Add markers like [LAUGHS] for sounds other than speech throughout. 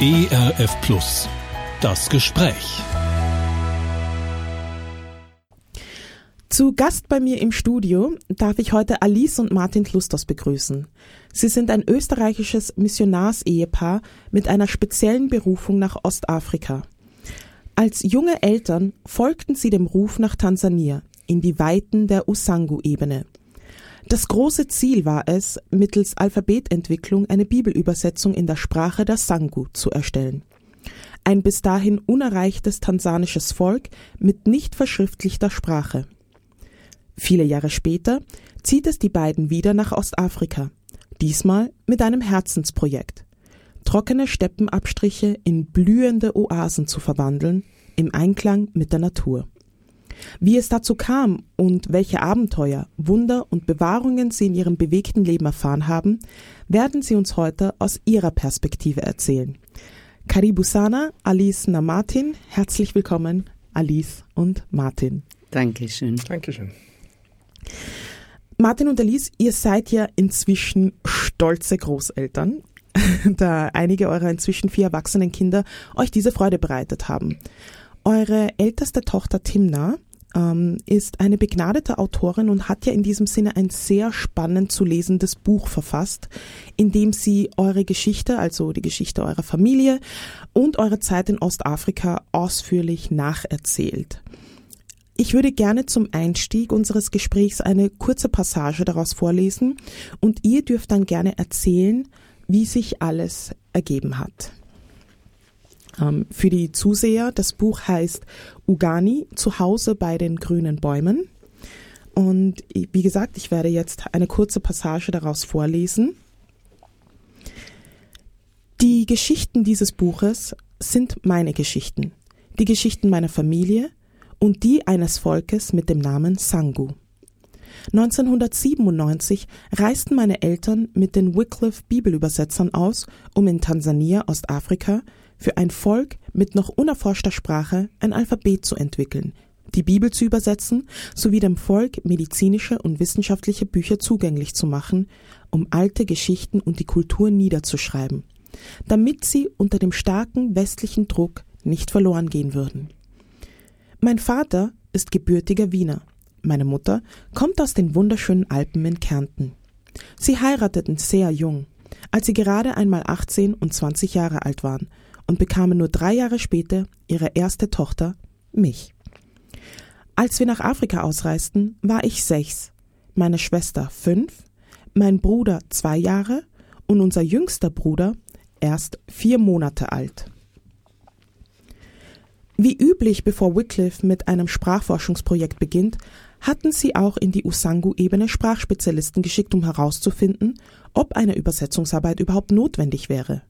ERF Plus. Das Gespräch. Zu Gast bei mir im Studio darf ich heute Alice und Martin Klustos begrüßen. Sie sind ein österreichisches Missionarsehepaar mit einer speziellen Berufung nach Ostafrika. Als junge Eltern folgten sie dem Ruf nach Tansania in die Weiten der Usangu-Ebene. Das große Ziel war es, mittels Alphabetentwicklung eine Bibelübersetzung in der Sprache der Sangu zu erstellen. Ein bis dahin unerreichtes tansanisches Volk mit nicht verschriftlichter Sprache. Viele Jahre später zieht es die beiden wieder nach Ostafrika, diesmal mit einem Herzensprojekt. Trockene Steppenabstriche in blühende Oasen zu verwandeln, im Einklang mit der Natur. Wie es dazu kam und welche Abenteuer, Wunder und Bewahrungen Sie in Ihrem bewegten Leben erfahren haben, werden Sie uns heute aus Ihrer Perspektive erzählen. Karibu Sana, Alice na Martin, herzlich willkommen, Alice und Martin. Dankeschön. Dankeschön. Martin und Alice, ihr seid ja inzwischen stolze Großeltern, [LAUGHS] da einige eurer inzwischen vier erwachsenen Kinder euch diese Freude bereitet haben. Eure älteste Tochter Timna ähm, ist eine begnadete Autorin und hat ja in diesem Sinne ein sehr spannend zu lesendes Buch verfasst, in dem sie eure Geschichte, also die Geschichte eurer Familie und eure Zeit in Ostafrika ausführlich nacherzählt. Ich würde gerne zum Einstieg unseres Gesprächs eine kurze Passage daraus vorlesen und ihr dürft dann gerne erzählen, wie sich alles ergeben hat. Ähm, für die Zuseher, das Buch heißt Ugani, zu Hause bei den grünen Bäumen. Und wie gesagt, ich werde jetzt eine kurze Passage daraus vorlesen. Die Geschichten dieses Buches sind meine Geschichten, die Geschichten meiner Familie und die eines Volkes mit dem Namen Sangu. 1997 reisten meine Eltern mit den Wycliffe Bibelübersetzern aus, um in Tansania, Ostafrika, für ein Volk mit noch unerforschter Sprache ein Alphabet zu entwickeln, die Bibel zu übersetzen sowie dem Volk medizinische und wissenschaftliche Bücher zugänglich zu machen, um alte Geschichten und die Kultur niederzuschreiben, damit sie unter dem starken westlichen Druck nicht verloren gehen würden. Mein Vater ist gebürtiger Wiener. Meine Mutter kommt aus den wunderschönen Alpen in Kärnten. Sie heirateten sehr jung, als sie gerade einmal 18 und 20 Jahre alt waren und bekamen nur drei Jahre später ihre erste Tochter, mich. Als wir nach Afrika ausreisten, war ich sechs, meine Schwester fünf, mein Bruder zwei Jahre und unser jüngster Bruder erst vier Monate alt. Wie üblich, bevor Wycliffe mit einem Sprachforschungsprojekt beginnt, hatten sie auch in die Usangu-Ebene Sprachspezialisten geschickt, um herauszufinden, ob eine Übersetzungsarbeit überhaupt notwendig wäre.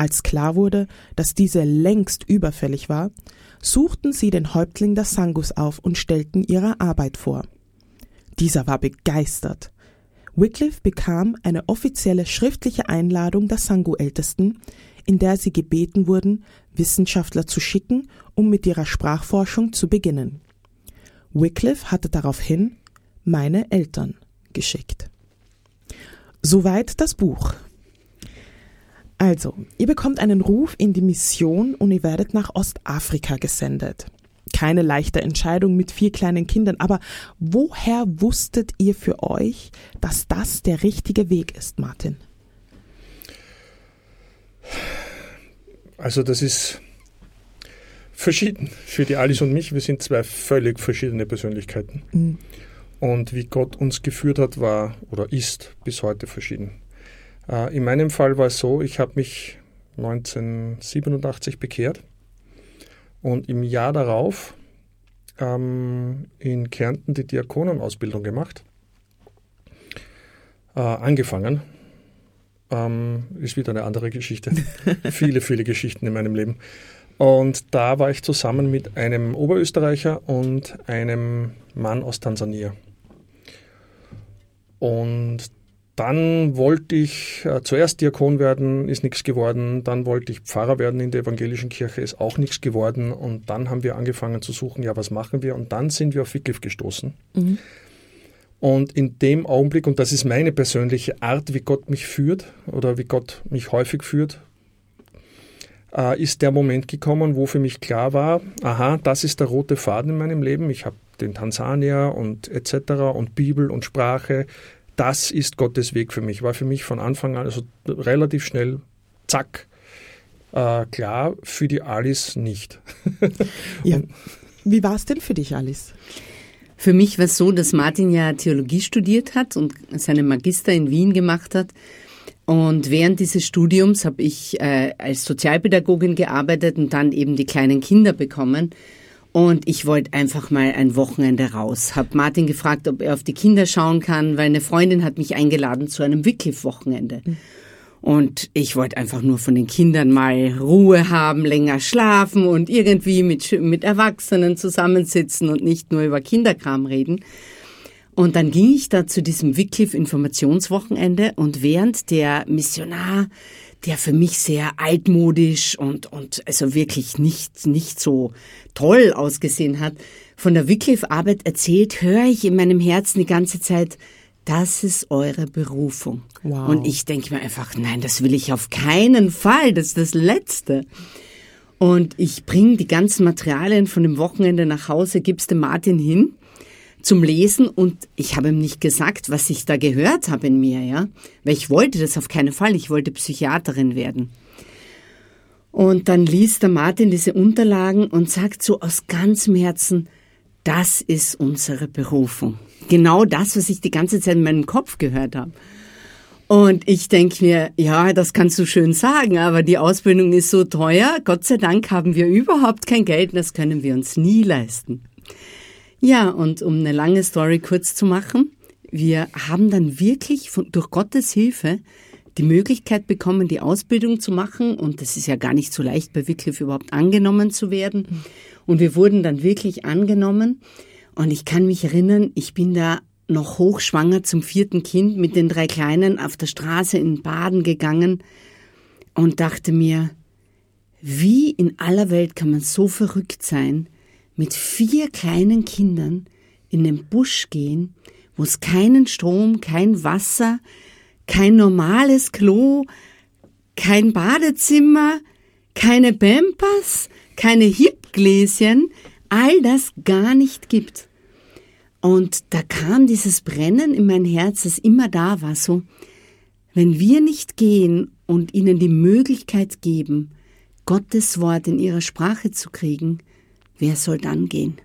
Als klar wurde, dass diese längst überfällig war, suchten sie den Häuptling der Sangus auf und stellten ihre Arbeit vor. Dieser war begeistert. Wycliffe bekam eine offizielle schriftliche Einladung der Sangu-Ältesten, in der sie gebeten wurden, Wissenschaftler zu schicken, um mit ihrer Sprachforschung zu beginnen. Wycliffe hatte daraufhin meine Eltern geschickt. Soweit das Buch. Also, ihr bekommt einen Ruf in die Mission und ihr werdet nach Ostafrika gesendet. Keine leichte Entscheidung mit vier kleinen Kindern, aber woher wusstet ihr für euch, dass das der richtige Weg ist, Martin? Also das ist verschieden für die Alice und mich. Wir sind zwei völlig verschiedene Persönlichkeiten. Mhm. Und wie Gott uns geführt hat, war oder ist bis heute verschieden. Äh, in meinem Fall war es so, ich habe mich 1987 bekehrt und im Jahr darauf ähm, in Kärnten die Diakonenausbildung gemacht. Äh, angefangen. Ähm, ist wieder eine andere Geschichte. [LAUGHS] viele, viele Geschichten in meinem Leben. Und da war ich zusammen mit einem Oberösterreicher und einem Mann aus Tansania. Und dann wollte ich äh, zuerst Diakon werden, ist nichts geworden. Dann wollte ich Pfarrer werden in der evangelischen Kirche, ist auch nichts geworden. Und dann haben wir angefangen zu suchen, ja, was machen wir? Und dann sind wir auf Wycliffe gestoßen. Mhm. Und in dem Augenblick, und das ist meine persönliche Art, wie Gott mich führt oder wie Gott mich häufig führt, äh, ist der Moment gekommen, wo für mich klar war, aha, das ist der rote Faden in meinem Leben. Ich habe den Tansania und etc. und Bibel und Sprache. Das ist Gottes Weg für mich. War für mich von Anfang an also relativ schnell, zack, äh, klar, für die Alice nicht. [LAUGHS] ja. Wie war es denn für dich, Alice? Für mich war es so, dass Martin ja Theologie studiert hat und seinen Magister in Wien gemacht hat. Und während dieses Studiums habe ich äh, als Sozialpädagogin gearbeitet und dann eben die kleinen Kinder bekommen. Und ich wollte einfach mal ein Wochenende raus. Hab Martin gefragt, ob er auf die Kinder schauen kann, weil eine Freundin hat mich eingeladen zu einem Wycliffe-Wochenende. Mhm. Und ich wollte einfach nur von den Kindern mal Ruhe haben, länger schlafen und irgendwie mit, mit Erwachsenen zusammensitzen und nicht nur über Kinderkram reden. Und dann ging ich da zu diesem Wycliffe Informationswochenende und während der Missionar, der für mich sehr altmodisch und, und also wirklich nicht, nicht so toll ausgesehen hat, von der Wycliffe Arbeit erzählt, höre ich in meinem Herzen die ganze Zeit, das ist eure Berufung. Wow. Und ich denke mir einfach, nein, das will ich auf keinen Fall. Das ist das Letzte. Und ich bringe die ganzen Materialien von dem Wochenende nach Hause, gib's dem Martin hin zum Lesen und ich habe ihm nicht gesagt, was ich da gehört habe in mir, ja. Weil ich wollte das auf keinen Fall. Ich wollte Psychiaterin werden. Und dann liest der Martin diese Unterlagen und sagt so aus ganzem Herzen, das ist unsere Berufung. Genau das, was ich die ganze Zeit in meinem Kopf gehört habe. Und ich denke mir, ja, das kannst du schön sagen, aber die Ausbildung ist so teuer. Gott sei Dank haben wir überhaupt kein Geld und das können wir uns nie leisten. Ja, und um eine lange Story kurz zu machen, wir haben dann wirklich von, durch Gottes Hilfe die Möglichkeit bekommen, die Ausbildung zu machen. Und das ist ja gar nicht so leicht, bei Wycliffe überhaupt angenommen zu werden. Und wir wurden dann wirklich angenommen. Und ich kann mich erinnern, ich bin da noch hochschwanger zum vierten Kind mit den drei Kleinen auf der Straße in Baden gegangen und dachte mir, wie in aller Welt kann man so verrückt sein, mit vier kleinen Kindern in den Busch gehen, wo es keinen Strom, kein Wasser, kein normales Klo, kein Badezimmer, keine Pampers, keine Hipgläschen, all das gar nicht gibt. Und da kam dieses Brennen in mein Herz, das immer da war, so, wenn wir nicht gehen und ihnen die Möglichkeit geben, Gottes Wort in ihrer Sprache zu kriegen, wer soll dann gehen?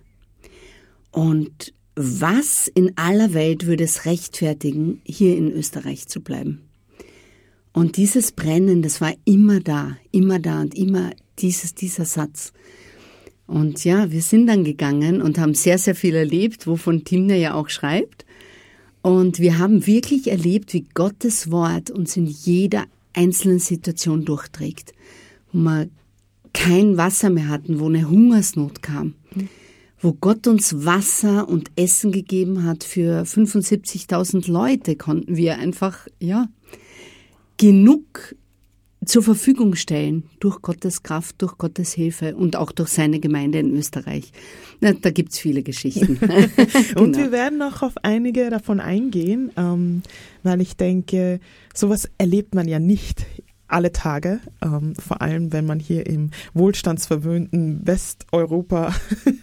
Und was in aller Welt würde es rechtfertigen, hier in Österreich zu bleiben? Und dieses Brennen, das war immer da, immer da und immer dieses, dieser Satz. Und ja, wir sind dann gegangen und haben sehr, sehr viel erlebt, wovon Timner ja auch schreibt. Und wir haben wirklich erlebt, wie Gottes Wort uns in jeder einzelnen Situation durchträgt. Wo wir kein Wasser mehr hatten, wo eine Hungersnot kam. Wo Gott uns Wasser und Essen gegeben hat für 75.000 Leute, konnten wir einfach, ja, genug zur Verfügung stellen durch Gottes Kraft, durch Gottes Hilfe und auch durch seine Gemeinde in Österreich. Na, da gibt's viele Geschichten. [LAUGHS] [LAUGHS] genau. Und wir werden noch auf einige davon eingehen, ähm, weil ich denke, sowas erlebt man ja nicht alle Tage, ähm, vor allem wenn man hier im wohlstandsverwöhnten Westeuropa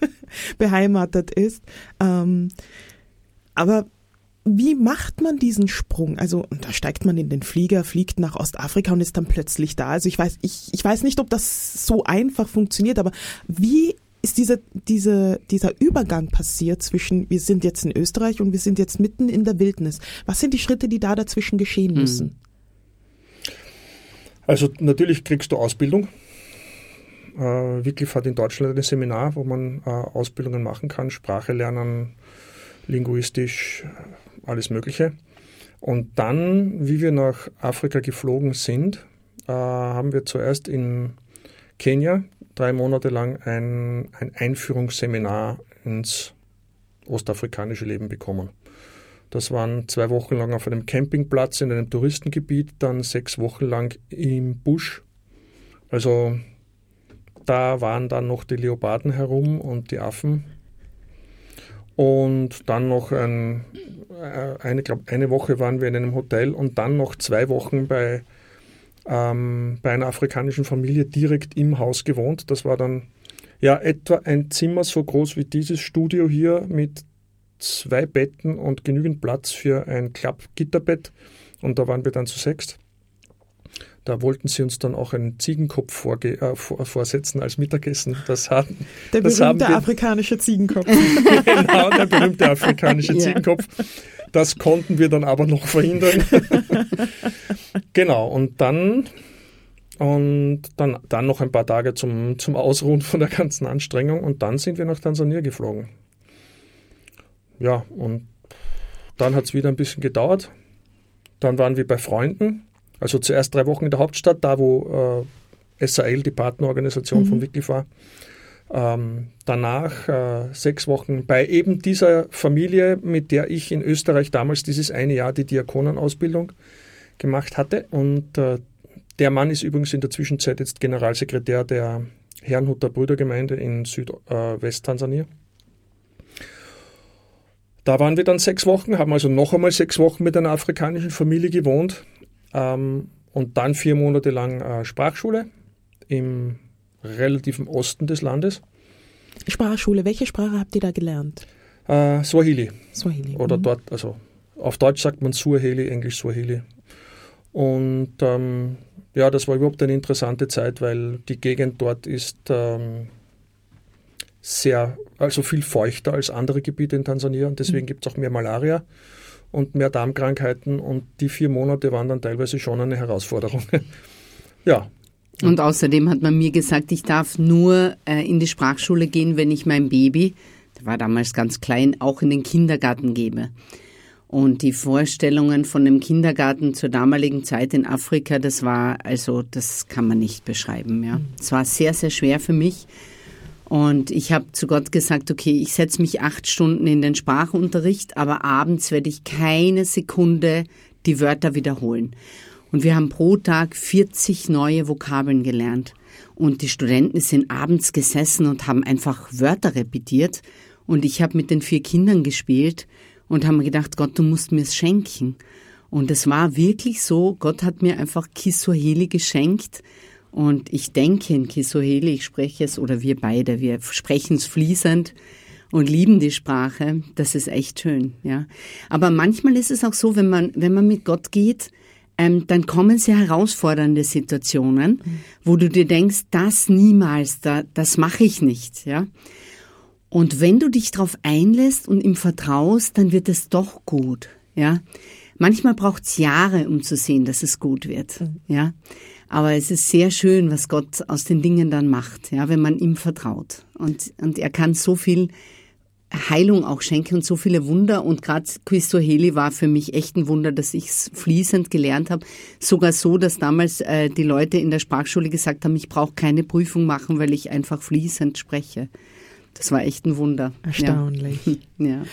[LAUGHS] beheimatet ist. Ähm, aber wie macht man diesen Sprung? Also, da steigt man in den Flieger, fliegt nach Ostafrika und ist dann plötzlich da. Also ich weiß, ich, ich weiß nicht, ob das so einfach funktioniert, aber wie ist diese, diese, dieser Übergang passiert zwischen, wir sind jetzt in Österreich und wir sind jetzt mitten in der Wildnis? Was sind die Schritte, die da dazwischen geschehen hm. müssen? Also natürlich kriegst du Ausbildung. Äh, Wycliffe hat in Deutschland ein Seminar, wo man äh, Ausbildungen machen kann, Sprache lernen, linguistisch, alles Mögliche. Und dann, wie wir nach Afrika geflogen sind, äh, haben wir zuerst in Kenia drei Monate lang ein, ein Einführungsseminar ins ostafrikanische Leben bekommen. Das waren zwei Wochen lang auf einem Campingplatz in einem Touristengebiet, dann sechs Wochen lang im Busch. Also da waren dann noch die Leoparden herum und die Affen. Und dann noch ein, äh, eine, glaub, eine Woche waren wir in einem Hotel und dann noch zwei Wochen bei ähm, bei einer afrikanischen Familie direkt im Haus gewohnt. Das war dann ja etwa ein Zimmer so groß wie dieses Studio hier mit zwei Betten und genügend Platz für ein Klappgitterbett. Und da waren wir dann zu sechst. Da wollten sie uns dann auch einen Ziegenkopf vorge äh, vorsetzen als Mittagessen. Das hatten, der das berühmte afrikanische Ziegenkopf. [LAUGHS] genau, der berühmte afrikanische [LAUGHS] ja. Ziegenkopf. Das konnten wir dann aber noch verhindern. [LAUGHS] genau, und dann und dann, dann noch ein paar Tage zum, zum Ausruhen von der ganzen Anstrengung und dann sind wir nach Tansania geflogen. Ja, und dann hat es wieder ein bisschen gedauert. Dann waren wir bei Freunden also zuerst drei Wochen in der Hauptstadt, da wo äh, SAL, die Partnerorganisation mhm. von Wycliffe war. Ähm, danach äh, sechs Wochen bei eben dieser Familie, mit der ich in Österreich damals dieses eine Jahr die Diakonenausbildung gemacht hatte. Und äh, der Mann ist übrigens in der Zwischenzeit jetzt Generalsekretär der Herrnhuter Brüdergemeinde in Südwest-Tansania. Da waren wir dann sechs Wochen, haben also noch einmal sechs Wochen mit einer afrikanischen Familie gewohnt ähm, und dann vier Monate lang äh, Sprachschule im relativen Osten des Landes. Sprachschule, welche Sprache habt ihr da gelernt? Äh, Swahili. Swahili. Oder mhm. dort, also auf Deutsch sagt man Swahili, Englisch Swahili. Und ähm, ja, das war überhaupt eine interessante Zeit, weil die Gegend dort ist ähm, sehr, also viel feuchter als andere Gebiete in Tansania und deswegen mhm. gibt es auch mehr Malaria und mehr Darmkrankheiten und die vier Monate waren dann teilweise schon eine Herausforderung. [LAUGHS] ja. Und außerdem hat man mir gesagt, ich darf nur äh, in die Sprachschule gehen, wenn ich mein Baby, der war damals ganz klein, auch in den Kindergarten gebe. Und die Vorstellungen von dem Kindergarten zur damaligen Zeit in Afrika, das war, also das kann man nicht beschreiben. Ja. Es war sehr, sehr schwer für mich. Und ich habe zu Gott gesagt, okay, ich setze mich acht Stunden in den Sprachunterricht, aber abends werde ich keine Sekunde die Wörter wiederholen. Und wir haben pro Tag 40 neue Vokabeln gelernt. Und die Studenten sind abends gesessen und haben einfach Wörter repetiert. Und ich habe mit den vier Kindern gespielt und habe mir gedacht, Gott, du musst mir es schenken. Und es war wirklich so, Gott hat mir einfach Kiswahili geschenkt und ich denke in Kiswahili, ich spreche es, oder wir beide, wir sprechen es fließend und lieben die Sprache. Das ist echt schön, ja. Aber manchmal ist es auch so, wenn man, wenn man mit Gott geht, ähm, dann kommen sehr herausfordernde Situationen, mhm. wo du dir denkst, das niemals, da, das mache ich nicht, ja. Und wenn du dich darauf einlässt und ihm vertraust, dann wird es doch gut, ja. Manchmal braucht es Jahre, um zu sehen, dass es gut wird, mhm. ja. Aber es ist sehr schön, was Gott aus den Dingen dann macht, ja, wenn man ihm vertraut. Und, und er kann so viel Heilung auch schenken und so viele Wunder. Und gerade Heli war für mich echt ein Wunder, dass ich es fließend gelernt habe. Sogar so, dass damals äh, die Leute in der Sprachschule gesagt haben, ich brauche keine Prüfung machen, weil ich einfach fließend spreche. Das war echt ein Wunder. Erstaunlich. Ja. [LAUGHS] ja.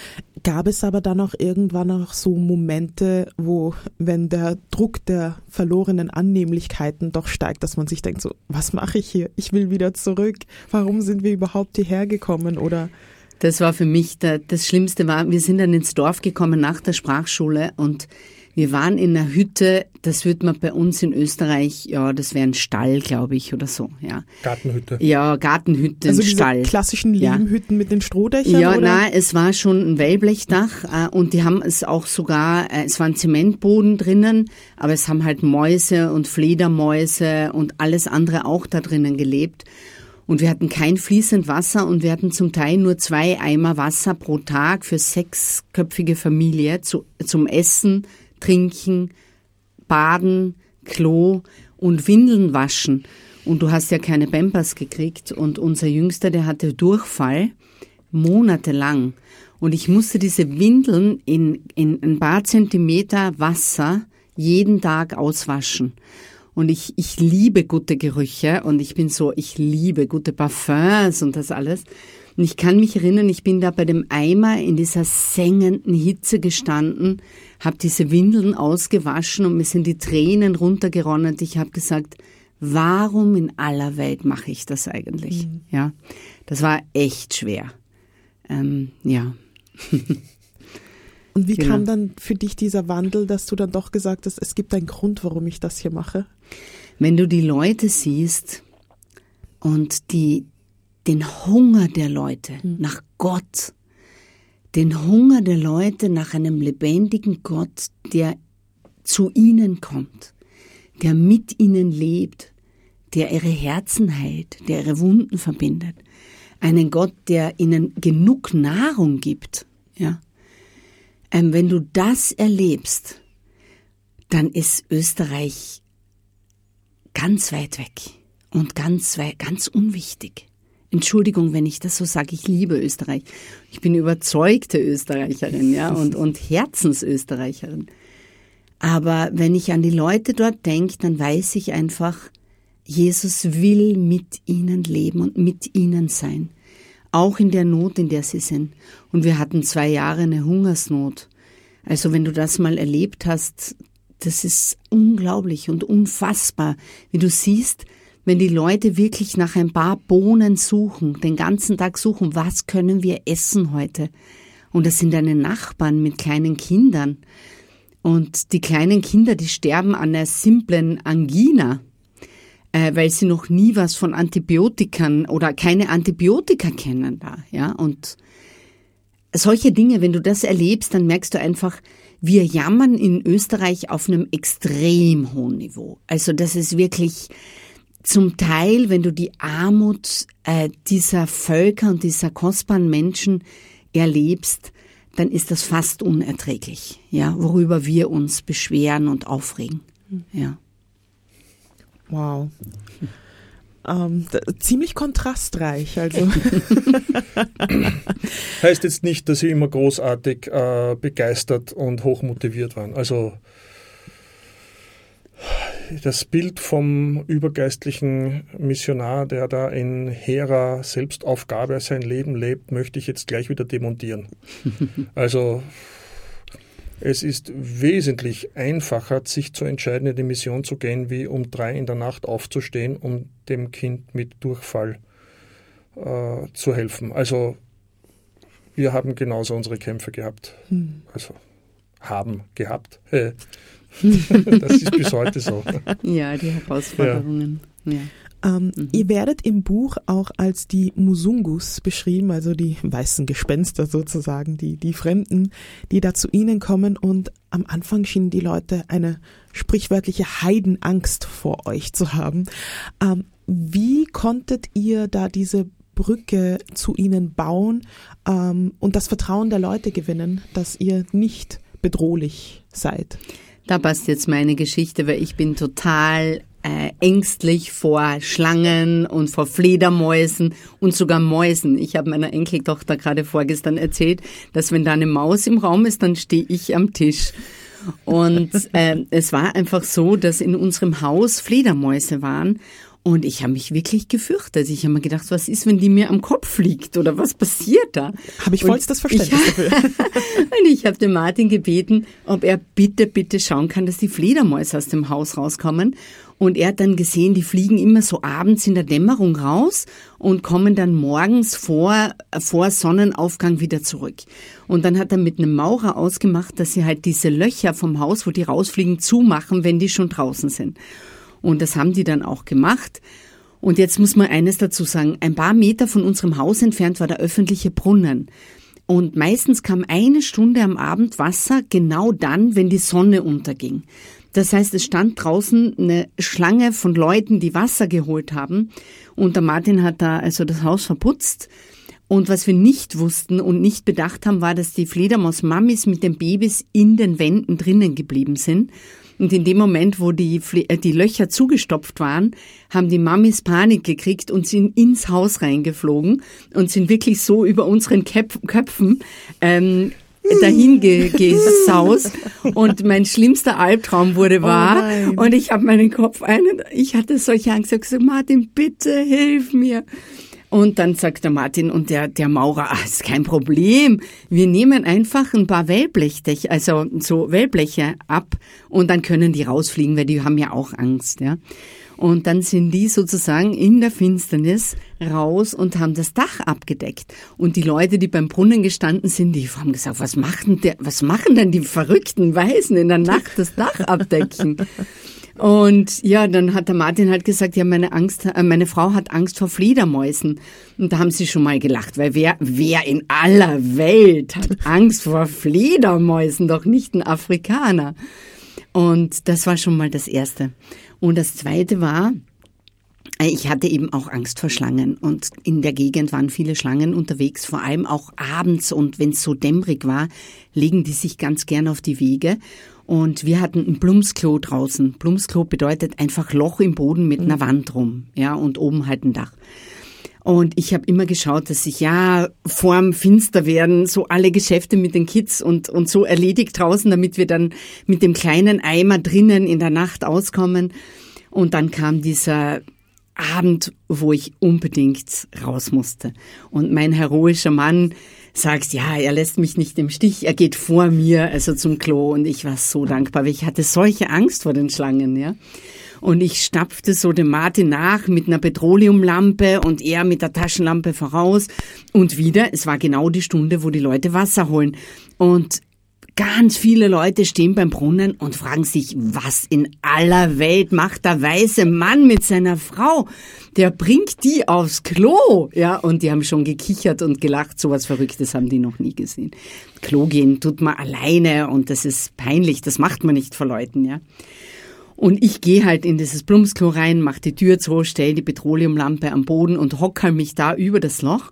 Gab es aber dann auch irgendwann noch so Momente, wo, wenn der Druck der verlorenen Annehmlichkeiten doch steigt, dass man sich denkt, so, was mache ich hier? Ich will wieder zurück. Warum sind wir überhaupt hierher gekommen? Oder das war für mich der, das Schlimmste war, wir sind dann ins Dorf gekommen nach der Sprachschule und wir waren in einer Hütte, das wird man bei uns in Österreich, ja, das wäre ein Stall, glaube ich, oder so, ja. Gartenhütte. Ja, Gartenhütte, also ein diese Stall. klassischen Lehmhütten ja. mit den Strohdächern? Ja, oder? nein, es war schon ein Wellblechdach äh, und die haben es auch sogar, äh, es war ein Zementboden drinnen, aber es haben halt Mäuse und Fledermäuse und alles andere auch da drinnen gelebt. Und wir hatten kein fließend Wasser und wir hatten zum Teil nur zwei Eimer Wasser pro Tag für sechsköpfige Familie zu, zum Essen, Trinken, Baden, Klo und Windeln waschen. Und du hast ja keine Pampers gekriegt. Und unser Jüngster, der hatte Durchfall monatelang. Und ich musste diese Windeln in, in ein paar Zentimeter Wasser jeden Tag auswaschen. Und ich, ich liebe gute Gerüche und ich bin so, ich liebe gute Parfums und das alles. Und ich kann mich erinnern, ich bin da bei dem Eimer in dieser sengenden Hitze gestanden, habe diese Windeln ausgewaschen und mir sind die Tränen runtergeronnen. Ich habe gesagt, warum in aller Welt mache ich das eigentlich? Mhm. Ja, das war echt schwer. Ähm, ja. [LAUGHS] Und wie Genau. kam dann für dich dieser Wandel, dass du dann doch gesagt hast, es gibt einen Grund, warum ich das hier mache? Wenn du die Leute siehst und die, den Hunger der Leute nach Gott, den Hunger der Leute nach einem lebendigen Gott, der zu ihnen kommt, der mit ihnen lebt, der ihre Herzen heilt, der ihre Wunden verbindet, einen Gott, der ihnen genug Nahrung gibt, ja. Ähm, wenn du das erlebst, dann ist Österreich ganz weit weg und ganz ganz unwichtig. Entschuldigung, wenn ich das so sage, ich liebe Österreich. Ich bin überzeugte Österreicherin, ja, und, und Herzensösterreicherin. Aber wenn ich an die Leute dort denke, dann weiß ich einfach, Jesus will mit ihnen leben und mit ihnen sein. Auch in der Not, in der sie sind. Und wir hatten zwei Jahre eine Hungersnot. Also wenn du das mal erlebt hast, das ist unglaublich und unfassbar, wie du siehst, wenn die Leute wirklich nach ein paar Bohnen suchen, den ganzen Tag suchen, was können wir essen heute? Und das sind deine Nachbarn mit kleinen Kindern. Und die kleinen Kinder, die sterben an einer simplen Angina, äh, weil sie noch nie was von Antibiotikern oder keine Antibiotika kennen da, ja. Und solche Dinge, wenn du das erlebst, dann merkst du einfach, wir jammern in Österreich auf einem extrem hohen Niveau. Also das ist wirklich zum Teil, wenn du die Armut äh, dieser Völker und dieser kostbaren Menschen erlebst, dann ist das fast unerträglich, ja, worüber wir uns beschweren und aufregen. Ja. Wow. Ähm, da, ziemlich kontrastreich. Also [LAUGHS] Heißt jetzt nicht, dass sie immer großartig äh, begeistert und hochmotiviert waren. Also das Bild vom übergeistlichen Missionar, der da in hehrer Selbstaufgabe sein Leben lebt, möchte ich jetzt gleich wieder demontieren. [LAUGHS] Also es ist wesentlich einfacher, sich zu entscheiden, in die Mission zu gehen, wie um drei in der Nacht aufzustehen, um dem Kind mit Durchfall äh, zu helfen. Also wir haben genauso unsere Kämpfe gehabt. Also haben gehabt. Äh, [LAUGHS] das ist bis heute so. Ja, die Herausforderungen. Ja. Ähm, Ihr werdet im Buch auch als die Musungus beschrieben, also die weißen Gespenster sozusagen, die, die Fremden, die da zu Ihnen kommen und am Anfang schienen die Leute eine sprichwörtliche Heidenangst vor euch zu haben. Ähm, wie konntet ihr da diese Brücke zu ihnen bauen ähm, und das Vertrauen der Leute gewinnen, dass ihr nicht bedrohlich seid? Da passt jetzt meine Geschichte, weil ich bin total äh, ängstlich vor Schlangen und vor Fledermäusen und sogar Mäusen. Ich habe meiner Enkeltochter gerade vorgestern erzählt, dass wenn da eine Maus im Raum ist, dann stehe ich am Tisch. Und [LAUGHS] äh, es war einfach so, dass in unserem Haus Fledermäuse waren. Und ich habe mich wirklich gefürchtet. Ich habe mir gedacht, was ist, wenn die mir am Kopf liegt oder was passiert da? Habe ich vollstes Verständnis ich, dafür. [LAUGHS] Und ich habe den Martin gebeten, ob er bitte, bitte schauen kann, dass die Fledermäuse aus dem Haus rauskommen. Und er hat dann gesehen, die fliegen immer so abends in der Dämmerung raus und kommen dann morgens vor, vor Sonnenaufgang wieder zurück. Und dann hat er mit einem Maurer ausgemacht, dass sie halt diese Löcher vom Haus, wo die rausfliegen, zumachen, wenn die schon draußen sind. Und das haben die dann auch gemacht. Und jetzt muss man eines dazu sagen. Ein paar Meter von unserem Haus entfernt war der öffentliche Brunnen. Und meistens kam eine Stunde am Abend Wasser genau dann, wenn die Sonne unterging. Das heißt, es stand draußen eine Schlange von Leuten, die Wasser geholt haben. Und der Martin hat da also das Haus verputzt. Und was wir nicht wussten und nicht bedacht haben, war, dass die Fledermaus-Mammis mit den Babys in den Wänden drinnen geblieben sind. Und in dem Moment, wo die, äh, die Löcher zugestopft waren, haben die Mammis Panik gekriegt und sind ins Haus reingeflogen und sind wirklich so über unseren Köp Köpfen ähm, dahin ge [LAUGHS] gesaust. Und mein schlimmster Albtraum wurde wahr. nein. und ich habe meinen Kopf ein und ich hatte solche Angst. Ich habe gesagt, Martin, bitte hilf mir. Und dann sagt der Martin und der, der Maurer, ah, ist kein Problem. Wir nehmen einfach ein paar Wellblechdech, also so Wellbleche ab und dann können die rausfliegen, weil die haben ja auch Angst, ja. Und dann sind die sozusagen in der Finsternis raus und haben das Dach abgedeckt. Und die Leute, die beim Brunnen gestanden sind, die haben gesagt, was machen, der, was machen denn die verrückten Weißen in der Nacht das Dach abdecken? Und ja, dann hat der Martin halt gesagt, ja, meine Angst, äh, meine Frau hat Angst vor Fledermäusen. Und da haben sie schon mal gelacht, weil wer, wer in aller Welt hat [LAUGHS] Angst vor Fledermäusen? Doch nicht ein Afrikaner. Und das war schon mal das Erste. Und das Zweite war, äh, ich hatte eben auch Angst vor Schlangen und in der Gegend waren viele Schlangen unterwegs, vor allem auch abends und wenn es so dämmerig war, legen die sich ganz gern auf die Wege. Und wir hatten ein Blumsklo draußen. Blumsklo bedeutet einfach Loch im Boden mit einer mhm. Wand rum, ja, und oben halt ein Dach. Und ich habe immer geschaut, dass sich ja vorm Finster werden, so alle Geschäfte mit den Kids und, und so erledigt draußen, damit wir dann mit dem kleinen Eimer drinnen in der Nacht auskommen. Und dann kam dieser Abend, wo ich unbedingt raus musste. Und mein heroischer Mann sagt, ja, er lässt mich nicht im Stich, er geht vor mir, also zum Klo. Und ich war so dankbar, weil ich hatte solche Angst vor den Schlangen, ja. Und ich stapfte so dem Martin nach mit einer Petroleumlampe und er mit der Taschenlampe voraus. Und wieder, es war genau die Stunde, wo die Leute Wasser holen. Und ganz viele Leute stehen beim Brunnen und fragen sich, was in aller Welt macht der weiße Mann mit seiner Frau? Der bringt die aufs Klo. Ja, und die haben schon gekichert und gelacht. So was Verrücktes haben die noch nie gesehen. Klo gehen tut man alleine und das ist peinlich. Das macht man nicht vor Leuten, ja. Und ich gehe halt in dieses Blumsklo rein, mache die Tür zu, stell die Petroleumlampe am Boden und hocke mich da über das Loch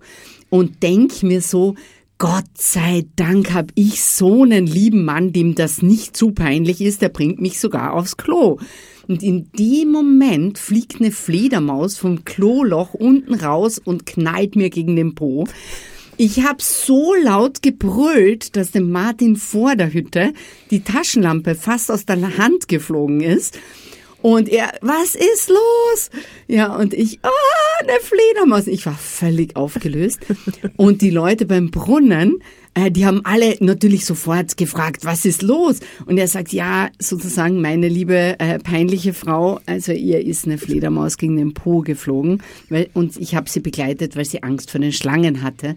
und denk mir so, Gott sei Dank habe ich so einen lieben Mann, dem das nicht zu peinlich ist, der bringt mich sogar aufs Klo. Und in dem Moment fliegt eine Fledermaus vom Kloloch unten raus und knallt mir gegen den Po. Ich habe so laut gebrüllt, dass dem Martin vor der Hütte die Taschenlampe fast aus der Hand geflogen ist. Und er, was ist los? Ja, und ich, ah, oh, eine Fledermaus. Ich war völlig aufgelöst. [LAUGHS] Und die Leute beim Brunnen, äh, die haben alle natürlich sofort gefragt, was ist los? Und er sagt, ja, sozusagen, meine liebe äh, peinliche Frau, also ihr ist eine Fledermaus gegen den Po geflogen. Weil, und ich habe sie begleitet, weil sie Angst vor den Schlangen hatte.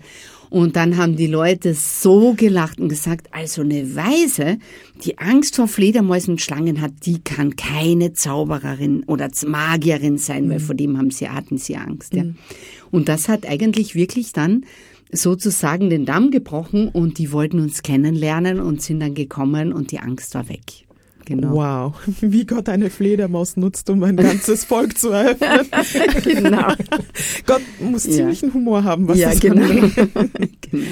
Und dann haben die Leute so gelacht und gesagt, also eine Weise, die Angst vor Fledermäusen und Schlangen hat, die kann keine Zaubererin oder Magierin sein, mhm. weil vor dem haben sie, hatten sie Angst. Ja. Mhm. Und das hat eigentlich wirklich dann sozusagen den Damm gebrochen und die wollten uns kennenlernen und sind dann gekommen und die Angst war weg. Genau. Wow, [LAUGHS] wie Gott eine Fledermaus nutzt, um ein ganzes [LAUGHS] Volk zu eröffnen. [LAUGHS] genau. Gott muss ja. ziemlichen Humor haben, was ja, das genau. genau.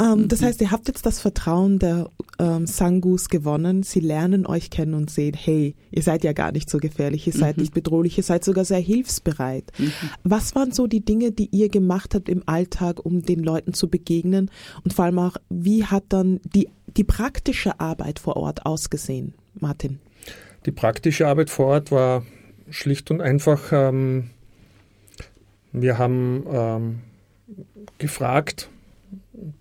Ähm, das heißt, ihr habt jetzt das Vertrauen der ähm, Sangus gewonnen. Sie lernen euch kennen und sehen, hey, ihr seid ja gar nicht so gefährlich, ihr seid mhm. nicht bedrohlich, ihr seid sogar sehr hilfsbereit. Mhm. Was waren so die Dinge, die ihr gemacht habt im Alltag, um den Leuten zu begegnen? Und vor allem auch, wie hat dann die, die praktische Arbeit vor Ort ausgesehen, Martin? Die praktische Arbeit vor Ort war schlicht und einfach, ähm, wir haben ähm, gefragt,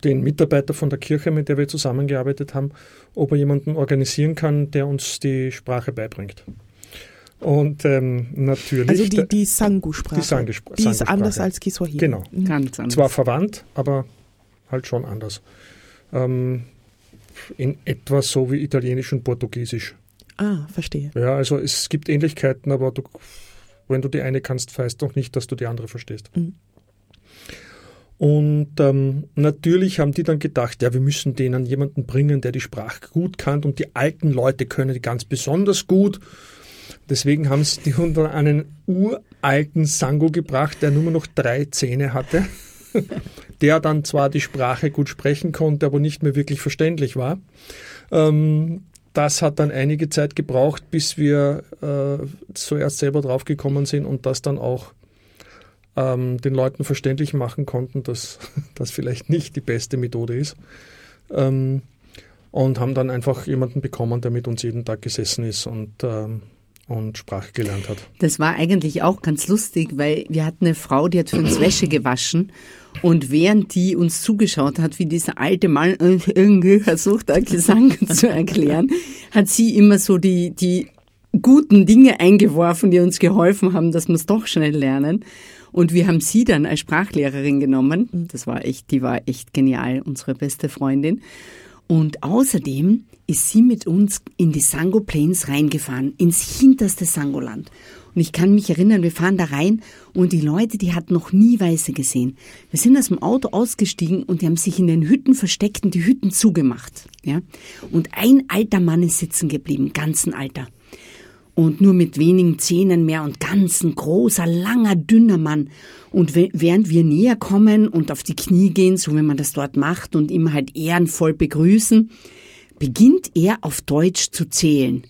den Mitarbeiter von der Kirche, mit der wir zusammengearbeitet haben, ob er jemanden organisieren kann, der uns die Sprache beibringt. Und ähm, natürlich. Also die, die Sangu-Sprache. Die, Sangu die ist anders als Kiswahili. Genau. Ganz anders. Zwar verwandt, aber halt schon anders. Ähm, in etwa so wie Italienisch und Portugiesisch. Ah, verstehe. Ja, also es gibt Ähnlichkeiten, aber du, wenn du die eine kannst, heißt doch nicht, dass du die andere verstehst. Mhm. Und ähm, natürlich haben die dann gedacht, ja, wir müssen denen jemanden bringen, der die Sprache gut kann und die alten Leute können die ganz besonders gut. Deswegen haben sie die unter einen uralten Sango gebracht, der nur noch drei Zähne hatte, [LAUGHS] der dann zwar die Sprache gut sprechen konnte, aber nicht mehr wirklich verständlich war. Ähm, das hat dann einige Zeit gebraucht, bis wir äh, zuerst selber draufgekommen sind und das dann auch ähm, den Leuten verständlich machen konnten, dass [LAUGHS] das vielleicht nicht die beste Methode ist. Ähm, und haben dann einfach jemanden bekommen, der mit uns jeden Tag gesessen ist und ähm, und Sprache gelernt hat. Das war eigentlich auch ganz lustig, weil wir hatten eine Frau, die hat für uns Wäsche gewaschen und während die uns zugeschaut hat, wie dieser alte Mann irgendwie versucht, einen Gesang [LAUGHS] zu erklären, hat sie immer so die, die guten Dinge eingeworfen, die uns geholfen haben, dass wir es doch schnell lernen. Und wir haben sie dann als Sprachlehrerin genommen. Das war echt, die war echt genial, unsere beste Freundin. Und außerdem ist sie mit uns in die Sango Plains reingefahren, ins hinterste Sangoland. Und ich kann mich erinnern, wir fahren da rein und die Leute, die hatten noch nie Weiße gesehen. Wir sind aus dem Auto ausgestiegen und die haben sich in den Hütten versteckt und die Hütten zugemacht. Ja? Und ein alter Mann ist sitzen geblieben, ganzen Alter. Und nur mit wenigen Zähnen mehr und ganz ein großer, langer, dünner Mann. Und während wir näher kommen und auf die Knie gehen, so wie man das dort macht und ihm halt ehrenvoll begrüßen, beginnt er auf Deutsch zu zählen.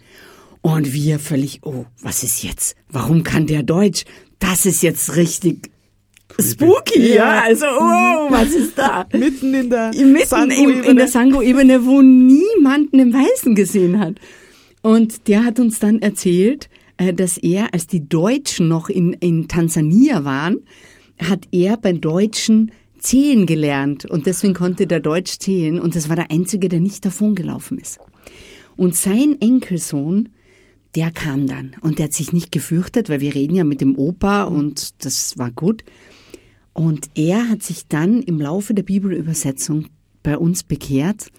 Und wir völlig, oh, was ist jetzt? Warum kann der Deutsch? Das ist jetzt richtig spooky, ja. Also, oh, was ist da? [LAUGHS] Mitten in der im, Sango-Ebene, wo niemand einen Weißen gesehen hat. Und der hat uns dann erzählt, äh, dass er, als die Deutschen noch in, in Tansania waren, hat er bei Deutschen zählen gelernt und deswegen konnte der Deutsch zählen und das war der Einzige, der nicht davongelaufen ist. Und sein Enkelsohn, der kam dann und der hat sich nicht gefürchtet, weil wir reden ja mit dem Opa und das war gut. Und er hat sich dann im Laufe der Bibelübersetzung bei uns bekehrt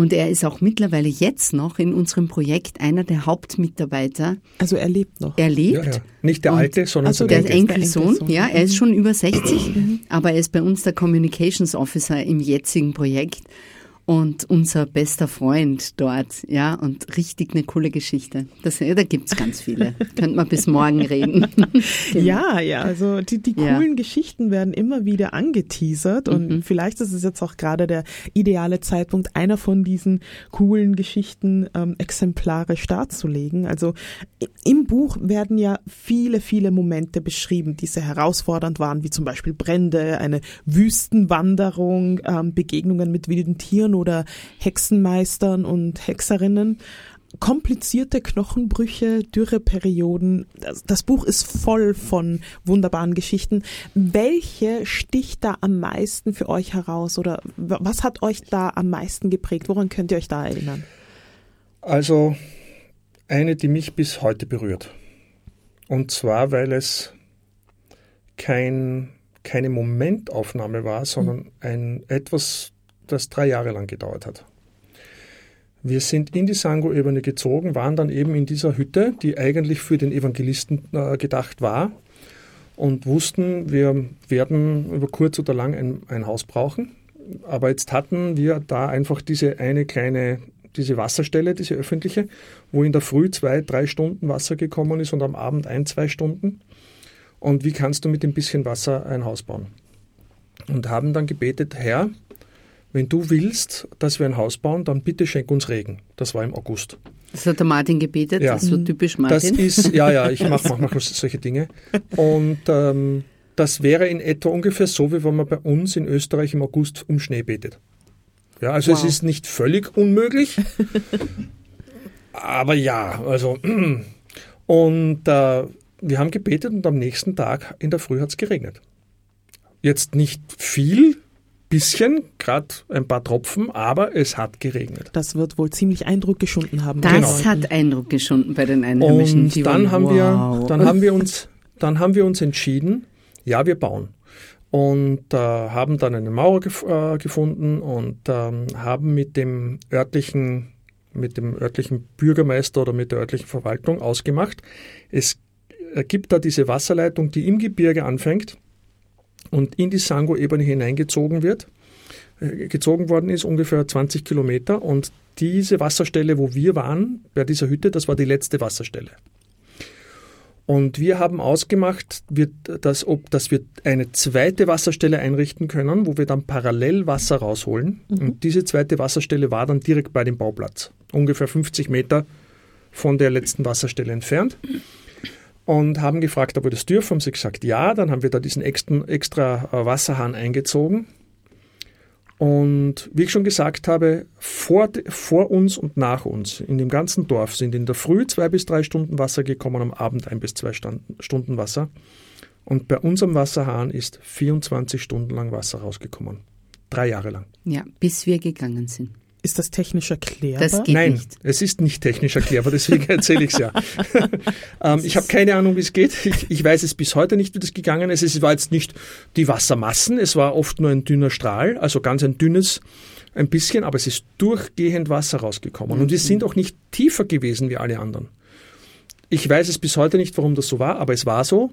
und er ist auch mittlerweile jetzt noch in unserem Projekt einer der Hauptmitarbeiter. Also er lebt noch. Er lebt. Ja, ja. Nicht der Alte, sondern also der Enkelsohn. Der Enkelsohn. Ja, er ist schon über 60, mhm. aber er ist bei uns der Communications Officer im jetzigen Projekt und unser bester Freund dort, ja, und richtig eine coole Geschichte. Das, ja, da gibt's ganz viele. [LAUGHS] Könnte man bis morgen reden. [LAUGHS] genau. Ja, ja, also die, die coolen ja. Geschichten werden immer wieder angeteasert und mhm. vielleicht ist es jetzt auch gerade der ideale Zeitpunkt, einer von diesen coolen Geschichten ähm, exemplarisch darzulegen. Also im Buch werden ja viele, viele Momente beschrieben, die sehr herausfordernd waren, wie zum Beispiel Brände, eine Wüstenwanderung, ähm, Begegnungen mit wilden Tieren oder Hexenmeistern und Hexerinnen. Komplizierte Knochenbrüche, Dürreperioden. Das, das Buch ist voll von wunderbaren Geschichten. Welche sticht da am meisten für euch heraus oder was hat euch da am meisten geprägt? Woran könnt ihr euch da erinnern? Also eine, die mich bis heute berührt. Und zwar, weil es kein, keine Momentaufnahme war, sondern ein etwas das drei Jahre lang gedauert hat. Wir sind in die Sango-Ebene gezogen, waren dann eben in dieser Hütte, die eigentlich für den Evangelisten äh, gedacht war und wussten, wir werden über kurz oder lang ein, ein Haus brauchen. Aber jetzt hatten wir da einfach diese eine kleine, diese Wasserstelle, diese öffentliche, wo in der Früh zwei, drei Stunden Wasser gekommen ist und am Abend ein, zwei Stunden. Und wie kannst du mit dem bisschen Wasser ein Haus bauen? Und haben dann gebetet, Herr, wenn du willst, dass wir ein Haus bauen, dann bitte schenk uns Regen. Das war im August. Das hat der Martin gebetet, ja. das ist so typisch Martin. Das ist, ja, ja, ich mache [LAUGHS] manchmal solche Dinge. Und ähm, das wäre in etwa ungefähr so, wie wenn man bei uns in Österreich im August um Schnee betet. Ja, also wow. es ist nicht völlig unmöglich, aber ja, also [CLEARS THROAT] und äh, wir haben gebetet und am nächsten Tag in der Früh hat es geregnet. Jetzt nicht viel, bisschen, gerade ein paar Tropfen, aber es hat geregnet. Das wird wohl ziemlich Eindruck geschunden haben. Das genau. hat Eindruck geschunden bei den Einheimischen. Und dann haben wow. wir, dann haben wir uns, dann haben wir uns entschieden, ja, wir bauen. Und äh, haben dann eine Mauer gef äh, gefunden und ähm, haben mit dem örtlichen mit dem örtlichen Bürgermeister oder mit der örtlichen Verwaltung ausgemacht. Es gibt da diese Wasserleitung, die im Gebirge anfängt und in die Sango-Ebene hineingezogen wird, äh, gezogen worden ist, ungefähr 20 Kilometer. Und diese Wasserstelle, wo wir waren, bei dieser Hütte, das war die letzte Wasserstelle. Und wir haben ausgemacht, dass, ob, dass wir eine zweite Wasserstelle einrichten können, wo wir dann parallel Wasser rausholen. Mhm. Und diese zweite Wasserstelle war dann direkt bei dem Bauplatz, ungefähr 50 Meter von der letzten Wasserstelle entfernt und haben gefragt, ob wir das dürfen. Haben sie gesagt, ja. Dann haben wir da diesen extra, extra äh, Wasserhahn eingezogen. Und wie ich schon gesagt habe, vor, vor uns und nach uns, in dem ganzen Dorf, sind in der Früh zwei bis drei Stunden Wasser gekommen, am Abend ein bis zwei Stunden Wasser. Und bei unserem Wasserhahn ist 24 Stunden lang Wasser rausgekommen. Drei Jahre lang. Ja, bis wir gegangen sind. Ist das technisch erklärbar? Das geht Nein, nicht. es ist nicht technisch erklärbar, deswegen erzähle ich es ja. [LAUGHS] ähm, ich habe keine Ahnung, wie es geht. Ich, ich, weiß es bis heute nicht, wie das gegangen ist. Es war jetzt nicht die Wassermassen, es war oft nur ein dünner Strahl, also ganz ein dünnes, ein bisschen, aber es ist durchgehend Wasser rausgekommen. Und wir sind auch nicht tiefer gewesen wie alle anderen. Ich weiß es bis heute nicht, warum das so war, aber es war so.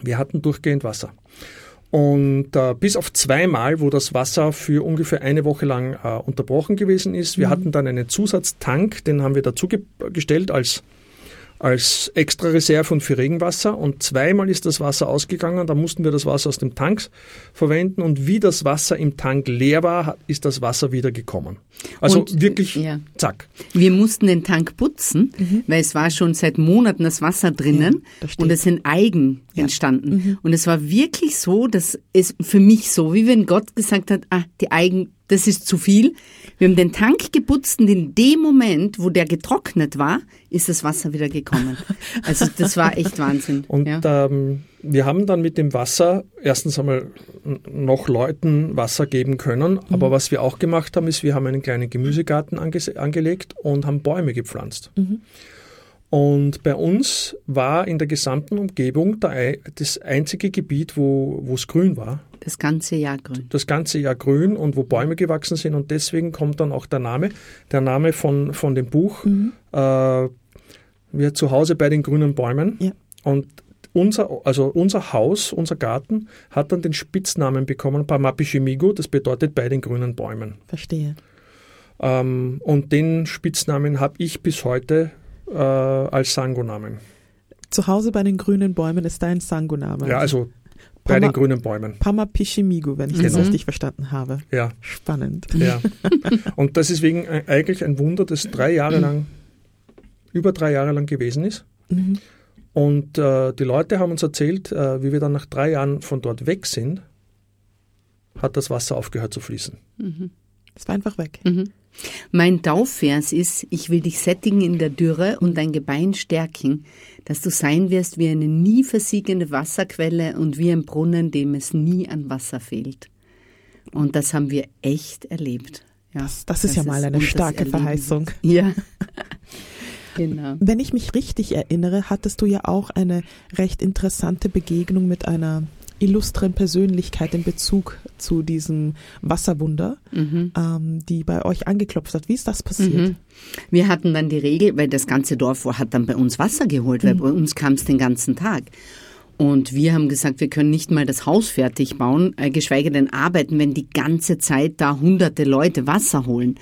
Wir hatten durchgehend Wasser. Und äh, bis auf zweimal, wo das Wasser für ungefähr eine Woche lang äh, unterbrochen gewesen ist. Wir mhm. hatten dann einen Zusatztank, den haben wir dazu ge gestellt als als extra Reserve und für Regenwasser. Und zweimal ist das Wasser ausgegangen. Da mussten wir das Wasser aus dem Tank verwenden. Und wie das Wasser im Tank leer war, ist das Wasser wieder gekommen. Also und, wirklich ja. zack. Wir mussten den Tank putzen, mhm. weil es war schon seit Monaten das Wasser drinnen ja, und es sind Algen ja. entstanden. Mhm. Und es war wirklich so, dass es für mich so, wie wenn Gott gesagt hat, ah, die Algen das ist zu viel. Wir haben den Tank geputzt und in dem Moment, wo der getrocknet war, ist das Wasser wieder gekommen. [LAUGHS] Also das war echt Wahnsinn. Und ja. ähm, wir haben dann mit dem Wasser erstens einmal noch Leuten Wasser geben können. Mhm. Aber was wir auch gemacht haben, ist, wir haben einen kleinen Gemüsegarten ange angelegt und haben Bäume gepflanzt. Mhm. Und bei uns war in der gesamten Umgebung der, das einzige Gebiet, wo es grün war. Das ganze Jahr grün. Das ganze Jahr grün und wo Bäume gewachsen sind. Und deswegen kommt dann auch der Name, der Name von, von dem Buch, mhm. äh, wir zu Hause bei den grünen Bäumen. Ja. Und unser, also unser Haus, unser Garten hat dann den Spitznamen bekommen, Pamapichimigo, das bedeutet bei den grünen Bäumen. Verstehe. Ähm, und den Spitznamen habe ich bis heute äh, als Sango-Namen. Zu Hause bei den grünen Bäumen ist dein Sango-Name. Ja, also bei Pama, den grünen Bäumen. Pama Pichimigo, wenn ich mhm. das richtig verstanden habe. Ja. Spannend. Ja. [LAUGHS] Und das ist wegen eigentlich ein Wunder, das drei Jahre lang, über drei Jahre lang gewesen ist. Mhm. Und äh, die Leute haben uns erzählt, äh, wie wir dann nach drei Jahren von dort weg sind, hat das Wasser aufgehört zu fließen. Mhm. Es war einfach weg. Mhm. Mein Taufvers ist, ich will dich sättigen in der Dürre und dein Gebein stärken, dass du sein wirst wie eine nie versiegende Wasserquelle und wie ein Brunnen, dem es nie an Wasser fehlt. Und das haben wir echt erlebt. Ja, das, das ist das ja mal eine starke Verheißung. [LAUGHS] Ja. [LAUGHS] genau. Wenn ich mich richtig erinnere, hattest du ja auch eine recht interessante Begegnung mit einer illustren Persönlichkeit in Bezug zu diesem Wasserwunder, mhm. ähm, die bei euch angeklopft hat. Wie ist das passiert? Mhm. Wir hatten dann die Regel, weil das ganze Dorf hat dann bei uns Wasser geholt, weil mhm. bei uns kam es den ganzen Tag. Und wir haben gesagt, wir können nicht mal das Haus fertig bauen, äh, geschweige denn arbeiten, wenn die ganze Zeit da hunderte Leute Wasser holen.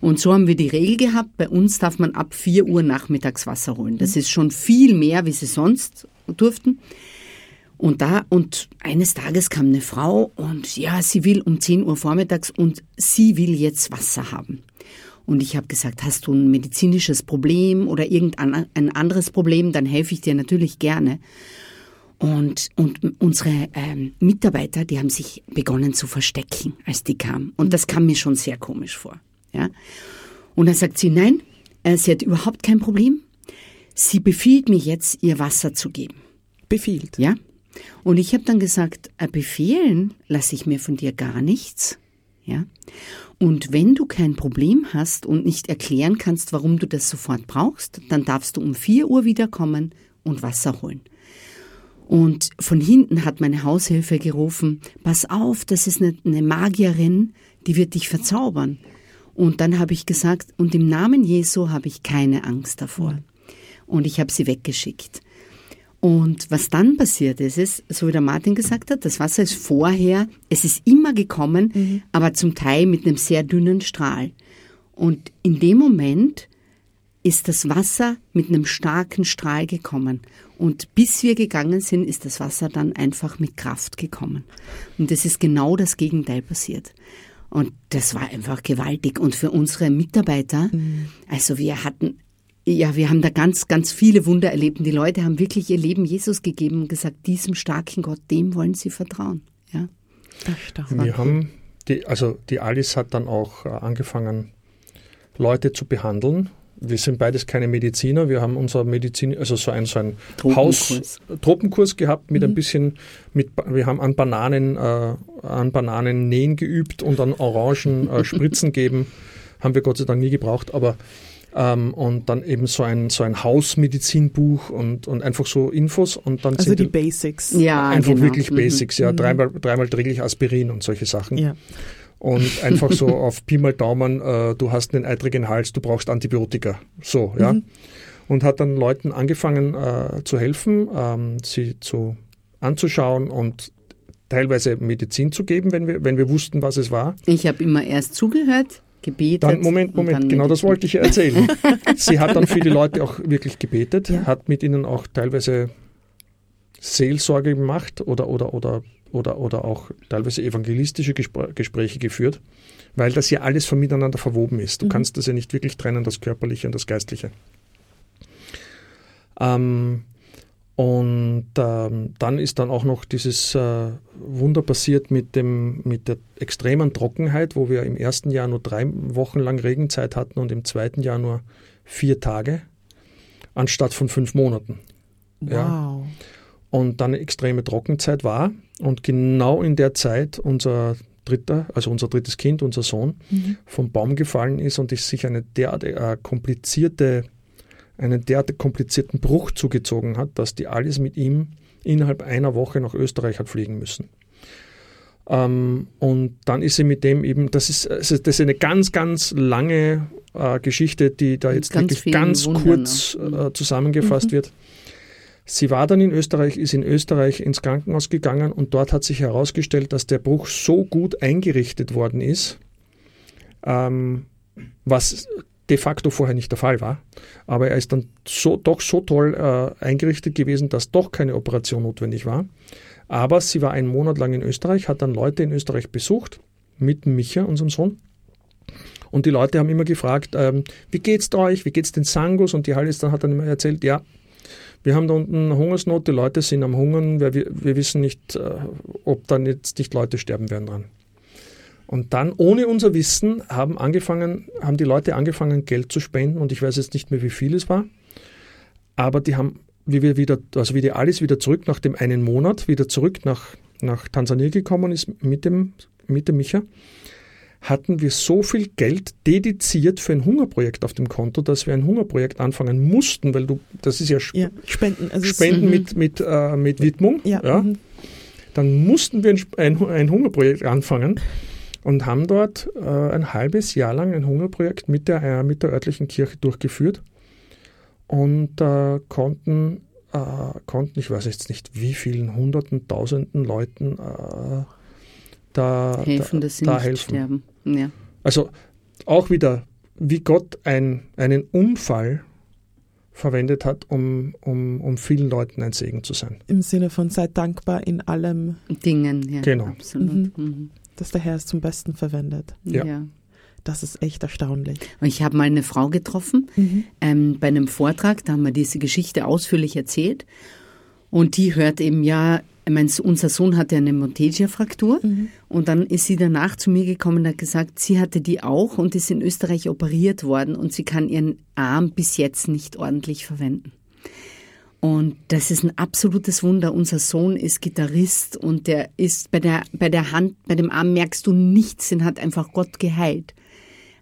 Und so haben wir die Regel gehabt, bei uns darf man ab 4 Uhr nachmittags Wasser holen. Das mhm. ist schon viel mehr, wie sie sonst durften. Und da, und eines Tages kam eine Frau und ja, sie will um 10 Uhr vormittags und sie will jetzt Wasser haben. Und ich habe gesagt, hast du ein medizinisches Problem oder irgendein ein anderes Problem, dann helfe ich dir natürlich gerne. Und, und unsere ähm, Mitarbeiter, die haben sich begonnen zu verstecken, als die kam. Und das kam mir schon sehr komisch vor. Ja? Und dann sagt sie, nein, äh, sie hat überhaupt kein Problem. Sie befiehlt mir jetzt, ihr Wasser zu geben. Befiehlt? Ja. Und ich habe dann gesagt, äh, befehlen lasse ich mir von dir gar nichts. Ja? Und wenn du kein Problem hast und nicht erklären kannst, warum du das sofort brauchst, dann darfst du um 4 Uhr wiederkommen und Wasser holen. Und von hinten hat meine Haushilfe gerufen, pass auf, das ist eine, eine Magierin, die wird dich verzaubern. Und dann habe ich gesagt, und im Namen Jesu habe ich keine Angst davor. Und ich habe sie weggeschickt. Und was dann passiert ist, ist, so wie der Martin gesagt hat, das Wasser ist vorher, es ist immer gekommen, mhm. aber zum Teil mit einem sehr dünnen Strahl. Und in dem Moment ist das Wasser mit einem starken Strahl gekommen. Und bis wir gegangen sind, ist das Wasser dann einfach mit Kraft gekommen. Und es ist genau das Gegenteil passiert. Und das war einfach gewaltig. Und für unsere Mitarbeiter, mhm. also wir hatten ja, wir haben da ganz, ganz viele Wunder erlebt. Und die Leute haben wirklich ihr Leben Jesus gegeben und gesagt, diesem starken Gott, dem wollen sie vertrauen. Ja. Wir haben die, also die Alice hat dann auch äh, angefangen, Leute zu behandeln. Wir sind beides keine Mediziner. Wir haben unser Medizin, also so ein, so ein Haus, Tropenkurs gehabt mit mhm. ein bisschen, mit, wir haben an Bananen, äh, an Bananen nähen geübt und an Orangen äh, Spritzen [LAUGHS] geben. Haben wir Gott sei Dank nie gebraucht, aber ähm, und dann eben so ein, so ein Hausmedizinbuch und, und einfach so Infos und dann also die, die Basics. Ja, einfach genau. wirklich mhm. Basics, ja, mhm. dreimal, dreimal täglich Aspirin und solche Sachen. Ja. Und einfach so auf Pi mal Daumen, äh, du hast einen eitrigen Hals, du brauchst Antibiotika. So, ja. Mhm. Und hat dann Leuten angefangen äh, zu helfen, ähm, sie zu anzuschauen und teilweise Medizin zu geben, wenn wir, wenn wir wussten, was es war. Ich habe immer erst zugehört, gebetet. Dann, Moment, Moment, genau das wollte ich erzählen. [LAUGHS] Sie hat dann für die Leute auch wirklich gebetet, ja. hat mit ihnen auch teilweise Seelsorge gemacht oder, oder, oder, oder, oder auch teilweise evangelistische Gespr Gespräche geführt, weil das ja alles von miteinander verwoben ist. Du mhm. kannst das ja nicht wirklich trennen, das Körperliche und das Geistliche. Ähm, und ähm, dann ist dann auch noch dieses äh, Wunder passiert mit, dem, mit der extremen Trockenheit, wo wir im ersten Jahr nur drei Wochen lang Regenzeit hatten und im zweiten Jahr nur vier Tage, anstatt von fünf Monaten. Wow. Ja. Und dann eine extreme Trockenzeit war und genau in der Zeit unser dritter, also unser drittes Kind, unser Sohn, mhm. vom Baum gefallen ist und es sich eine derart äh, komplizierte einen derart komplizierten Bruch zugezogen hat, dass die Alice mit ihm innerhalb einer Woche nach Österreich hat fliegen müssen. Ähm, und dann ist sie mit dem eben, das ist, das ist eine ganz, ganz lange äh, Geschichte, die da jetzt ganz wirklich ganz Wundern, kurz äh, zusammengefasst mhm. wird. Sie war dann in Österreich, ist in Österreich ins Krankenhaus gegangen und dort hat sich herausgestellt, dass der Bruch so gut eingerichtet worden ist, ähm, was de facto vorher nicht der Fall war. Aber er ist dann so, doch so toll äh, eingerichtet gewesen, dass doch keine Operation notwendig war. Aber sie war einen Monat lang in Österreich, hat dann Leute in Österreich besucht, mit Micha, unserem Sohn. Und die Leute haben immer gefragt, ähm, wie geht's euch, wie geht's den Sangos? Und die Hallis dann hat dann immer erzählt, ja, wir haben da unten Hungersnot, die Leute sind am Hungern, wir, wir wissen nicht, äh, ob dann jetzt nicht Leute sterben werden dran. Und dann, ohne unser Wissen, haben, angefangen, haben die Leute angefangen, Geld zu spenden. Und ich weiß jetzt nicht mehr, wie viel es war. Aber die haben, wie wir wieder, also wie die Alice wieder zurück nach dem einen Monat, wieder zurück nach, nach Tansania gekommen ist mit dem, mit dem Micha, hatten wir so viel Geld dediziert für ein Hungerprojekt auf dem Konto, dass wir ein Hungerprojekt anfangen mussten, weil du, das ist ja, Sp ja Spenden, also Spenden ist, mit, mit, äh, mit Widmung. Ja. ja. Mhm. Dann mussten wir ein, ein, ein Hungerprojekt anfangen und haben dort äh, ein halbes Jahr lang ein Hungerprojekt mit der, äh, mit der örtlichen Kirche durchgeführt und äh, konnten, äh, konnten, ich weiß jetzt nicht wie vielen hunderten, tausenden Leuten äh, da helfen, da, dass sie da nicht helfen. sterben. Ja. Also auch wieder, wie Gott ein, einen Unfall verwendet hat, um, um, um vielen Leuten ein Segen zu sein. Im Sinne von seid dankbar in allem. Dingen, ja. Genau. Absolut. Mhm. Mhm dass der Herr es zum Besten verwendet. Ja. ja. Das ist echt erstaunlich. Ich habe mal eine Frau getroffen mhm. ähm, bei einem Vortrag, da haben wir diese Geschichte ausführlich erzählt. Und die hört eben ja, ich meine, unser Sohn hatte eine Montegia-Fraktur mhm. und dann ist sie danach zu mir gekommen und hat gesagt, sie hatte die auch und ist in Österreich operiert worden und sie kann ihren Arm bis jetzt nicht ordentlich verwenden. Und das ist ein absolutes Wunder. Unser Sohn ist Gitarrist und der ist bei der, bei der Hand, bei dem Arm merkst du nichts, den hat einfach Gott geheilt.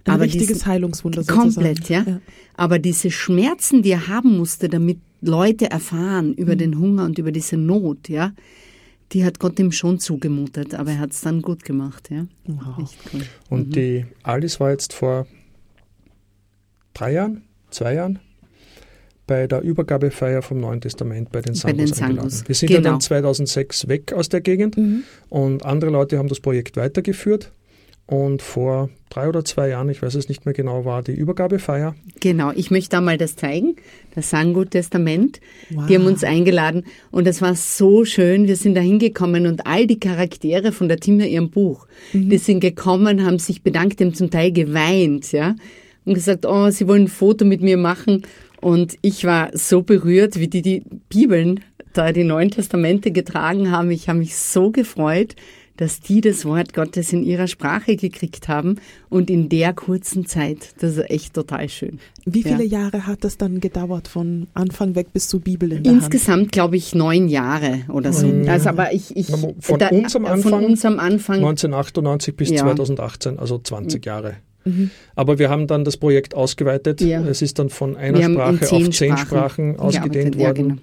Ein Aber richtiges diesen, Heilungswunder sozusagen. Komplett, ja? ja. Aber diese Schmerzen, die er haben musste, damit Leute erfahren über mhm. den Hunger und über diese Not, ja, die hat Gott ihm schon zugemutet, aber er hat es dann gut gemacht, ja. Wow. Cool. Und mhm. die Alice war jetzt vor drei Jahren, zwei Jahren bei der Übergabefeier vom Neuen Testament bei den Sangos, bei den Sangos. Wir sind genau. dann 2006 weg aus der Gegend mhm. und andere Leute haben das Projekt weitergeführt. Und vor drei oder zwei Jahren, ich weiß es nicht mehr genau, war die Übergabefeier. Genau, ich möchte da mal das zeigen, das Sango-Testament. Wow. Die haben uns eingeladen und es war so schön. Wir sind da hingekommen und all die Charaktere von der Timna ihrem Buch, mhm. die sind gekommen, haben sich bedankt, haben zum Teil geweint, ja, und gesagt, oh, sie wollen ein Foto mit mir machen. Und ich war so berührt, wie die die Bibeln, da die Neuen Testamente getragen haben. Ich habe mich so gefreut. dass die das Wort Gottes in ihrer Sprache gekriegt haben und in der kurzen Zeit. Das ist echt total schön. Wie viele ja. Jahre hat das dann gedauert, von Anfang weg bis zur Bibel in der Insgesamt, glaube ich, neun Jahre oder so. Ja. Also, aber ich, ich von, da, uns am Anfang, von uns am Anfang 1998 bis ja. 2018, also 20 Jahre. Mhm. Aber wir haben dann das Projekt ausgeweitet. Ja. Es ist dann von einer Sprache auf zehn Sprachen, Sprachen ausgedehnt worden. Ja, genau.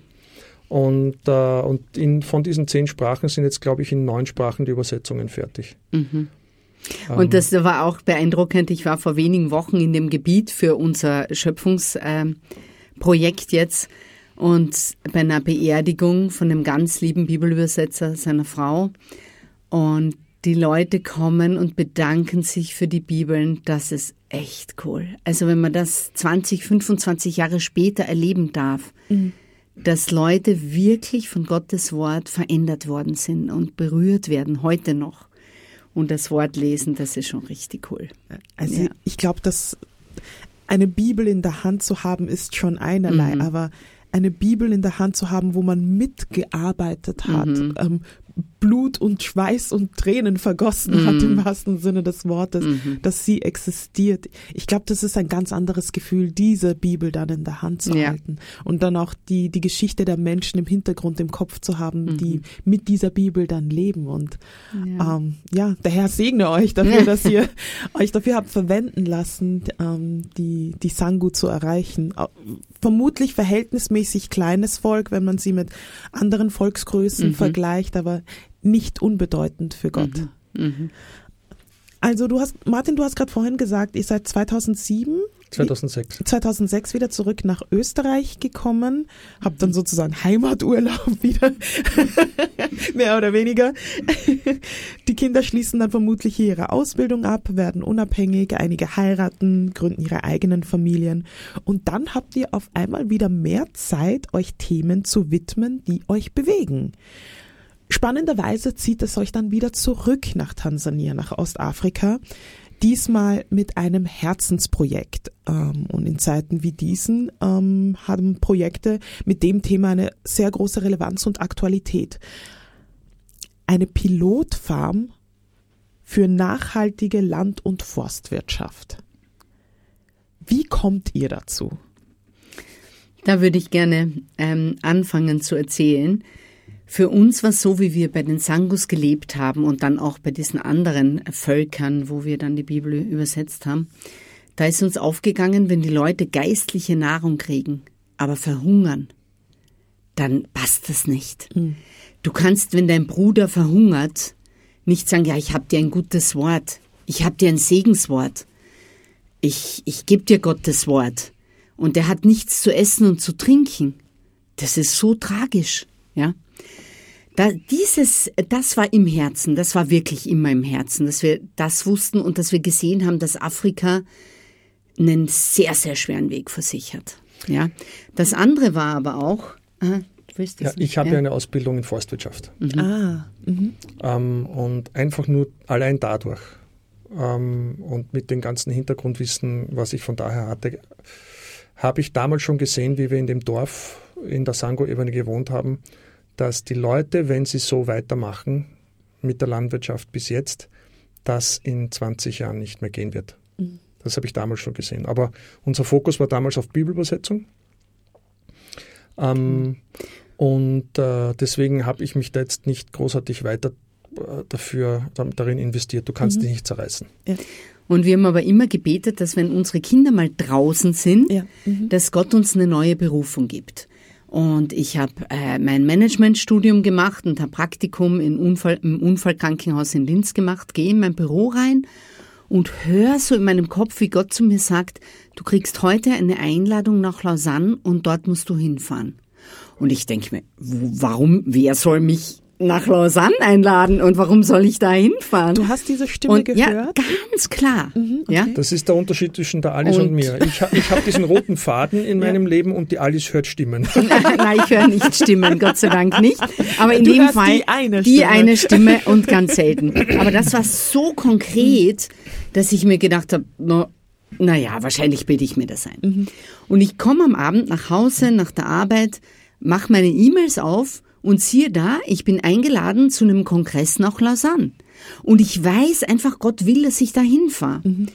Und, äh, und in, von diesen zehn Sprachen sind jetzt, glaube ich, in neun Sprachen die Übersetzungen fertig. Mhm. Und ähm. das war auch beeindruckend. Ich war vor wenigen Wochen in dem Gebiet für unser Schöpfungsprojekt äh, jetzt und bei einer Beerdigung von einem ganz lieben Bibelübersetzer seiner Frau. Und die Leute kommen und bedanken sich für die Bibeln. Das ist echt cool. Also wenn man das 20, 25 Jahre später erleben darf, mhm. dass Leute wirklich von Gottes Wort verändert worden sind und berührt werden, heute noch. Und das Wort lesen, das ist schon richtig cool. Also ja. ich glaube, dass eine Bibel in der Hand zu haben, ist schon einerlei, mhm. aber eine Bibel in der Hand zu haben, wo man mitgearbeitet hat, mhm. ähm, Blut und Schweiß und Tränen vergossen mhm. hat im wahrsten Sinne des Wortes, mhm. dass sie existiert. Ich glaube, das ist ein ganz anderes Gefühl, diese Bibel dann in der Hand zu ja. halten und dann auch die, die Geschichte der Menschen im Hintergrund im Kopf zu haben, mhm. die mit dieser Bibel dann leben. Und ja, ähm, ja der Herr segne euch dafür, [LAUGHS] dass ihr euch dafür habt verwenden lassen, ähm, die, die Sangu zu erreichen. Vermutlich verhältnismäßig kleines Volk, wenn man sie mit anderen Volksgrößen mhm. vergleicht, aber nicht unbedeutend für Gott. Mhm. Mhm. Also du hast, Martin, du hast gerade vorhin gesagt, ihr seid 2007 2006. 2006 wieder zurück nach Österreich gekommen, habt dann sozusagen Heimaturlaub [LAUGHS] wieder, mehr oder weniger. Die Kinder schließen dann vermutlich hier ihre Ausbildung ab, werden unabhängig, einige heiraten, gründen ihre eigenen Familien und dann habt ihr auf einmal wieder mehr Zeit, euch Themen zu widmen, die euch bewegen. Spannenderweise zieht es euch dann wieder zurück nach Tansania, nach Ostafrika, diesmal mit einem Herzensprojekt. Ähm, und in Zeiten wie diesen ähm, haben Projekte mit dem Thema eine sehr große Relevanz und Aktualität. Eine Pilotfarm für nachhaltige Land- und Forstwirtschaft. Wie kommt ihr dazu? Da würde ich gerne ähm, anfangen zu erzählen. Für uns war es so, wie wir bei den Sangus gelebt haben und dann auch bei diesen anderen Völkern, wo wir dann die Bibel übersetzt haben. Da ist uns aufgegangen, wenn die Leute geistliche Nahrung kriegen, aber verhungern, dann passt das nicht. Mhm. Du kannst, wenn dein Bruder verhungert, nicht sagen, ja, ich habe dir ein gutes Wort, ich habe dir ein Segenswort, ich, ich gebe dir Gottes Wort und der hat nichts zu essen und zu trinken. Das ist so tragisch, ja. Da, dieses, das war im Herzen, das war wirklich immer im Herzen, dass wir das wussten und dass wir gesehen haben, dass Afrika einen sehr, sehr schweren Weg vor sich hat. Ja. Das andere war aber auch, aha, ja, ich habe ja. eine Ausbildung in Forstwirtschaft. Mhm. Ah, mhm. Ähm, und einfach nur allein dadurch ähm, und mit dem ganzen Hintergrundwissen, was ich von daher hatte, habe ich damals schon gesehen, wie wir in dem Dorf in der Sango-Ebene gewohnt haben, dass die Leute, wenn sie so weitermachen mit der Landwirtschaft bis jetzt, das in 20 Jahren nicht mehr gehen wird. Mhm. Das habe ich damals schon gesehen. Aber unser Fokus war damals auf Bibelübersetzung. Ähm, mhm. Und äh, deswegen habe ich mich da jetzt nicht großartig weiter äh, dafür darin investiert. Du kannst mhm. dich nicht zerreißen. Ja. Und wir haben aber immer gebetet, dass wenn unsere Kinder mal draußen sind, ja. mhm. dass Gott uns eine neue Berufung gibt. Und ich habe äh, mein Managementstudium gemacht und habe Praktikum in Unfall, im Unfallkrankenhaus in Linz gemacht, gehe in mein Büro rein und höre so in meinem Kopf, wie Gott zu mir sagt, du kriegst heute eine Einladung nach Lausanne und dort musst du hinfahren. Und ich denke mir, warum, wer soll mich nach Lausanne einladen und warum soll ich da hinfahren? Du hast diese Stimme und, gehört? Ja, ganz klar. Mhm, okay. ja? Das ist der Unterschied zwischen der Alice und, und mir. Ich, ich habe diesen roten Faden in [LAUGHS] meinem ja. Leben und die Alice hört Stimmen. [LAUGHS] Nein, ich höre nicht Stimmen, Gott sei Dank nicht. Aber in du dem Fall die eine, die eine Stimme [LAUGHS] und ganz selten. Aber das war so konkret, dass ich mir gedacht habe, no, naja, wahrscheinlich bilde ich mir das ein. Mhm. Und ich komme am Abend nach Hause, nach der Arbeit, mache meine E-Mails auf Und siehe da, ich bin eingeladen zu einem Kongress nach Lausanne. Und ich weiß einfach, Gott will, dass ich da hinfahre. Mhm.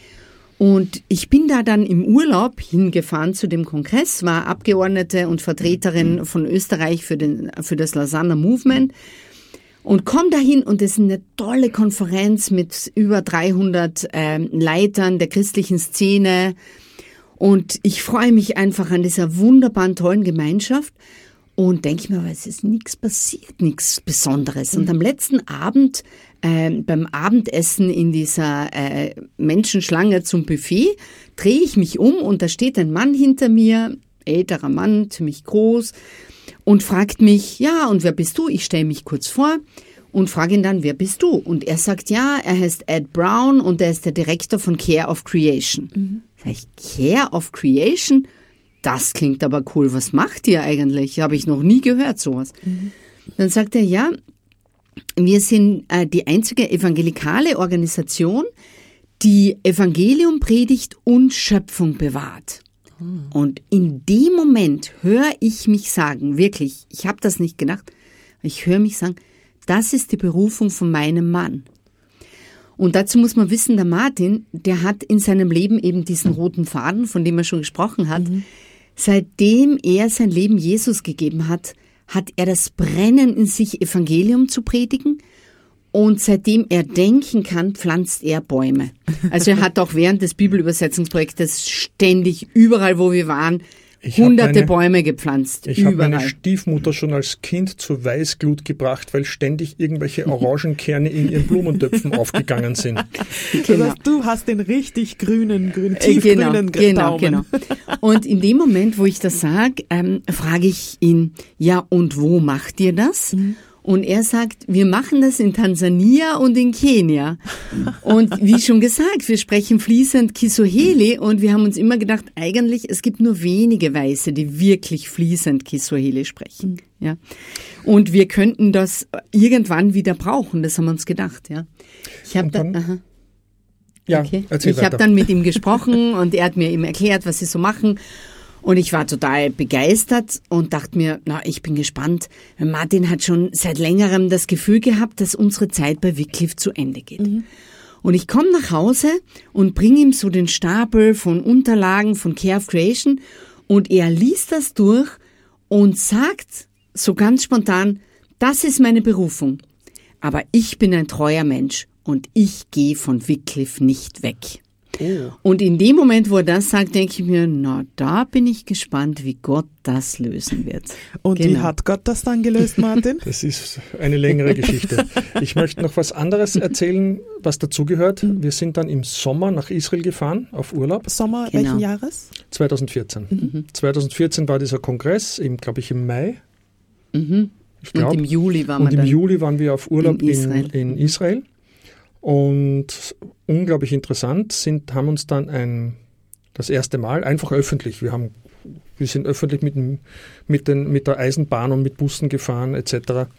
Und ich bin da dann im Urlaub hingefahren zu dem Kongress, war Abgeordnete und Vertreterin von Österreich für, den, für das Lausanne Movement und komm dahin und es ist eine tolle Konferenz mit über 300 äh, Leitern der christlichen Szene und ich freue mich einfach an dieser wunderbaren, tollen Gemeinschaft und denke mir, es ist nichts passiert, nichts Besonderes. Und am letzten Abend äh, beim Abendessen in dieser äh, Menschenschlange zum Buffet drehe ich mich um und da steht ein Mann hinter mir, älterer Mann, ziemlich groß, und fragt mich, ja, und wer bist du? Ich stelle mich kurz vor und frage ihn dann, wer bist du? Und er sagt, ja, er heißt Ed Brown und er ist der Direktor von Care of Creation. Mhm. Sag ich, Care of Creation? Das klingt aber cool. Was macht ihr eigentlich? Habe ich noch nie gehört, sowas. Mhm. Dann sagt er, ja, wir sind äh, die einzige evangelikale Organisation, die Evangelium predigt und Schöpfung bewahrt. Hm. Und in dem Moment höre ich mich sagen, wirklich, ich habe das nicht gedacht, ich höre mich sagen, das ist die Berufung von meinem Mann. Und dazu muss man wissen, der Martin, der hat in seinem Leben eben diesen roten Faden, von dem er schon gesprochen hat. Mhm. Seitdem er sein Leben Jesus gegeben hat, hat er das Brennen in sich, Evangelium zu predigen. Und seitdem er denken kann, pflanzt er Bäume. Also er hat auch während des Bibelübersetzungsprojektes ständig überall, wo wir waren, ich hunderte meine, Bäume gepflanzt. Ich habe meine Stiefmutter schon als Kind zur Weißglut gebracht, weil ständig irgendwelche Orangenkerne in ihren Blumentöpfen [LAUGHS] aufgegangen sind. Genau. Das heißt, du hast den richtig grünen, grün, äh, tiefgrünen genau, genau, genau. Und in dem Moment, wo ich das sage, ähm, frage ich ihn, ja, und wo macht ihr das? Mhm. Und er sagt, wir machen das in Tansania und in Kenia. Und wie schon gesagt, wir sprechen fließend Kiswahili und wir haben uns immer gedacht, eigentlich, es gibt nur wenige Weiße, die wirklich fließend Kiswahili sprechen. Ja. Und wir könnten das irgendwann wieder brauchen, das haben wir uns gedacht, ja. Ich habe dann, aha. Ja, okay. ich habe dann mit ihm gesprochen und er hat mir eben erklärt, was sie so machen. Und ich war total begeistert und dachte mir, na, ich bin gespannt. Martin hat schon seit längerem das Gefühl gehabt, dass unsere Zeit bei Wycliffe zu Ende geht. Mhm. Und ich komme nach Hause und bringe ihm so den Stapel von Unterlagen von Care of Creation und er liest das durch und sagt so ganz spontan, das ist meine Berufung. Aber ich bin ein treuer Mensch und ich gehe von Wycliffe nicht weg. Oh. Und in dem Moment, wo er das sagt, denke ich mir, na, da bin ich gespannt, wie Gott das lösen wird. Und genau. wie hat Gott das dann gelöst, Martin? [LAUGHS] Das ist eine längere Geschichte. Ich möchte noch was anderes erzählen, was dazugehört. Wir sind dann im Sommer nach Israel gefahren, auf Urlaub. Sommer genau. welchen Jahres? 2014. Mhm. 2014 war dieser Kongress, glaube ich, im Mai. Mhm. Ich glaub. Und im Juli waren wir Und im Juli waren wir auf Urlaub in Israel. In, in Israel. Und unglaublich interessant sind, haben uns dann ein, das erste Mal einfach öffentlich, wir haben wir sind öffentlich mit, mit, den, mit der Eisenbahn und mit Bussen gefahren etc.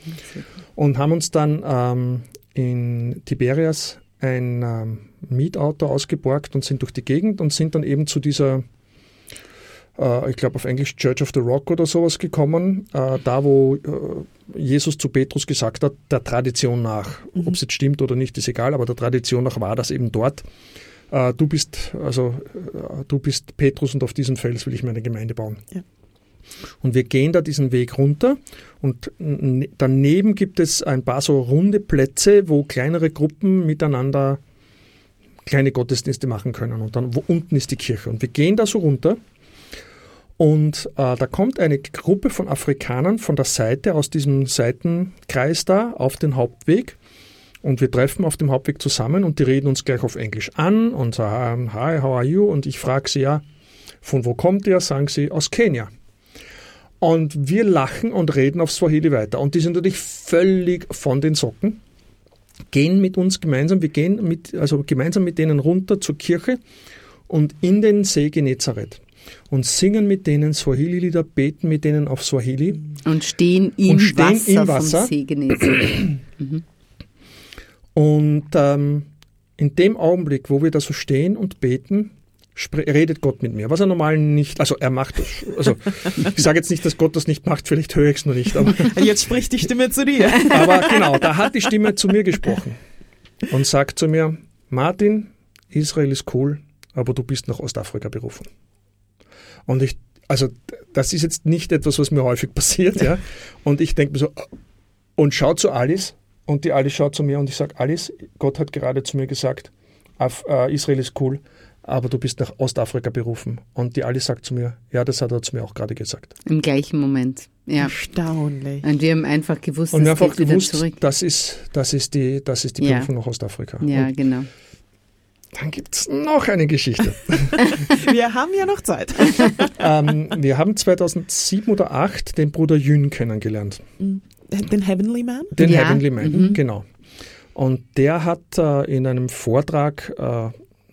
Und haben uns dann ähm, in Tiberias ein ähm, Mietauto ausgeborgt und sind durch die Gegend und sind dann eben zu dieser ich glaube auf Englisch Church of the Rock oder sowas gekommen, äh, da wo äh, Jesus zu Petrus gesagt hat, der Tradition nach. Mhm. Ob es jetzt stimmt oder nicht, ist egal, aber der Tradition nach war das eben dort. du bist, also du bist Petrus und auf diesem Fels will ich meine Gemeinde bauen. Ja. Und wir gehen da diesen Weg runter und daneben gibt es ein paar so runde Plätze, wo kleinere Gruppen miteinander kleine Gottesdienste machen können. Und dann wo unten ist die Kirche. Und wir gehen da so runter und äh, da kommt eine Gruppe von Afrikanern von der Seite aus diesem Seitenkreis da auf den Hauptweg. Und wir treffen auf dem Hauptweg zusammen und die reden uns gleich auf Englisch an und sagen, hi, how are you? Und ich frage sie ja, von wo kommt ihr? Sagen sie, aus Kenia. Und wir lachen und reden auf Swahili weiter. Und die sind natürlich völlig von den Socken, gehen mit uns gemeinsam, wir gehen mit, also gemeinsam mit denen runter zur Kirche und in den See Genezareth und singen mit denen Swahili-Lieder, beten mit denen auf Swahili. Und stehen im, und stehen Wasser, im Wasser vom See mhm. [CLEARS THROAT] Und ähm, in dem Augenblick, wo wir da so stehen und beten, redet Gott mit mir, was er normal nicht, also er macht das. Also [LAUGHS] ich sage jetzt nicht, dass Gott das nicht macht, vielleicht höre ich es nur nicht. Aber, [LAUGHS] jetzt spricht die Stimme zu dir. [LAUGHS] Aber genau, da hat die Stimme zu mir gesprochen und sagt zu mir, Martin, Israel ist cool, aber du bist nach Ostafrika berufen. Und ich, also das ist jetzt nicht etwas, was mir häufig passiert, ja. Und ich denke mir so, und schau zu Alice und die Alice schaut zu mir und ich sage, Alice, Gott hat gerade zu mir gesagt, äh, Israel ist cool, aber du bist nach Ostafrika berufen. Und die Alice sagt zu mir, ja, das hat er zu mir auch gerade gesagt. Im gleichen Moment. Ja. Erstaunlich. Und wir haben einfach gewusst, und wir haben einfach gewusst, das ist, das ist die, das ist die Berufung ja. nach Ostafrika. Ja, und genau. Dann gibt es noch eine Geschichte. [LAUGHS] wir haben ja noch Zeit. [LAUGHS] ähm, wir haben 2007 oder 2008 den Bruder Jün kennengelernt. Den Heavenly Man? Den ja. Heavenly Man, mhm. genau. Und der hat äh, in einem Vortrag äh,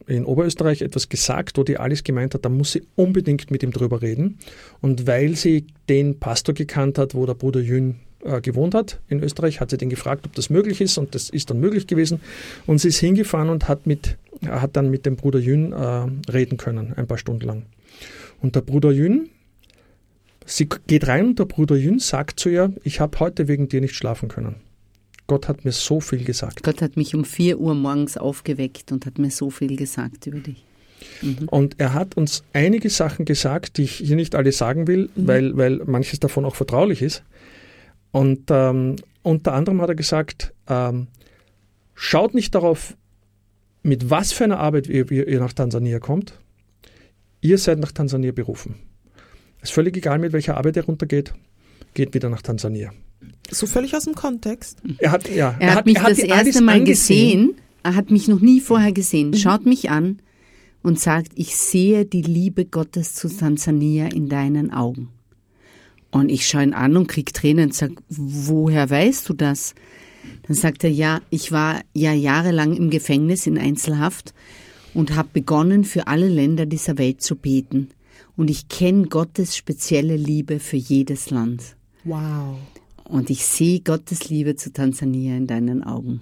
in Oberösterreich etwas gesagt, wo die Alice gemeint hat, da muss sie unbedingt mit ihm drüber reden. Und weil sie den Pastor gekannt hat, wo der Bruder Jün äh, gewohnt hat in Österreich, hat sie den gefragt, ob das möglich ist und das ist dann möglich gewesen. Und sie ist hingefahren und hat, mit, hat dann mit dem Bruder Jün äh, reden können, ein paar Stunden lang. Und der Bruder Jün, sie geht rein und der Bruder Jün sagt zu ihr, ich habe heute wegen dir nicht schlafen können. Gott hat mir so viel gesagt. Gott hat mich um 4 Uhr morgens aufgeweckt und hat mir so viel gesagt über dich. Mhm. Und er hat uns einige Sachen gesagt, die ich hier nicht alle sagen will, mhm. weil, weil manches davon auch vertraulich ist. Und ähm, unter anderem hat er gesagt, ähm, schaut nicht darauf, mit was für einer Arbeit ihr, ihr nach Tansania kommt. Ihr seid nach Tansania berufen. Es ist völlig egal, mit welcher Arbeit ihr runtergeht, geht wieder nach Tansania. So völlig aus dem Kontext. Er hat, ja, er, er hat, mich er hat das erste Mal gesehen. Er hat mich noch nie vorher gesehen. Mhm. Schaut mich an und sagt, ich sehe die Liebe Gottes zu Tansania in deinen Augen. Und ich schaue ihn an und kriege Tränen und sage, woher weißt du das? Dann sagt er, ja, ich war ja jahrelang im Gefängnis in Einzelhaft und habe begonnen, für alle Länder dieser Welt zu beten. Und ich kenne Gottes spezielle Liebe für jedes Land. Wow. Und ich sehe Gottes Liebe zu Tansania in deinen Augen.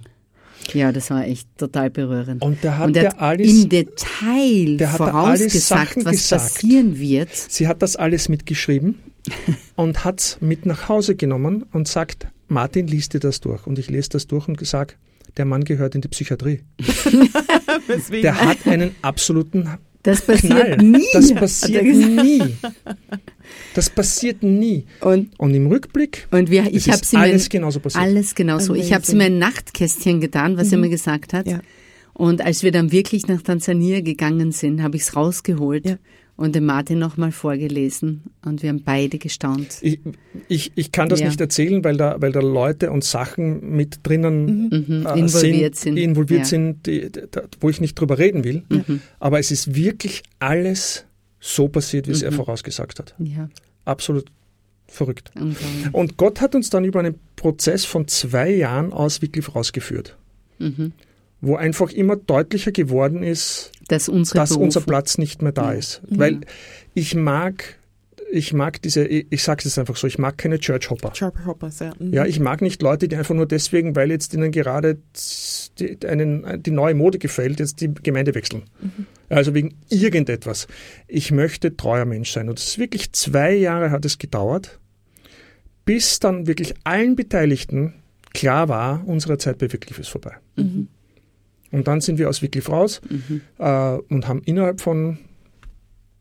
Ja, das war echt total berührend. Und der hat, und der hat alles, im Detail vorausgesagt, was gesagt. passieren wird. Sie hat das alles mitgeschrieben [LAUGHS] und hat es mit nach Hause genommen und sagt, Martin, liest dir das durch. Und ich lese das durch und gesagt, der Mann gehört in die Psychiatrie. [LAUGHS] der hat einen absoluten das passiert Knall. nie. Das passiert nie. Das passiert nie. Und, und im Rückblick und wir, ich ist alles mein, genauso passiert. Alles genauso. Ich habe sie mir ein Nachtkästchen getan, was mhm. er mir gesagt hat. Ja. Und als wir dann wirklich nach Tansania gegangen sind, habe ich es rausgeholt. Ja und dem Martin nochmal vorgelesen und wir haben beide gestaunt. Ich, ich, ich kann das ja. nicht erzählen, weil da, weil da Leute und Sachen mit drinnen mhm. mhm. äh, involviert sind, sind. involviert ja. sind die, die, wo ich nicht drüber reden will. Mhm. Aber es ist wirklich alles so passiert, wie mhm. es er vorausgesagt hat. Ja. Absolut verrückt. Und Gott hat uns dann über einen Prozess von zwei Jahren aus wirklich rausgeführt. Mhm wo einfach immer deutlicher geworden ist, dass, dass unser Platz nicht mehr da ist. Ja. Weil ich mag, ich mag diese, ich, ich sage es einfach so, ich mag keine Church Hopper. Church Hoppers, ja. Mhm. Ja, ich mag nicht Leute, die einfach nur deswegen, weil jetzt ihnen gerade die, einen, die neue Mode gefällt, jetzt die Gemeinde wechseln. Mhm. Also wegen irgendetwas. Ich möchte treuer Mensch sein. Und es ist wirklich zwei Jahre hat es gedauert, bis dann wirklich allen Beteiligten klar war, unsere Zeit bei Wirklich ist vorbei. Mhm. Und dann sind wir aus Wycliffe raus mhm. äh, und haben innerhalb von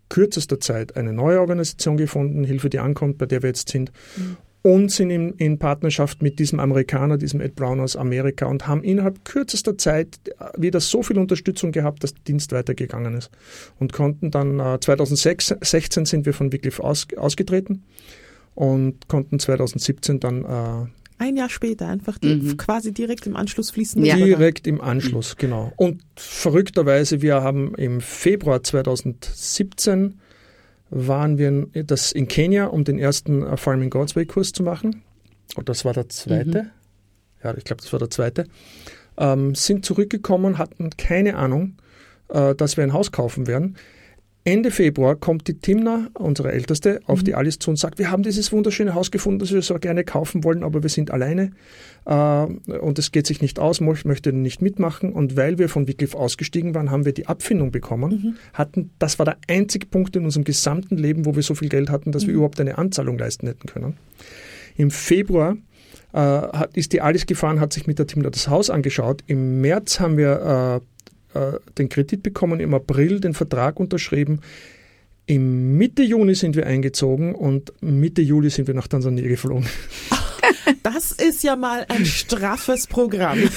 kürzester Zeit eine neue Organisation gefunden, Hilfe, die ankommt, bei der wir jetzt sind. Mhm. Und sind in, in, Partnerschaft mit diesem Amerikaner, diesem Ed Brown aus Amerika und haben innerhalb kürzester Zeit wieder so viel Unterstützung gehabt, dass der Dienst weitergegangen ist. Und konnten dann, äh, 2016 sind wir von Wycliffe aus, ausgetreten und konnten 2017 dann äh, ein Jahr später, einfach die, mhm. quasi direkt im Anschluss fließen. Ja. Direkt im Anschluss, mhm. genau. Und verrückterweise, wir haben im Februar 2017 waren wir in, das in Kenia, um den ersten äh, Farming God's Way Kurs zu machen. Und das war der zweite. Mhm. Ja, ich glaube, das war der zweite. Ähm, sind zurückgekommen, hatten keine Ahnung, äh, dass wir ein Haus kaufen werden. Ende Februar kommt die Timna, unsere Älteste, auf mhm. die Alice zu und sagt, wir haben dieses wunderschöne Haus gefunden, das wir so gerne kaufen wollen, aber wir sind alleine äh, und es geht sich nicht aus, ich möchte nicht mitmachen. Und weil wir von Wycliffe ausgestiegen waren, haben wir die Abfindung bekommen. Mhm. Hatten, das war der einzige Punkt in unserem gesamten Leben, wo wir so viel Geld hatten, dass mhm. wir überhaupt eine Anzahlung leisten hätten können. Im Februar äh, ist die Alice gefahren, hat sich mit der Timna das Haus angeschaut. Im März haben wir äh, äh, den Kredit bekommen, im April den Vertrag unterschrieben. Im Mitte Juni sind wir eingezogen und Mitte Juli sind wir nach Tansania geflogen. [LAUGHS] Das ist ja mal ein straffes Programm. [LAUGHS]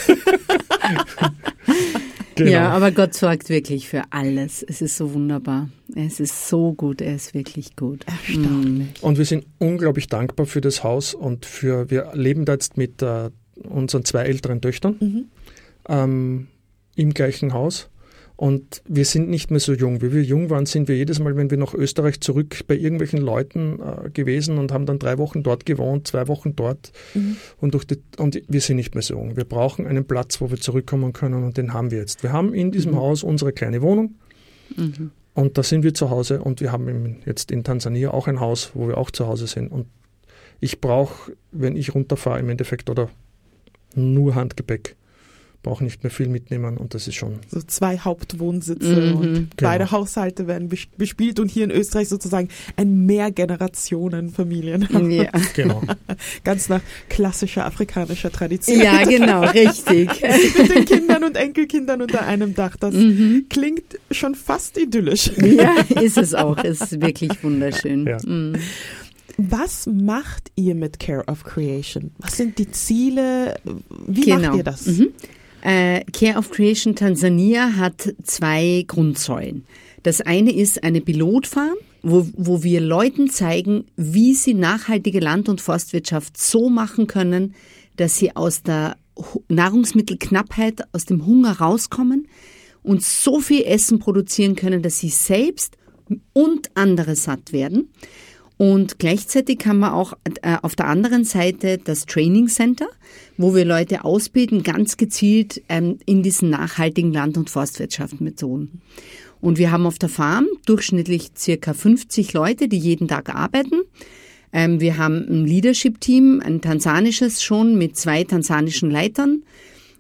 genau. Ja, aber Gott sorgt wirklich für alles. Es ist so wunderbar. Es ist so gut. Er ist wirklich gut. Erstaunlich. Und wir sind unglaublich dankbar für das Haus und für, wir leben da jetzt mit äh, unseren zwei älteren Töchtern. Mhm. Ähm, im gleichen Haus. Und wir sind nicht mehr so jung. Wie wir jung waren, sind wir jedes Mal, wenn wir nach Österreich zurück bei irgendwelchen Leuten äh, gewesen und haben dann drei Wochen dort gewohnt, zwei Wochen dort. Mhm. Und, durch die, und wir sind nicht mehr so jung. Wir brauchen einen Platz, wo wir zurückkommen können und den haben wir jetzt. Wir haben in diesem mhm. Haus unsere kleine Wohnung. Mhm. Und da sind wir zu Hause und wir haben jetzt in Tansania auch ein Haus, wo wir auch zu Hause sind. Und ich brauche, wenn ich runterfahre, im Endeffekt oder nur Handgepäck brauche nicht mehr viel mitnehmen und das ist schon. So zwei Hauptwohnsitze mhm. und genau. beide Haushalte werden bespielt und hier in Österreich sozusagen ein Mehrgenerationenfamilien. Ja. [LAUGHS] Genau. Ganz nach klassischer afrikanischer Tradition. Ja, genau, richtig. [LAUGHS] Mit den Kindern und Enkelkindern unter einem Dach. Das mhm. klingt schon fast idyllisch. Ja, ist es auch. Es ist wirklich wunderschön. Ja. Mhm. Was macht ihr mit Care of Creation? Was sind die Ziele? Wie genau. macht ihr das? Mhm. Äh, Care of Creation Tansania hat zwei Grundsäulen. Das eine ist eine Pilotfarm, wo, wo wir Leuten zeigen, wie sie nachhaltige Land- und Forstwirtschaft so machen können, dass sie aus der Nahrungsmittelknappheit, aus dem Hunger rauskommen und so viel Essen produzieren können, dass sie selbst und andere satt werden. Und gleichzeitig haben wir auch äh, auf der anderen Seite das Training Center, wo wir Leute ausbilden, ganz gezielt ähm, in diesen nachhaltigen Land- und Forstwirtschaftsmethoden. Und wir haben auf der Farm durchschnittlich circa 50 Leute, die jeden Tag arbeiten. Ähm, wir haben ein Leadership-Team, ein tansanisches schon mit zwei tansanischen Leitern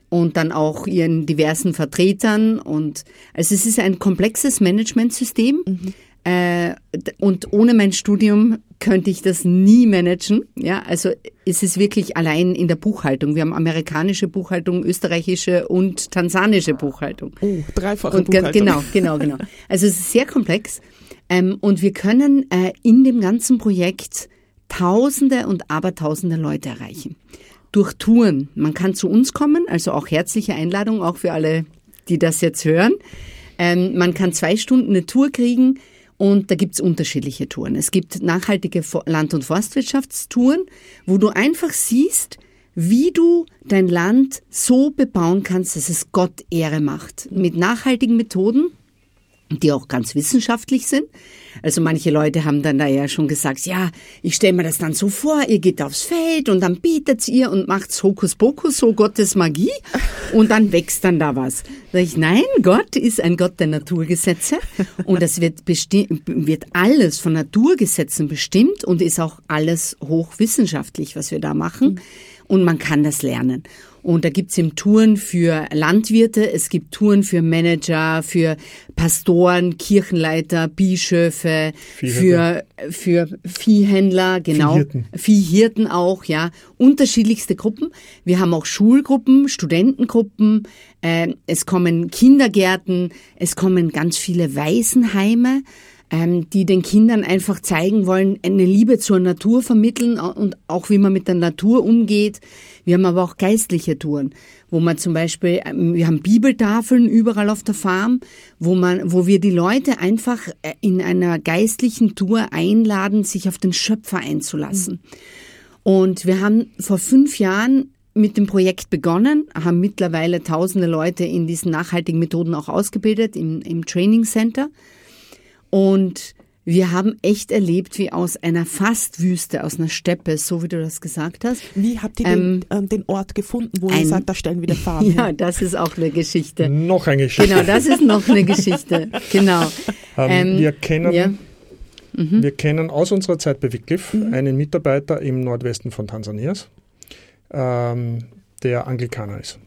und dann auch ihren diversen Vertretern. Und also es ist ein komplexes Managementsystem. Mhm äh, und ohne mein Studium könnte ich das nie managen. Ja, also es ist wirklich allein in der Buchhaltung. Wir haben amerikanische Buchhaltung, österreichische und tansanische Buchhaltung. Oh, dreifache und, Buchhaltung. Genau, genau, genau. Also es ist sehr komplex. Ähm, und wir können äh, in dem ganzen Projekt Tausende und Abertausende Leute erreichen. Durch Touren. Man kann zu uns kommen, also auch herzliche Einladung, auch für alle, die das jetzt hören. Ähm, man kann zwei Stunden eine Tour kriegen und da gibt's unterschiedliche Touren. Es gibt nachhaltige Land- und Forstwirtschaftstouren, wo du einfach siehst, wie du dein Land so bebauen kannst, dass es Gott Ehre macht. Mit nachhaltigen Methoden, die auch ganz wissenschaftlich sind. Also manche Leute haben dann da ja schon gesagt, ja, ich stelle mir das dann so vor, ihr geht aufs Feld und dann betet ihr und macht Hokuspokus, so Gottes Magie und dann wächst dann da was. Sag ich, nein, Gott ist ein Gott der Naturgesetze und es wird, wird alles von Naturgesetzen bestimmt und ist auch alles hochwissenschaftlich, was wir da machen und man kann das lernen. Und da gibt's eben Touren für Landwirte, es gibt Touren für Manager, für Pastoren, Kirchenleiter, Bischöfe, für, für Viehhändler, genau. Viehhirten. Viehhirten auch, ja. Unterschiedlichste Gruppen. Wir haben auch Schulgruppen, Studentengruppen, äh, es kommen Kindergärten, es kommen ganz viele Waisenheime ähm, die den Kindern einfach zeigen wollen, eine Liebe zur Natur vermitteln und auch wie man mit der Natur umgeht. Wir haben aber auch geistliche Touren, wo man zum Beispiel, ähm, wir haben Bibeltafeln überall auf der Farm, wo man, wo wir die Leute einfach äh, in einer geistlichen Tour einladen, sich auf den Schöpfer einzulassen. Und wir haben vor fünf Jahren mit dem Projekt begonnen, haben mittlerweile tausende Leute in diesen nachhaltigen Methoden auch ausgebildet im, im Training Center. Und wir haben echt erlebt, wie aus einer fast Wüste, aus einer Steppe, so wie du das gesagt hast. Wie habt ihr ähm, den, äh, den, Ort gefunden, wo ein, ihr sagt, da stellen wir die Farben [LAUGHS] Ja, hin? das ist auch eine Geschichte. Noch eine Geschichte. Genau, das ist noch eine Geschichte. Genau. Ähm, ähm, wir kennen ja. Mhm. Wir kennen aus unserer Zeit bei Wycliffe mhm. einen Mitarbeiter im Nordwesten von Tansanias, ähm, der Anglikaner ist.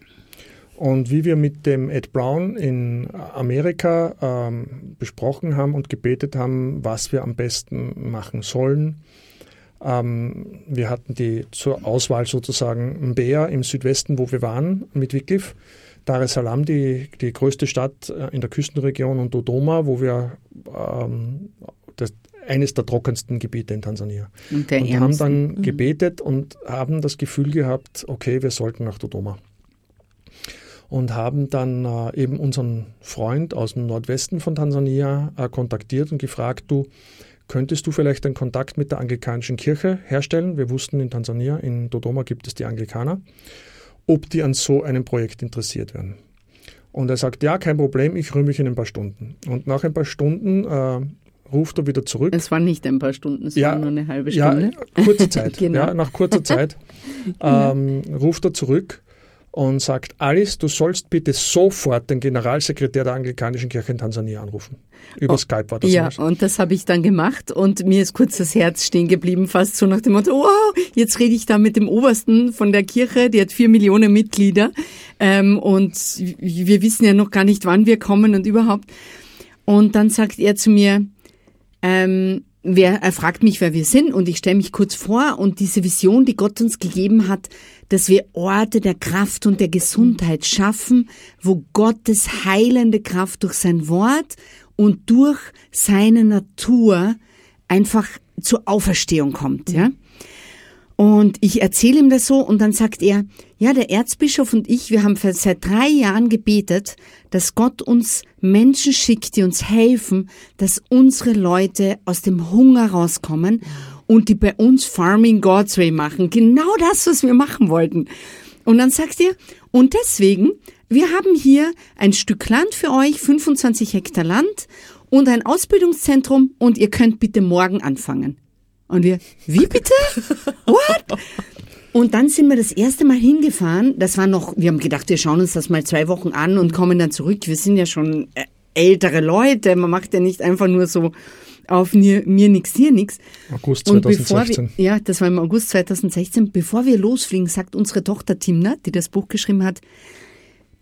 Und wie wir mit dem Ed Brown in Amerika ähm, besprochen haben und gebetet haben, was wir am besten machen sollen, ähm, wir hatten die zur Auswahl sozusagen Mbeya im Südwesten, wo wir waren mit Wycliffe, Dar es Salaam, die, die größte Stadt äh, in der Küstenregion, und Dodoma, wo wir ähm, das, eines der trockensten Gebiete in Tansania. Und, und haben dann mhm. gebetet und haben das Gefühl gehabt, okay, wir sollten nach Dodoma und haben dann äh, eben unseren Freund aus dem Nordwesten von Tansania äh, kontaktiert und gefragt, du, könntest du vielleicht einen Kontakt mit der anglikanischen Kirche herstellen? Wir wussten in Tansania, in Dodoma gibt es die Anglikaner, ob die an so einem Projekt interessiert wären. Und er sagt, ja, kein Problem, ich rühre mich in ein paar Stunden. Und nach ein paar Stunden äh, ruft er wieder zurück. Es waren nicht ein paar Stunden, es ja, war nur eine halbe Stunde. Ja, kurze Zeit. [LAUGHS] genau. ja, nach kurzer Zeit [LAUGHS] ähm, ruft er zurück und sagt, Alice, du sollst bitte sofort den Generalsekretär der Anglikanischen Kirche in Tansania anrufen. Über oh, Skype war das. Ja, und das habe ich dann gemacht und mir ist kurz das Herz stehen geblieben, fast so nach dem Motto, wow, jetzt rede ich da mit dem Obersten von der Kirche, die hat vier Millionen Mitglieder ähm, und wir wissen ja noch gar nicht, wann wir kommen und überhaupt. Und dann sagt er zu mir, ähm, wer, er fragt mich, wer wir sind und ich stelle mich kurz vor und diese Vision, die Gott uns gegeben hat, dass wir Orte der Kraft und der Gesundheit schaffen, wo Gottes heilende Kraft durch sein Wort und durch seine Natur einfach zur Auferstehung kommt, ja. Und ich erzähle ihm das so und dann sagt er, ja, der Erzbischof und ich, wir haben seit drei Jahren gebetet, dass Gott uns Menschen schickt, die uns helfen, dass unsere Leute aus dem Hunger rauskommen und die bei uns Farming God's Way machen. Genau das, was wir machen wollten. Und dann sagt er, und deswegen, wir haben hier ein Stück Land für euch, 25 Hektar Land und ein Ausbildungszentrum und ihr könnt bitte morgen anfangen. Und wir, wie bitte? What? Und dann sind wir das erste Mal hingefahren. Das war noch, wir haben gedacht, wir schauen uns das mal zwei Wochen an und kommen dann zurück. Wir sind ja schon äh, ältere Leute. Man macht ja nicht einfach nur so auf mir, mir nix, dir nix. August 2016. Wir, ja, das war im August 2016. Bevor wir losfliegen, sagt unsere Tochter Timna, die das Buch geschrieben hat,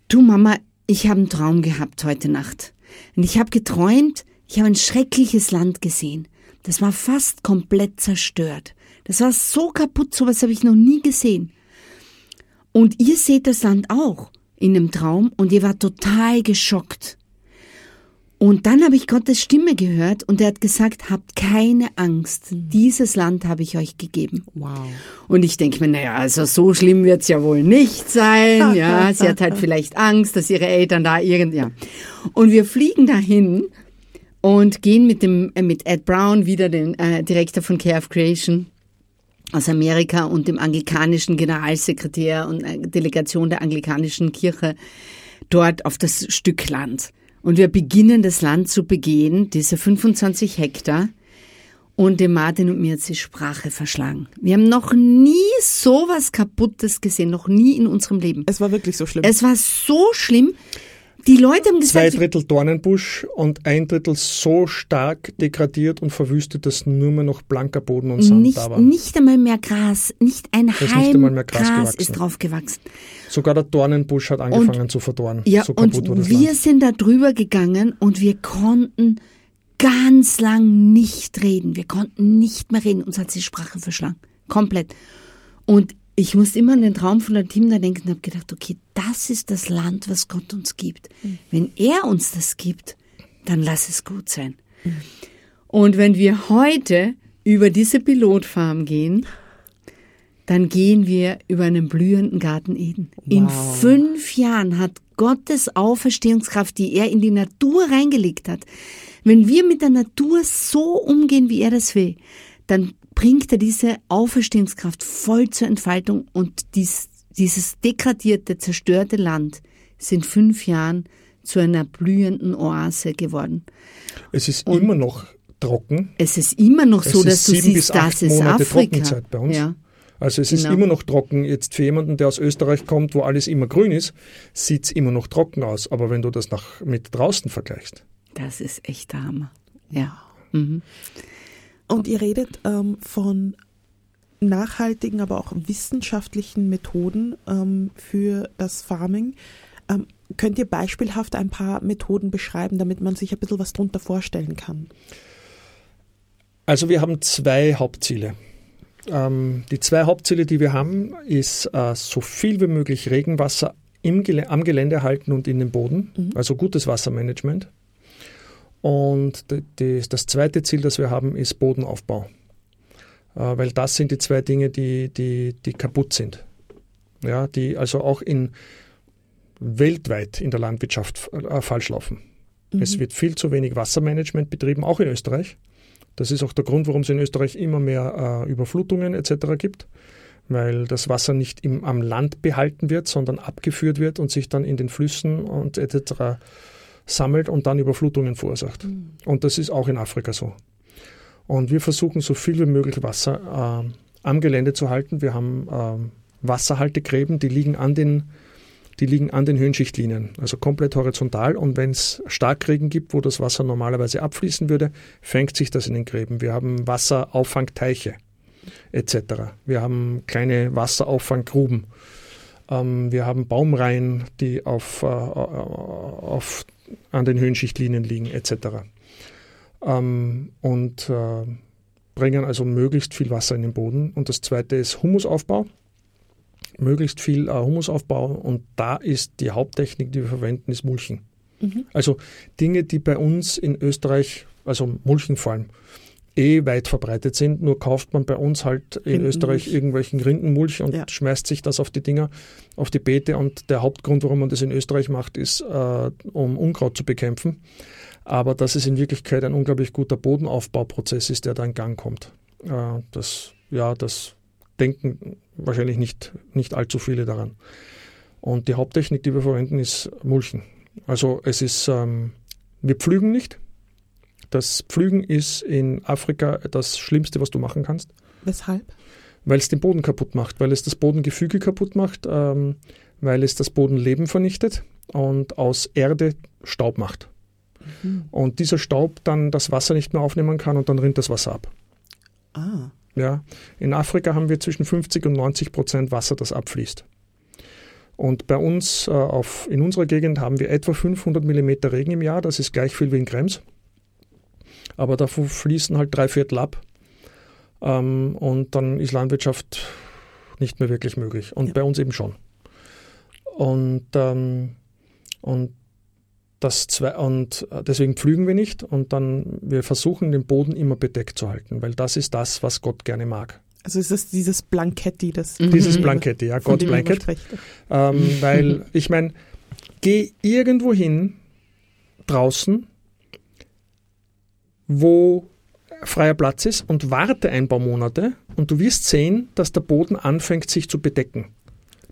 du Mama, ich habe einen Traum gehabt heute Nacht. Und ich habe geträumt, ich habe ein schreckliches Land gesehen. Das war fast komplett zerstört. Das war so kaputt, sowas habe ich noch nie gesehen. Und ihr seht das Land auch in einem Traum und ihr wart total geschockt. Und dann habe ich Gottes Stimme gehört und er hat gesagt, habt keine Angst, dieses Land habe ich euch gegeben. Wow. Und ich denke mir, naja, also so schlimm wird es ja wohl nicht sein. [LAUGHS] Ja, sie hat halt vielleicht Angst, dass ihre Eltern da irgend, ja. Und wir fliegen dahin und gehen mit dem äh, mit Ed Brown wieder den äh, Direktor von Care of Creation aus Amerika und dem anglikanischen Generalsekretär und äh, Delegation der anglikanischen Kirche dort auf das Stück Land. Und wir beginnen das Land zu begehen, diese 25 Hektar. Und dem Martin und mir hat die Sprache verschlagen. Wir haben noch nie so was Kaputtes gesehen, noch nie in unserem Leben. Es war wirklich so schlimm. Es war so schlimm. Die Leute haben gesagt. Zwei Drittel Dornenbusch und ein Drittel so stark degradiert und verwüstet, dass nur mehr noch blanker Boden und Sand nicht, da war. Nicht einmal mehr Gras, nicht ein Halm Gras, Gras ist drauf gewachsen. Sogar der Dornenbusch hat angefangen und, zu verdorren. Ja, so und wir Land. sind da drüber gegangen und wir konnten ganz lang nicht reden. Wir konnten nicht mehr reden. Uns hat die Sprache verschlagen. Komplett. Und ich musste immer an den Traum von der Team da denken und habe gedacht, okay, das ist das Land, was Gott uns gibt. Mhm. Wenn er uns das gibt, dann lass es gut sein. Mhm. Und wenn wir heute über diese Pilotfarm gehen, dann gehen wir über einen blühenden Garten Eden. Wow. In fünf Jahren hat Gottes Auferstehungskraft, die er in die Natur reingelegt hat, wenn wir mit der Natur so umgehen, wie er das will, dann bringt er diese Auferstehungskraft voll zur Entfaltung und dies, dieses degradierte, zerstörte Land ist in fünf Jahren zu einer blühenden Oase geworden. Es ist und immer noch trocken. Es ist immer noch so, dass ist du siehst, das ist Monate Afrika. Trockenzeit bei uns. Ja. Also es ist Genau. immer noch trocken. Jetzt für jemanden, der aus Österreich kommt, wo alles immer grün ist, sieht es immer noch trocken aus. Aber wenn du das nach, mit draußen vergleichst, Das ist echt der Hammer. Ja. Mhm. Und ihr redet ähm, von nachhaltigen, aber auch wissenschaftlichen Methoden ähm, für das Farming. Ähm, könnt ihr beispielhaft ein paar Methoden beschreiben, damit man sich ein bisschen was drunter vorstellen kann? Also wir haben zwei Hauptziele. Ähm, die zwei Hauptziele, die wir haben, ist äh, so viel wie möglich Regenwasser im am Gelände halten und in den Boden, Mhm. also gutes Wassermanagement. Und die, das zweite Ziel, das wir haben, ist Bodenaufbau. Äh, weil das sind die zwei Dinge, die, die, die kaputt sind. Ja, die also auch in weltweit in der Landwirtschaft äh, falsch laufen. Es wird viel zu wenig Wassermanagement betrieben, auch in Österreich. Das ist auch der Grund, warum es in Österreich immer mehr äh, Überflutungen etc. gibt, weil das Wasser nicht im, am Land behalten wird, sondern abgeführt wird und sich dann in den Flüssen und etc. sammelt und dann Überflutungen verursacht. Und das ist auch in Afrika so. Und wir versuchen so viel wie möglich Wasser äh, am Gelände zu halten. Wir haben ähm, Wasserhaltegräben, die liegen an den die liegen an den Höhenschichtlinien, also komplett horizontal. Und wenn es Starkregen gibt, wo das Wasser normalerweise abfließen würde, fängt sich das in den Gräben. Wir haben Wasserauffangteiche etc. Wir haben kleine Wasserauffanggruben. Ähm, wir haben Baumreihen, die auf, äh, auf, an den Höhenschichtlinien liegen etc. Ähm, und äh, bringen also möglichst viel Wasser in den Boden. Und das zweite ist Humusaufbau möglichst viel äh, Humusaufbau und da ist die Haupttechnik, die wir verwenden, ist Mulchen. Mhm. Also Dinge, die bei uns in Österreich, also Mulchen vor allem, eh weit verbreitet sind, nur kauft man bei uns halt in. Österreich irgendwelchen Rindenmulch und Ja. schmeißt sich das auf die Dinger, auf die Beete und der Hauptgrund, warum man das in Österreich macht, ist, äh, um Unkraut zu bekämpfen. Aber dass es in Wirklichkeit ein unglaublich guter Bodenaufbauprozess ist, der da in Gang kommt. Äh, das, ja, das denken wahrscheinlich nicht, nicht allzu viele daran. Und die Haupttechnik, die wir verwenden, ist Mulchen. Also es ist, ähm, wir pflügen nicht. Das Pflügen ist in Afrika das Schlimmste, was du machen kannst, Weshalb? weil es den Boden kaputt macht, weil es das Bodengefüge kaputt macht, ähm, weil es das Bodenleben vernichtet und aus Erde Staub macht. Mhm. Und dieser Staub dann das Wasser nicht mehr aufnehmen kann und dann rinnt das Wasser ab. Ah, Ja, in Afrika haben wir zwischen 50 und 90 Prozent Wasser, das abfließt. Und bei uns äh, auf, in unserer Gegend haben wir etwa 500 Millimeter Regen im Jahr. Das ist gleich viel wie in Krems. Aber davon fließen halt drei Viertel ab. Ähm, und dann ist Landwirtschaft nicht mehr wirklich möglich. Und Ja. bei uns eben schon. Und, ähm, und, das zwei, und äh, deswegen pflügen wir nicht. Und dann, wir versuchen den Boden immer bedeckt zu halten, weil das ist das, was Gott gerne mag. also ist es dieses Blanketti, das Mhm. Dieses Blankett, ja, Gott Blanket. Ähm, weil ich meine, geh irgendwo hin draußen, wo freier Platz ist und warte ein paar Monate und du wirst sehen, dass der Boden anfängt sich zu bedecken.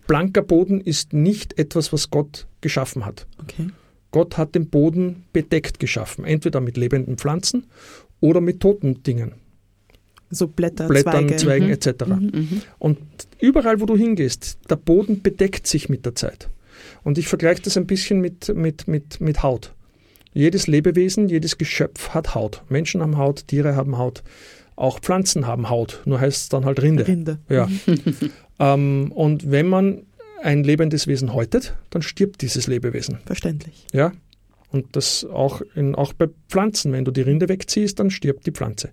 Blanker Boden ist nicht etwas, was Gott geschaffen hat. Okay. Gott hat den Boden bedeckt geschaffen, entweder mit lebenden Pflanzen oder mit toten Dingen, So Blätter, Blättern, Zweige. Zweigen Mhm. etc. Mhm. Und überall, wo du hingehst, der Boden bedeckt sich mit der Zeit. Und ich vergleiche das ein bisschen mit, mit, mit, mit Haut. Jedes Lebewesen, jedes Geschöpf hat Haut. Menschen haben Haut, Tiere haben Haut, auch Pflanzen haben Haut, nur heißt es dann halt Rinde. Rinde. Ja. [LAUGHS] ähm, und wenn man ein lebendes Wesen häutet, dann stirbt dieses Lebewesen. Verständlich. Ja? Und das auch, in, auch bei Pflanzen, wenn du die Rinde wegziehst, dann stirbt die Pflanze.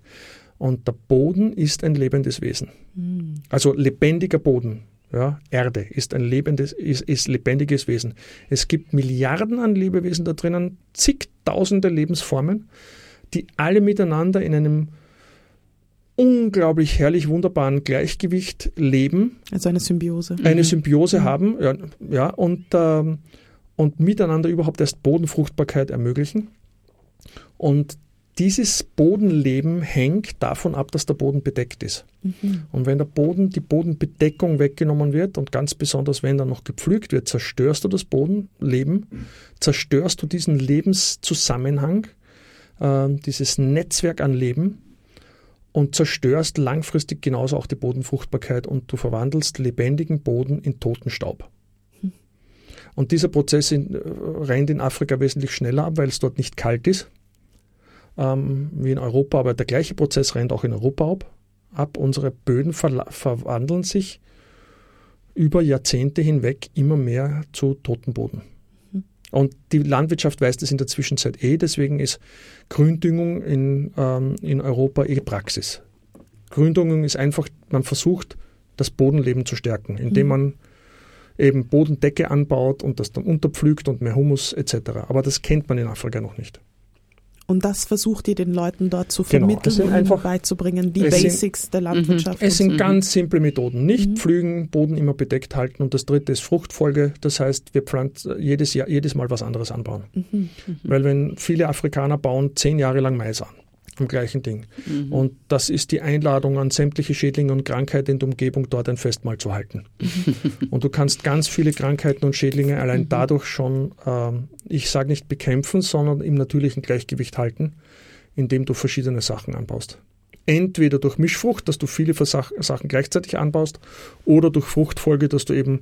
Und der Boden ist ein lebendes Wesen. Mhm. Also lebendiger Boden, ja, Erde ist ein lebendes, ist, ist lebendiges Wesen. Es gibt Milliarden an Lebewesen da drinnen, zigtausende Lebensformen, die alle miteinander in einem unglaublich herrlich wunderbaren Gleichgewicht leben, Also eine Symbiose. eine Symbiose haben ja, ja, und, ähm, und miteinander überhaupt erst Bodenfruchtbarkeit ermöglichen. Und dieses Bodenleben hängt davon ab, dass der Boden bedeckt ist. Mhm. Und wenn der Boden, die Bodenbedeckung weggenommen wird und ganz besonders wenn dann noch gepflügt wird, zerstörst du das Bodenleben, zerstörst du diesen Lebenszusammenhang, äh, dieses Netzwerk an Leben und zerstörst langfristig genauso auch die Bodenfruchtbarkeit und du verwandelst lebendigen Boden in toten Staub. Und dieser Prozess in, äh, rennt in Afrika wesentlich schneller ab, weil es dort nicht kalt ist, ähm, wie in Europa. Aber der gleiche Prozess rennt auch in Europa ab. ab. Unsere Böden ver verwandeln sich über Jahrzehnte hinweg immer mehr zu toten Boden. Und die Landwirtschaft weiß das in der Zwischenzeit eh, deswegen ist Gründüngung in, ähm, in Europa eh Praxis. Gründüngung ist einfach, man versucht, das Bodenleben zu stärken, indem mhm. man eben Bodendecke anbaut und das dann unterpflügt und mehr Humus etc. Aber das kennt man in Afrika noch nicht. Und das versucht ihr den Leuten dort zu genau, vermitteln genau, und einfach, beizubringen, die Basics sind, der mhm. Landwirtschaft. Es sind ganz simple Methoden. Nicht mhm. pflügen, Boden immer bedeckt halten. Und das dritte ist Fruchtfolge. Das heißt, wir pflanzen jedes Jahr, jedes Mal was anderes anbauen. Mhm. Mhm. Weil wenn viele Afrikaner bauen zehn Jahre lang Mais an am gleichen Ding. Mhm. Und das ist die Einladung an sämtliche Schädlinge und Krankheiten in der Umgebung, dort ein Festmahl zu halten. [LAUGHS] und du kannst ganz viele Krankheiten und Schädlinge allein mhm. dadurch schon, äh, ich sage nicht bekämpfen, sondern im natürlichen Gleichgewicht halten, indem du verschiedene Sachen anbaust. Entweder durch Mischfrucht, dass du viele Sachen gleichzeitig anbaust, oder durch Fruchtfolge, dass du eben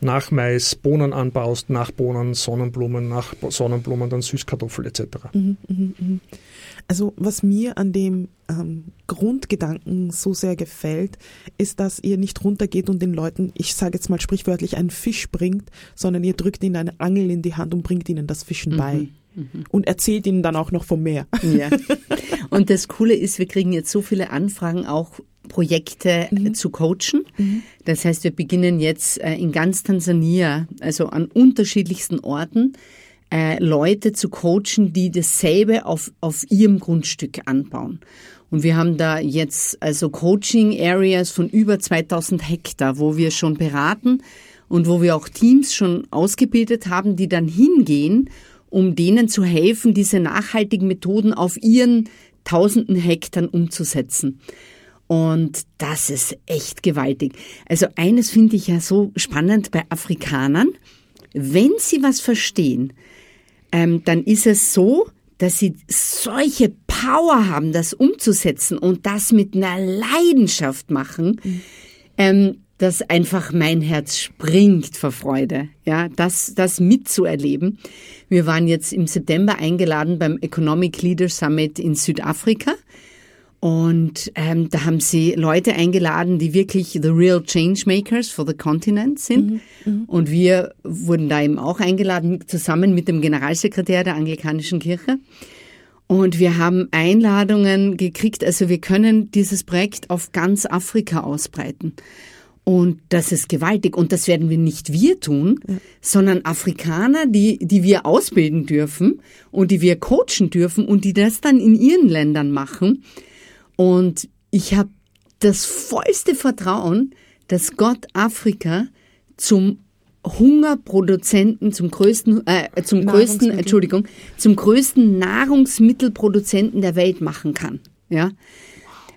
nach Mais Bohnen anbaust, nach Bohnen Sonnenblumen, nach Sonnenblumen dann Süßkartoffel etc. Mhm, mh, mh. Also was mir an dem ähm, Grundgedanken so sehr gefällt, ist, dass ihr nicht runtergeht und den Leuten, ich sage jetzt mal sprichwörtlich, einen Fisch bringt, sondern ihr drückt ihnen eine Angel in die Hand und bringt ihnen das Fischen mhm. bei. Mhm. Und erzählt ihnen dann auch noch vom Meer. Ja. [LAUGHS] Und das Coole ist, wir kriegen jetzt so viele Anfragen auch Projekte äh, mhm. zu coachen. Mhm. Das heißt, wir beginnen jetzt äh, in ganz Tansania, also an unterschiedlichsten Orten, äh, Leute zu coachen, die dasselbe auf, auf ihrem Grundstück anbauen. Und wir haben da jetzt also Coaching Areas von über 2000 Hektar, wo wir schon beraten und wo wir auch Teams schon ausgebildet haben, die dann hingehen, um denen zu helfen, diese nachhaltigen Methoden auf ihren tausenden Hektar umzusetzen. Und das ist echt gewaltig. Also eines finde ich ja so spannend bei Afrikanern. Wenn sie was verstehen, ähm, dann ist es so, dass sie solche Power haben, das umzusetzen und das mit einer Leidenschaft machen, mhm. ähm, dass einfach mein Herz springt vor Freude, ja, das, das mitzuerleben. Wir waren jetzt im September eingeladen beim Economic Leader Summit in Südafrika und ähm, da haben sie Leute eingeladen, die wirklich the real changemakers for the continent sind. Mhm, mhm, und wir wurden da eben auch eingeladen, zusammen mit dem Generalsekretär der Anglikanischen Kirche. Und wir haben Einladungen gekriegt, also wir können dieses Projekt auf ganz Afrika ausbreiten. Und das ist gewaltig. Und das werden wir nicht wir tun, ja. sondern Afrikaner, die, die wir ausbilden dürfen und die wir coachen dürfen und die das dann in ihren Ländern machen. Und ich habe das vollste Vertrauen, dass Gott Afrika zum Hungerproduzenten, zum größten, äh, zum größten, Entschuldigung, zum größten Nahrungsmittelproduzenten der Welt machen kann. Ja.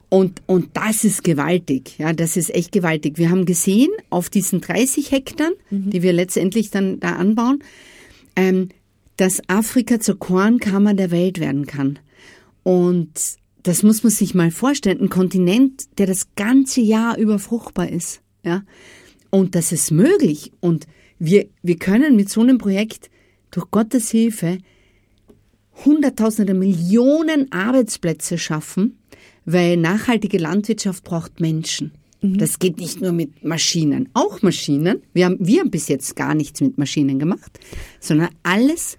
Und, und das ist gewaltig, ja, das ist echt gewaltig. Wir haben gesehen, auf diesen 30 Hektar, mhm. die wir letztendlich dann da anbauen, ähm, dass Afrika zur Kornkammer der Welt werden kann. Und das muss man sich mal vorstellen, ein Kontinent, der das ganze Jahr über fruchtbar ist. Ja? Und das ist möglich. Und wir, wir können mit so einem Projekt durch Gottes Hilfe Hunderttausende, Millionen Arbeitsplätze schaffen, weil nachhaltige Landwirtschaft braucht Menschen. Mhm. Das geht nicht nur mit Maschinen, auch Maschinen. Wir haben, wir haben bis jetzt gar nichts mit Maschinen gemacht, sondern alles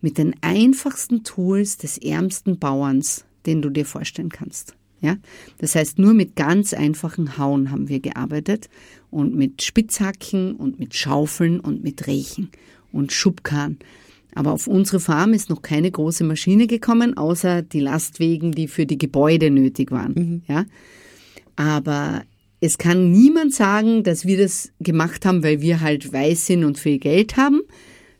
mit den einfachsten Tools des ärmsten Bauerns den du dir vorstellen kannst. Ja? Das heißt, nur mit ganz einfachen Hauen haben wir gearbeitet und mit Spitzhacken und mit Schaufeln und mit Rechen und Schubkarren. Aber auf unsere Farm ist noch keine große Maschine gekommen, außer die Lastwegen, die für die Gebäude nötig waren. Mhm. Ja? Aber es kann niemand sagen, dass wir das gemacht haben, weil wir halt weiß sind und viel Geld haben,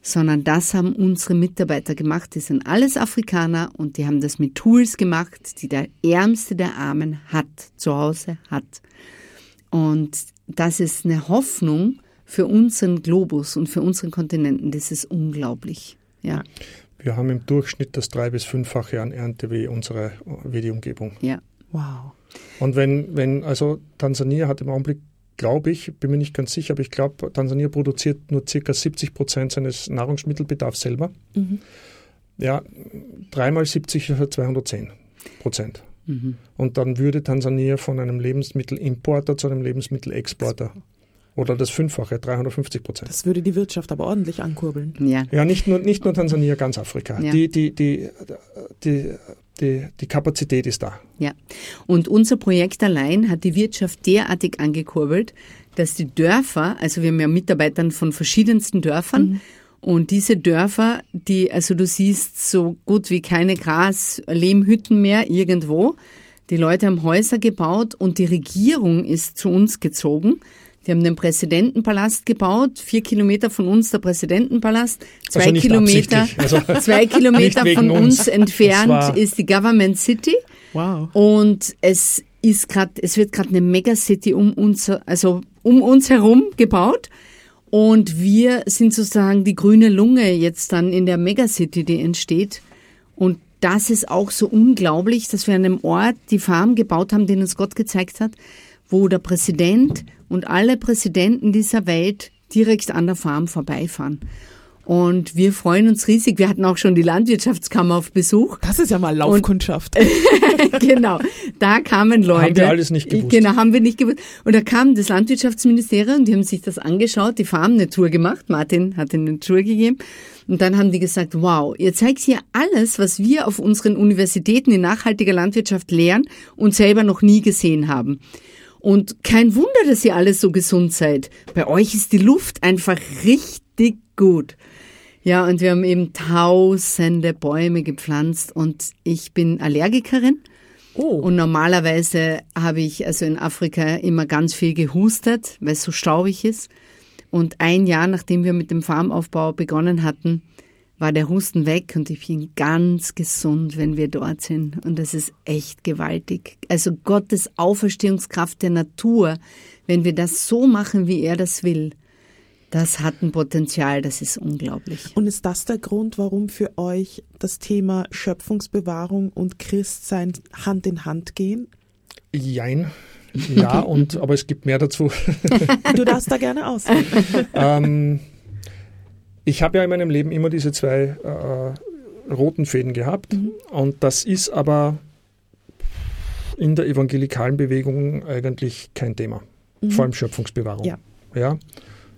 sondern das haben unsere Mitarbeiter gemacht. Die sind alles Afrikaner und die haben das mit Tools gemacht, die der Ärmste der Armen hat, zu Hause hat. Und das ist eine Hoffnung für unseren Globus und für unseren Kontinenten. Das ist unglaublich. Ja. Wir haben im Durchschnitt das drei- bis fünffache an Ernte wie unsere, wie die Umgebung. Ja. Wow. Und wenn, wenn, also Tansania hat im Augenblick, glaube ich, bin mir nicht ganz sicher, aber ich glaube, Tansania produziert nur circa 70 Prozent seines Nahrungsmittelbedarfs selber. Mhm. Ja, dreimal 70 ist halt 210 Prozent. Mhm. Und dann würde Tansania von einem Lebensmittelimporter zu einem Lebensmittelexporter oder das Fünffache, 350 Prozent. Das würde die Wirtschaft aber ordentlich ankurbeln. Ja. Ja, nicht nur, nicht nur Tansania, ganz Afrika. Ja. Die, die, die, die, die, die Kapazität ist da. Ja, und unser Projekt allein hat die Wirtschaft derartig angekurbelt, dass die Dörfer, also wir haben ja Mitarbeitern von verschiedensten Dörfern und diese Dörfer, die, also du siehst so gut wie keine Gras-Lehmhütten mehr irgendwo. Die Leute haben Häuser gebaut und die Regierung ist zu uns gezogen. Die haben den Präsidentenpalast gebaut, vier Kilometer von uns der Präsidentenpalast, zwei Also Kilometer. Also [LAUGHS] zwei Kilometer von uns, uns. entfernt ist die Government City. Wow. Und es ist gerade, es wird gerade eine Megacity um uns, also um uns herum gebaut. Und wir sind sozusagen die grüne Lunge jetzt dann in der Megacity, die entsteht. Und das ist auch so unglaublich, dass wir an einem Ort die Farm gebaut haben, den uns Gott gezeigt hat, wo der Präsident und alle Präsidenten dieser Welt direkt an der Farm vorbeifahren. Und wir freuen uns riesig. Wir hatten auch schon die Landwirtschaftskammer auf Besuch. Das ist ja mal Laufkundschaft. [LAUGHS] genau, da kamen Leute. Haben wir alles nicht gewusst. Genau, haben wir nicht gewusst. Und da kam das Landwirtschaftsministerium, die haben sich das angeschaut, die Farm eine Tour gemacht. Martin hat ihnen eine Tour gegeben. Und dann haben die gesagt, wow, ihr zeigt hier alles, was wir auf unseren Universitäten in nachhaltiger Landwirtschaft lehren und selber noch nie gesehen haben. Und kein Wunder, dass ihr alle so gesund seid. Bei euch ist die Luft einfach richtig gut. Ja, und wir haben eben tausende Bäume gepflanzt und ich bin Allergikerin. Oh. Und normalerweise habe ich also in Afrika immer ganz viel gehustet, weil es so staubig ist. Und ein Jahr nachdem wir mit dem Farmaufbau begonnen hatten, war der Husten weg und ich bin ganz gesund, wenn wir dort sind. Und das ist echt gewaltig. Also Gottes Auferstehungskraft der Natur, wenn wir das so machen, wie er das will, das hat ein Potenzial, das ist unglaublich. Und ist das der Grund, warum für euch das Thema Schöpfungsbewahrung und Christsein Hand in Hand gehen? Jein. Ja, und, aber es gibt mehr dazu. Du darfst da gerne aus. [LAUGHS] ähm, ich habe ja in meinem Leben immer diese zwei äh, roten Fäden gehabt. Und das ist aber in der evangelikalen Bewegung eigentlich kein Thema. Vor allem Schöpfungsbewahrung. Ja. ja.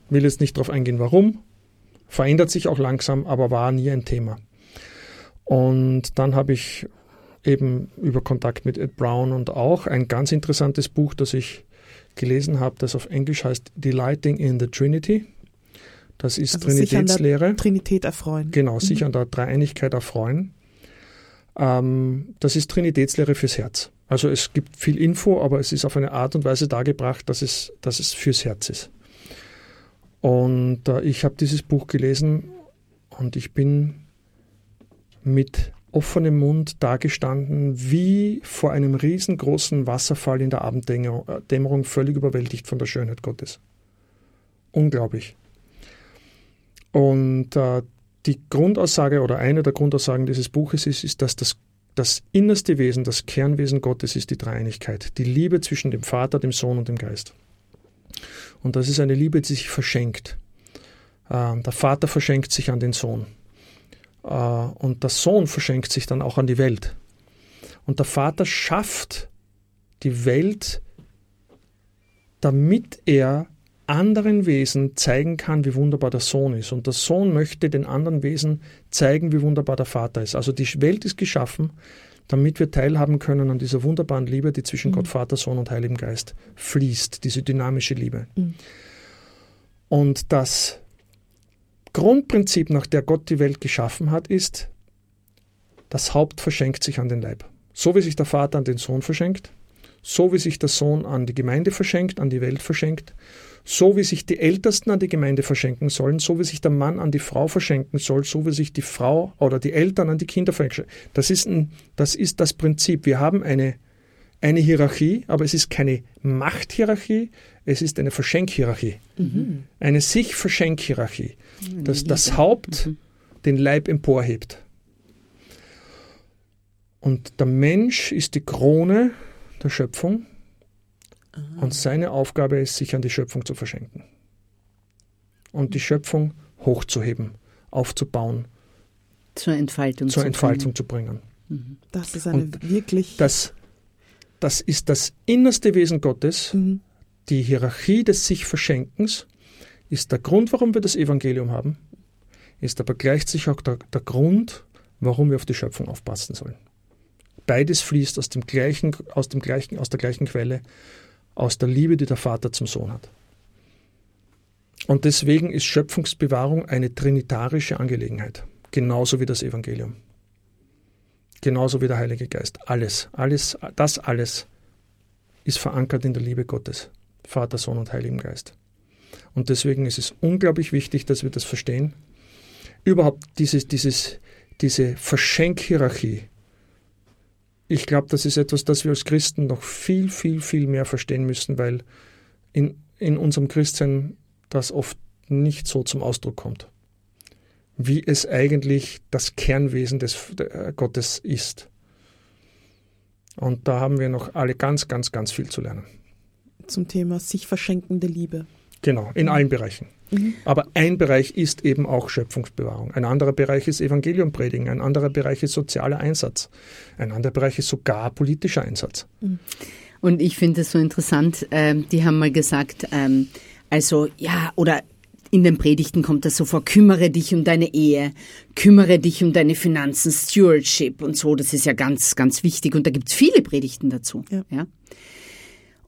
Will jetzt nicht darauf eingehen, warum. Verändert sich auch langsam, aber war nie ein Thema. Und dann habe ich eben über Kontakt mit Ed Brown und auch ein ganz interessantes Buch, das ich gelesen habe, das auf Englisch heißt Delighting in the Trinity. Das ist Also sich an der Trinitätslehre. Trinität erfreuen. Genau, sich an der Dreieinigkeit erfreuen. Ähm, das ist Trinitätslehre fürs Herz. Also es gibt viel Info, aber es ist auf eine Art und Weise dargebracht, dass es, dass es fürs Herz ist. Und äh, ich habe dieses Buch gelesen und ich bin mit offenem Mund dagestanden, wie vor einem riesengroßen Wasserfall in der Abenddämmerung völlig überwältigt von der Schönheit Gottes. Unglaublich. Und äh, die Grundaussage oder eine der Grundaussagen dieses Buches ist, ist dass das, das innerste Wesen, das Kernwesen Gottes ist die Dreieinigkeit, die Liebe zwischen dem Vater, dem Sohn und dem Geist. Und das ist eine Liebe, die sich verschenkt. Äh, der Vater verschenkt sich an den Sohn. Äh, und der Sohn verschenkt sich dann auch an die Welt. Und der Vater schafft die Welt, damit er anderen Wesen zeigen kann, wie wunderbar der Sohn ist. Und der Sohn möchte den anderen Wesen zeigen, wie wunderbar der Vater ist. Also die Welt ist geschaffen, damit wir teilhaben können an dieser wunderbaren Liebe, die zwischen mhm. Gott, Vater, Sohn und Heiligem Geist fließt, diese dynamische Liebe. Mhm. Und das Grundprinzip, nach der Gott die Welt geschaffen hat, ist, das Haupt verschenkt sich an den Leib. So wie sich der Vater an den Sohn verschenkt, so wie sich der Sohn an die Gemeinde verschenkt, an die Welt verschenkt, so wie sich die Ältesten an die Gemeinde verschenken sollen, so wie sich der Mann an die Frau verschenken soll, so wie sich die Frau oder die Eltern an die Kinder verschenken. Das ist, ein, das, ist das Prinzip. Wir haben eine, eine Hierarchie, aber es ist keine Machthierarchie, es ist eine Verschenkhierarchie. Mhm. Eine sich Verschenkhierarchie. Dass das Haupt den Leib emporhebt. Und der Mensch ist die Krone der Schöpfung und seine Aufgabe ist, sich an die Schöpfung zu verschenken. Und die Schöpfung hochzuheben, aufzubauen, Zur Entfaltung zur zu Entfaltung zu bringen. Das ist eine Und wirklich. Das, das ist das innerste Wesen Gottes. Mhm. Die Hierarchie des sich Verschenkens ist der Grund, warum wir das Evangelium haben, ist aber gleichzeitig auch der, der Grund, warum wir auf die Schöpfung aufpassen sollen. Beides fließt aus dem gleichen, aus dem gleichen, aus der gleichen Quelle, aus der Liebe, die der Vater zum Sohn hat. Und deswegen ist Schöpfungsbewahrung eine trinitarische Angelegenheit, genauso wie das Evangelium. Genauso wie der Heilige Geist. Alles, alles, das alles ist verankert in der Liebe Gottes, Vater, Sohn und Heiligen Geist. Und deswegen ist es unglaublich wichtig, dass wir das verstehen. Überhaupt dieses, dieses, diese Verschenkhierarchie. Ich glaube, das ist etwas, das wir als Christen noch viel, viel, viel mehr verstehen müssen, weil in, in unserem Christsein das oft nicht so zum Ausdruck kommt, wie es eigentlich das Kernwesen des äh, Gottes ist. Und da haben wir noch alle ganz, ganz, ganz viel zu lernen. zum Thema sich verschenkende Liebe. Genau, in allen Bereichen. Aber ein Bereich ist eben auch Schöpfungsbewahrung. Ein anderer Bereich ist Evangelium predigen. Ein anderer Bereich ist sozialer Einsatz. Ein anderer Bereich ist sogar politischer Einsatz. Und ich finde es so interessant, ähm, die haben mal gesagt, ähm, also ja, oder in den Predigten kommt das so vor, kümmere dich um deine Ehe, kümmere dich um deine Finanzen, Stewardship und so, das ist ja ganz, ganz wichtig und da gibt es viele Predigten dazu. Ja.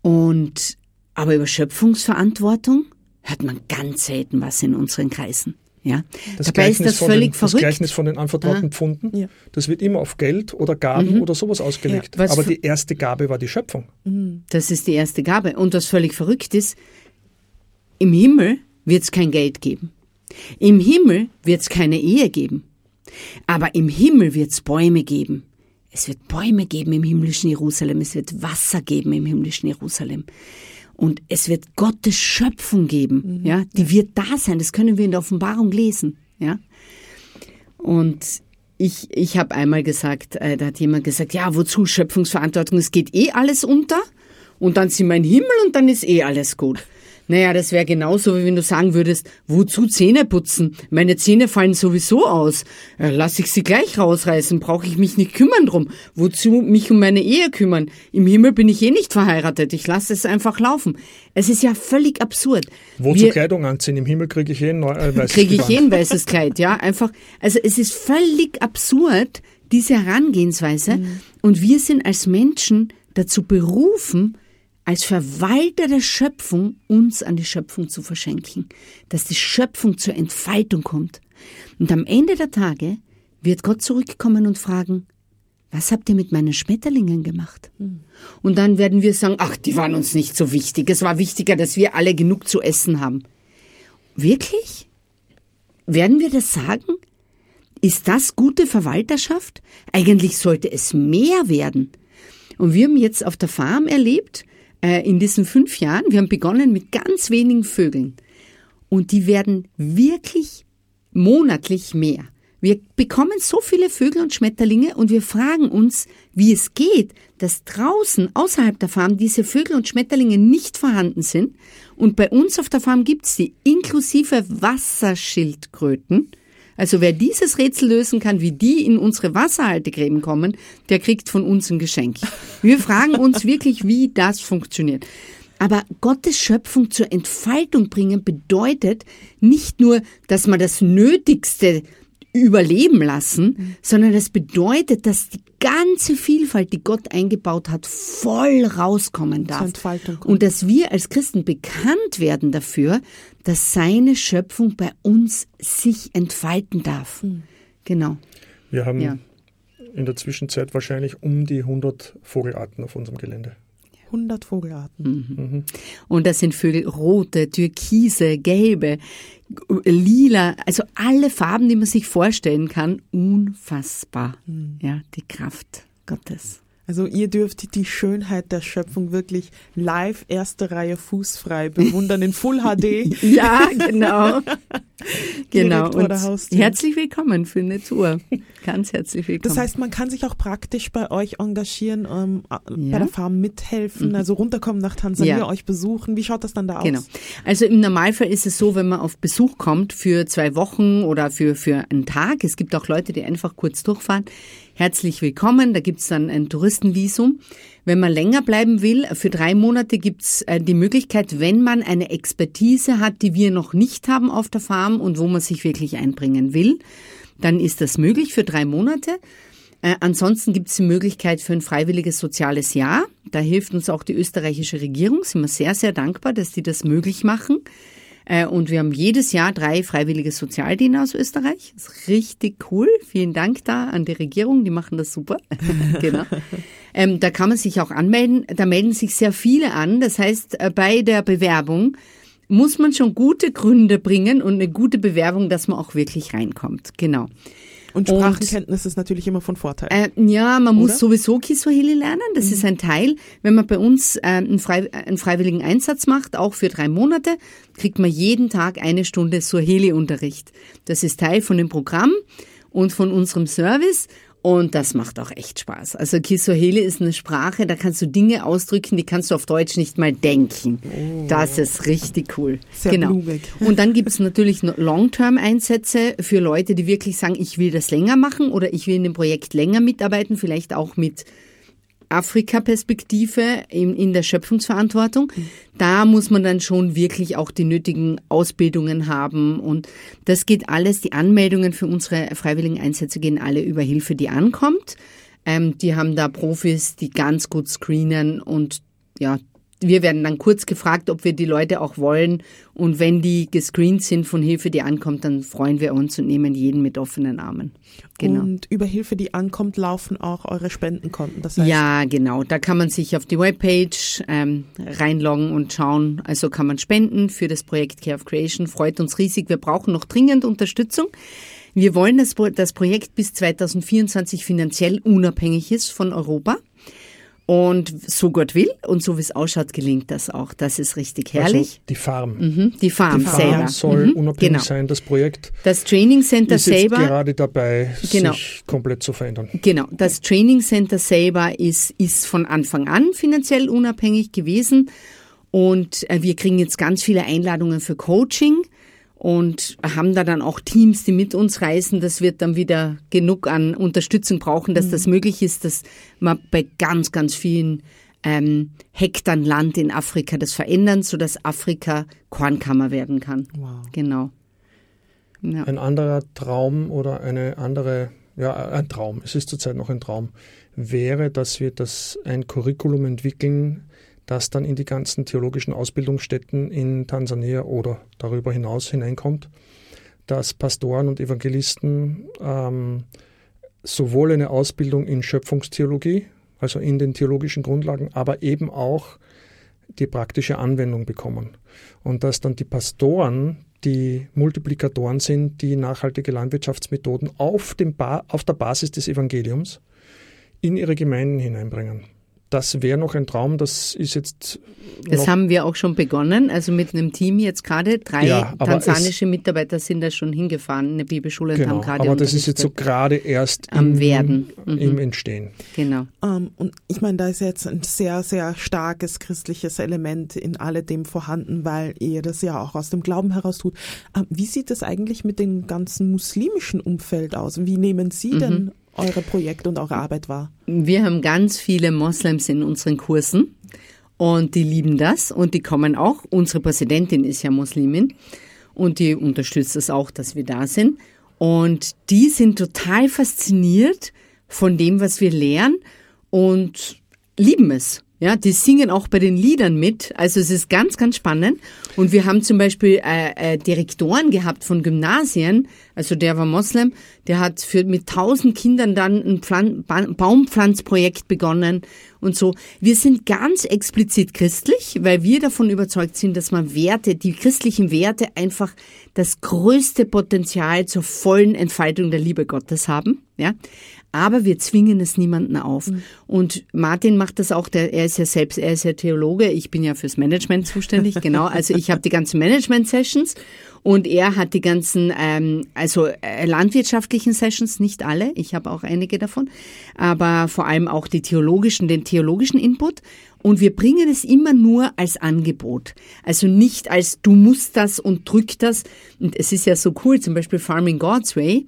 Und aber über Schöpfungsverantwortung hört man ganz selten was in unseren Kreisen. Ja? Das Dabei ist Gleichnis das von völlig den, verrückt. Das Gleichnis von den anvertrauten Ah. Pfunden, Ja. das wird immer auf Geld oder Gaben oder sowas ausgelegt. Was Aber die erste Gabe war die Schöpfung. Das ist die erste Gabe. Und was völlig verrückt ist, im Himmel wird es kein Geld geben. Im Himmel wird es keine Ehe geben. Aber im Himmel wird es Bäume geben. Es wird Bäume geben im himmlischen Jerusalem. Es wird Wasser geben im himmlischen Jerusalem. Und es wird Gottes Schöpfung geben. Ja, die wird da sein. Das können wir in der Offenbarung lesen. Ja. Und ich, ich habe einmal gesagt, äh, da hat jemand gesagt, ja, wozu Schöpfungsverantwortung? Es geht eh alles unter und dann sind wir im Himmel und dann ist eh alles gut. Naja, das wäre genauso, wie wenn du sagen würdest, wozu Zähne putzen? Meine Zähne fallen sowieso aus. Äh, lass ich sie gleich rausreißen, brauche ich mich nicht kümmern drum. Wozu mich um meine Ehe kümmern? Im Himmel bin ich eh nicht verheiratet, ich lasse es einfach laufen. Es ist ja völlig absurd. Wozu Wir- Kleidung anziehen? Im Himmel kriege ich eh ein äh, weißes kriege ich eh ein weißes Kleid, ja, einfach. Also es ist völlig absurd, diese Herangehensweise. Und wir sind als Menschen dazu berufen, als Verwalter der Schöpfung uns an die Schöpfung zu verschenken, dass die Schöpfung zur Entfaltung kommt. Und am Ende der Tage wird Gott zurückkommen und fragen, was habt ihr mit meinen Schmetterlingen gemacht? Und dann werden wir sagen, ach, die waren uns nicht so wichtig. Es war wichtiger, dass wir alle genug zu essen haben. Wirklich? Werden wir das sagen? Ist das gute Verwalterschaft? Eigentlich sollte es mehr werden. Und wir haben jetzt auf der Farm erlebt, äh, in diesen fünf Jahren, wir haben begonnen mit ganz wenigen Vögeln. Und die werden wirklich monatlich mehr. Wir bekommen so viele Vögel und Schmetterlinge und wir fragen uns, wie es geht, dass draußen außerhalb der Farm diese Vögel und Schmetterlinge nicht vorhanden sind. Und bei uns auf der Farm gibt's die inklusive Wasserschildkröten. Also wer dieses Rätsel lösen kann, wie die in unsere Wasserhaltegräben kommen, der kriegt von uns ein Geschenk. Wir fragen uns [LAUGHS] wirklich, wie das funktioniert. Aber Gottes Schöpfung zur Entfaltung bringen bedeutet nicht nur, dass man das Nötigste überleben lassen, sondern das bedeutet, dass die ganze Vielfalt, die Gott eingebaut hat, voll rauskommen darf. Und dass wir als Christen bekannt werden dafür, dass seine Schöpfung bei uns sich entfalten darf. Genau. Wir haben Ja. in der Zwischenzeit wahrscheinlich um die 100 Vogelarten auf unserem Gelände. 100 Vogelarten. Und das sind Vögel rote, türkise, gelbe, lila, also alle Farben, die man sich vorstellen kann. Unfassbar. Ja, die Kraft Gottes. Also ihr dürft die Schönheit der Schöpfung wirklich live erste Reihe fußfrei bewundern in Full HD. [LAUGHS] Ja, genau. [LAUGHS] genau. Und herzlich willkommen für eine Tour. Ganz herzlich willkommen. Das heißt, man kann sich auch praktisch bei euch engagieren, ähm, bei Ja. der Farm mithelfen, also runterkommen nach Tansania, Ja. euch besuchen. Wie schaut das dann da aus? Genau. Also im Normalfall ist es so, wenn man auf Besuch kommt für zwei Wochen oder für, für einen Tag, es gibt auch Leute, die einfach kurz durchfahren, herzlich willkommen, da gibt's dann ein Touristenvisum. Wenn man länger bleiben will, für drei Monate gibt's äh, die Möglichkeit, wenn man eine Expertise hat, die wir noch nicht haben auf der Farm und wo man sich wirklich einbringen will, dann ist das möglich für drei Monate. Äh, ansonsten gibt es die Möglichkeit für ein freiwilliges soziales Jahr. Da hilft uns auch die österreichische Regierung. Sind wir sehr, sehr dankbar, dass die das möglich machen. Äh, und wir haben jedes Jahr drei freiwillige Sozialdiener aus Österreich. Das ist richtig cool. Vielen Dank da an die Regierung. Die machen das super. [LAUGHS] genau. Ähm, da kann man sich auch anmelden. Da melden sich sehr viele an. Das heißt, äh, bei der Bewerbung muss man schon gute Gründe bringen und eine gute Bewerbung, dass man auch wirklich reinkommt. Genau. Und Und- Sprachenkenntnis ist natürlich immer von Vorteil. Äh, ja, man Oder? muss sowieso Kiswahili lernen. Das ist ein Teil. Wenn man bei uns äh, einen, frei, einen freiwilligen Einsatz macht, auch für drei Monate, kriegt man jeden Tag eine Stunde Swahili-Unterricht. Das ist Teil von dem Programm und von unserem Service. Und das macht auch echt Spaß. Also Kiswahili ist eine Sprache, da kannst du Dinge ausdrücken, die kannst du auf Deutsch nicht mal denken. Das ist richtig cool. Sehr genau. blumig. Und dann gibt es natürlich Long-Term-Einsätze für Leute, die wirklich sagen, ich will das länger machen oder ich will in dem Projekt länger mitarbeiten, vielleicht auch mit Afrika-Perspektive in, in der Schöpfungsverantwortung. Da muss man dann schon wirklich auch die nötigen Ausbildungen haben. Und das geht alles, die Anmeldungen für unsere freiwilligen Einsätze gehen alle über Hilfe, die ankommt. Ähm, die haben da Profis, die ganz gut screenen und ja, wir werden dann kurz gefragt, ob wir die Leute auch wollen. Und wenn die gescreent sind von Hilfe, die ankommt, dann freuen wir uns und nehmen jeden mit offenen Armen. Genau. Und über Hilfe, die ankommt, laufen auch eure Spendenkonten. Das heißt, Ja, genau. Da kann man sich auf die Webpage ähm, reinloggen und schauen. Also kann man spenden für das Projekt Care of Creation. Freut uns riesig. Wir brauchen noch dringend Unterstützung. Wir wollen, dass das Projekt bis 2024 finanziell unabhängig ist von Europa. Und so Gott will und so wie es ausschaut, gelingt das auch. Das ist richtig herrlich. Also die Farm. mhm. Die Farm Die Farm selber. Soll Mhm. unabhängig genau. sein. Das Projekt Das Training Center ist jetzt selber. gerade dabei, Genau. sich komplett zu verändern. Genau, das Training Center selber ist, ist von Anfang an finanziell unabhängig gewesen und äh, wir kriegen jetzt ganz viele Einladungen für Coaching und haben da dann auch Teams, die mit uns reisen. Das wird dann wieder genug an Unterstützung brauchen, dass das möglich ist, dass man bei ganz, ganz vielen ähm, Hektar Land in Afrika das verändern, sodass Afrika Kornkammer werden kann. Wow. Genau. Ja. Ein anderer Traum oder eine andere, ja, ein Traum, es ist zurzeit noch ein Traum, wäre, dass wir das ein Curriculum entwickeln, das dann in die ganzen theologischen Ausbildungsstätten in Tansania oder darüber hinaus hineinkommt, dass Pastoren und Evangelisten ähm, sowohl eine Ausbildung in Schöpfungstheologie, also in den theologischen Grundlagen, aber eben auch die praktische Anwendung bekommen. Und dass dann die Pastoren die Multiplikatoren sind, die nachhaltige Landwirtschaftsmethoden auf, dem ba auf der Basis des Evangeliums in ihre Gemeinden hineinbringen. Das wäre noch ein Traum, das ist jetzt Das haben wir auch schon begonnen, also mit einem Team jetzt gerade. Drei Ja, tansanische Mitarbeiter sind da schon hingefahren in der Bibelschule und genau, haben gerade aber das ist jetzt so gerade erst Am im, Werden. Mhm. im Entstehen. Genau. Ähm, und ich meine, da ist jetzt ein sehr, sehr starkes christliches Element in alledem vorhanden, weil ihr das ja auch aus dem Glauben heraus tut. Ähm, wie sieht es eigentlich mit dem ganzen muslimischen Umfeld aus? Wie nehmen Mhm. Sie denn eure Projekte und eure Arbeit wahr? Wir haben ganz viele Moslems in unseren Kursen und die lieben das und die kommen auch. Unsere Präsidentin ist ja Muslimin und die unterstützt es auch, dass wir da sind. Und die sind total fasziniert von dem, was wir lernen und lieben es. Ja, die singen auch bei den Liedern mit. Also es ist ganz, ganz spannend. Und wir haben zum Beispiel äh, äh, Direktoren gehabt von Gymnasien. Also der war Moslem. Der hat für, mit tausend Kindern dann ein Pflan ba Baumpflanzprojekt begonnen und so. Wir sind ganz explizit christlich, weil wir davon überzeugt sind, dass man Werte, die christlichen Werte einfach das größte Potenzial zur vollen Entfaltung der Liebe Gottes haben. Ja, aber wir zwingen es niemanden auf. Und Martin macht das auch, der, er ist ja selbst, er ist ja Theologe, ich bin ja fürs Management zuständig, [LAUGHS] genau. Also ich habe die ganzen Management-Sessions und er hat die ganzen, ähm, also äh, landwirtschaftlichen Sessions, nicht alle, ich habe auch einige davon, aber vor allem auch die theologischen, den theologischen Input. Und wir bringen es immer nur als Angebot. Also nicht als du musst das und drück das. Und es ist ja so cool, zum Beispiel Farming God's Way.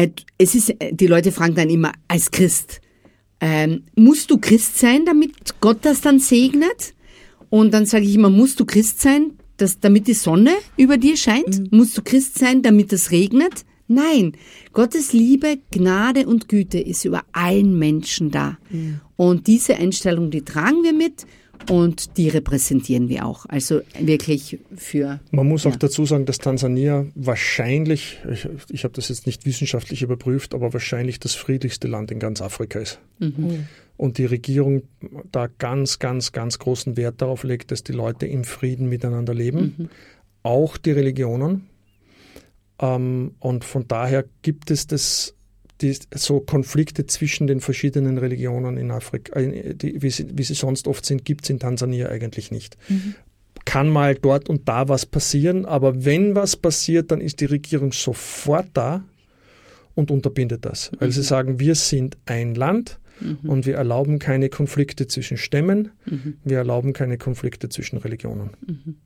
Äh, es ist, äh, die Leute fragen dann immer, als Christ, ähm, musst du Christ sein, damit Gott das dann segnet? Und dann sage ich immer, musst du Christ sein, dass, damit die Sonne über dir scheint? Mhm. Musst du Christ sein, damit es regnet? Nein, Gottes Liebe, Gnade und Güte ist über allen Menschen da. Mhm. Und diese Einstellung, die tragen wir mit und die repräsentieren wir auch. Also wirklich für. Man muss ja. auch dazu sagen, dass Tansania wahrscheinlich, ich, ich habe das jetzt nicht wissenschaftlich überprüft, aber wahrscheinlich das friedlichste Land in ganz Afrika ist. Mhm. Und die Regierung da ganz, ganz, ganz großen Wert darauf legt, dass die Leute im Frieden miteinander leben. Mhm. Auch die Religionen. Ähm, und von daher gibt es das die, so Konflikte zwischen den verschiedenen Religionen in Afrika, äh, die, wie, sie, wie, sie, sonst oft sind, gibt es in Tansania eigentlich nicht. Mhm. Kann mal dort und da was passieren, aber wenn was passiert, dann ist die Regierung sofort da und unterbindet das. Weil mhm. sie sagen, wir sind ein Land mhm. und wir erlauben keine Konflikte zwischen Stämmen, mhm. wir erlauben keine Konflikte zwischen Religionen. Mhm.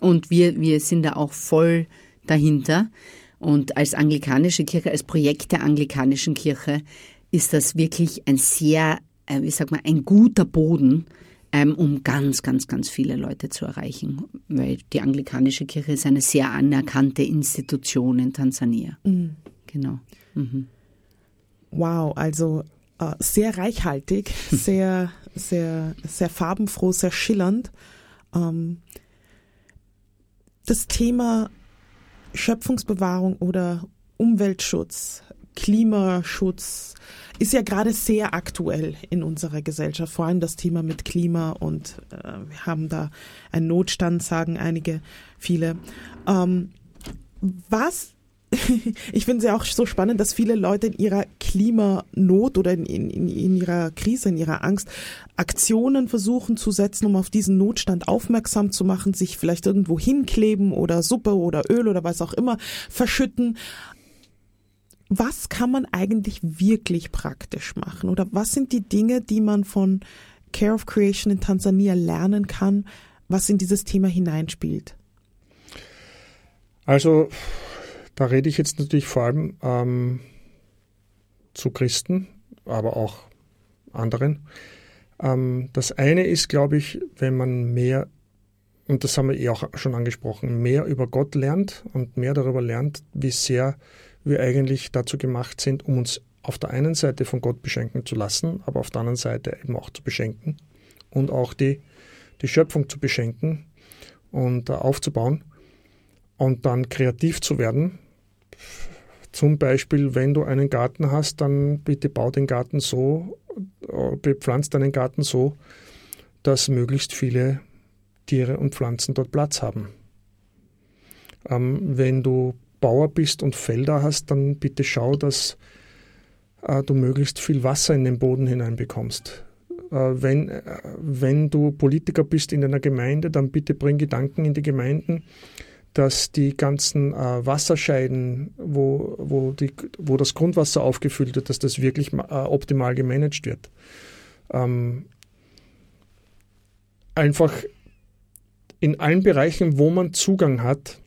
Und wir, wir sind da auch voll dahinter. Und als anglikanische Kirche, als Projekt der anglikanischen Kirche ist das wirklich ein sehr, äh, wie sag mal, ein guter Boden, ähm, um ganz, ganz, ganz viele Leute zu erreichen. Weil die anglikanische Kirche ist eine sehr anerkannte Institution in Tansania. Mhm. Genau. Mhm. Wow, also äh, sehr reichhaltig, [LAUGHS] sehr, sehr, sehr farbenfroh, sehr schillernd. Ähm, das Thema Schöpfungsbewahrung oder Umweltschutz, Klimaschutz ist ja gerade sehr aktuell in unserer Gesellschaft, vor allem das Thema mit Klima und äh, wir haben da einen Notstand, sagen einige, viele. Ähm, was [LAUGHS] ich finde es ja auch so spannend, dass viele Leute in ihrer Klimanot oder in, in, in, ihrer Krise, in ihrer Angst Aktionen versuchen zu setzen, um auf diesen Notstand aufmerksam zu machen, sich vielleicht irgendwo hinkleben oder Suppe oder Öl oder was auch immer verschütten. Was kann man eigentlich wirklich praktisch machen? Oder was sind die Dinge, die man von Care of Creation in Tansania lernen kann, was in dieses Thema hineinspielt? Also da rede ich jetzt natürlich vor allem ähm, zu Christen, aber auch anderen. Ähm, das eine ist, glaube ich, wenn man mehr, und das haben wir eh auch schon angesprochen, mehr über Gott lernt und mehr darüber lernt, wie sehr wir eigentlich dazu gemacht sind, um uns auf der einen Seite von Gott beschenken zu lassen, aber auf der anderen Seite eben auch zu beschenken und auch die, die Schöpfung zu beschenken und äh, aufzubauen und dann kreativ zu werden zum Beispiel, wenn du einen Garten hast, dann bitte bau den Garten so, äh, bepflanzt deinen Garten so, dass möglichst viele Tiere und Pflanzen dort Platz haben. Ähm, wenn du Bauer bist und Felder hast, dann bitte schau, dass äh, du möglichst viel Wasser in den Boden hineinbekommst. Äh, wenn, äh, wenn du Politiker bist in einer Gemeinde, dann bitte bring Gedanken in die Gemeinden, dass die ganzen äh, Wasserscheiden, wo, wo, die, wo das Grundwasser aufgefüllt wird, dass das wirklich äh, optimal gemanagt wird. Ähm, einfach in allen Bereichen, wo man Zugang hat,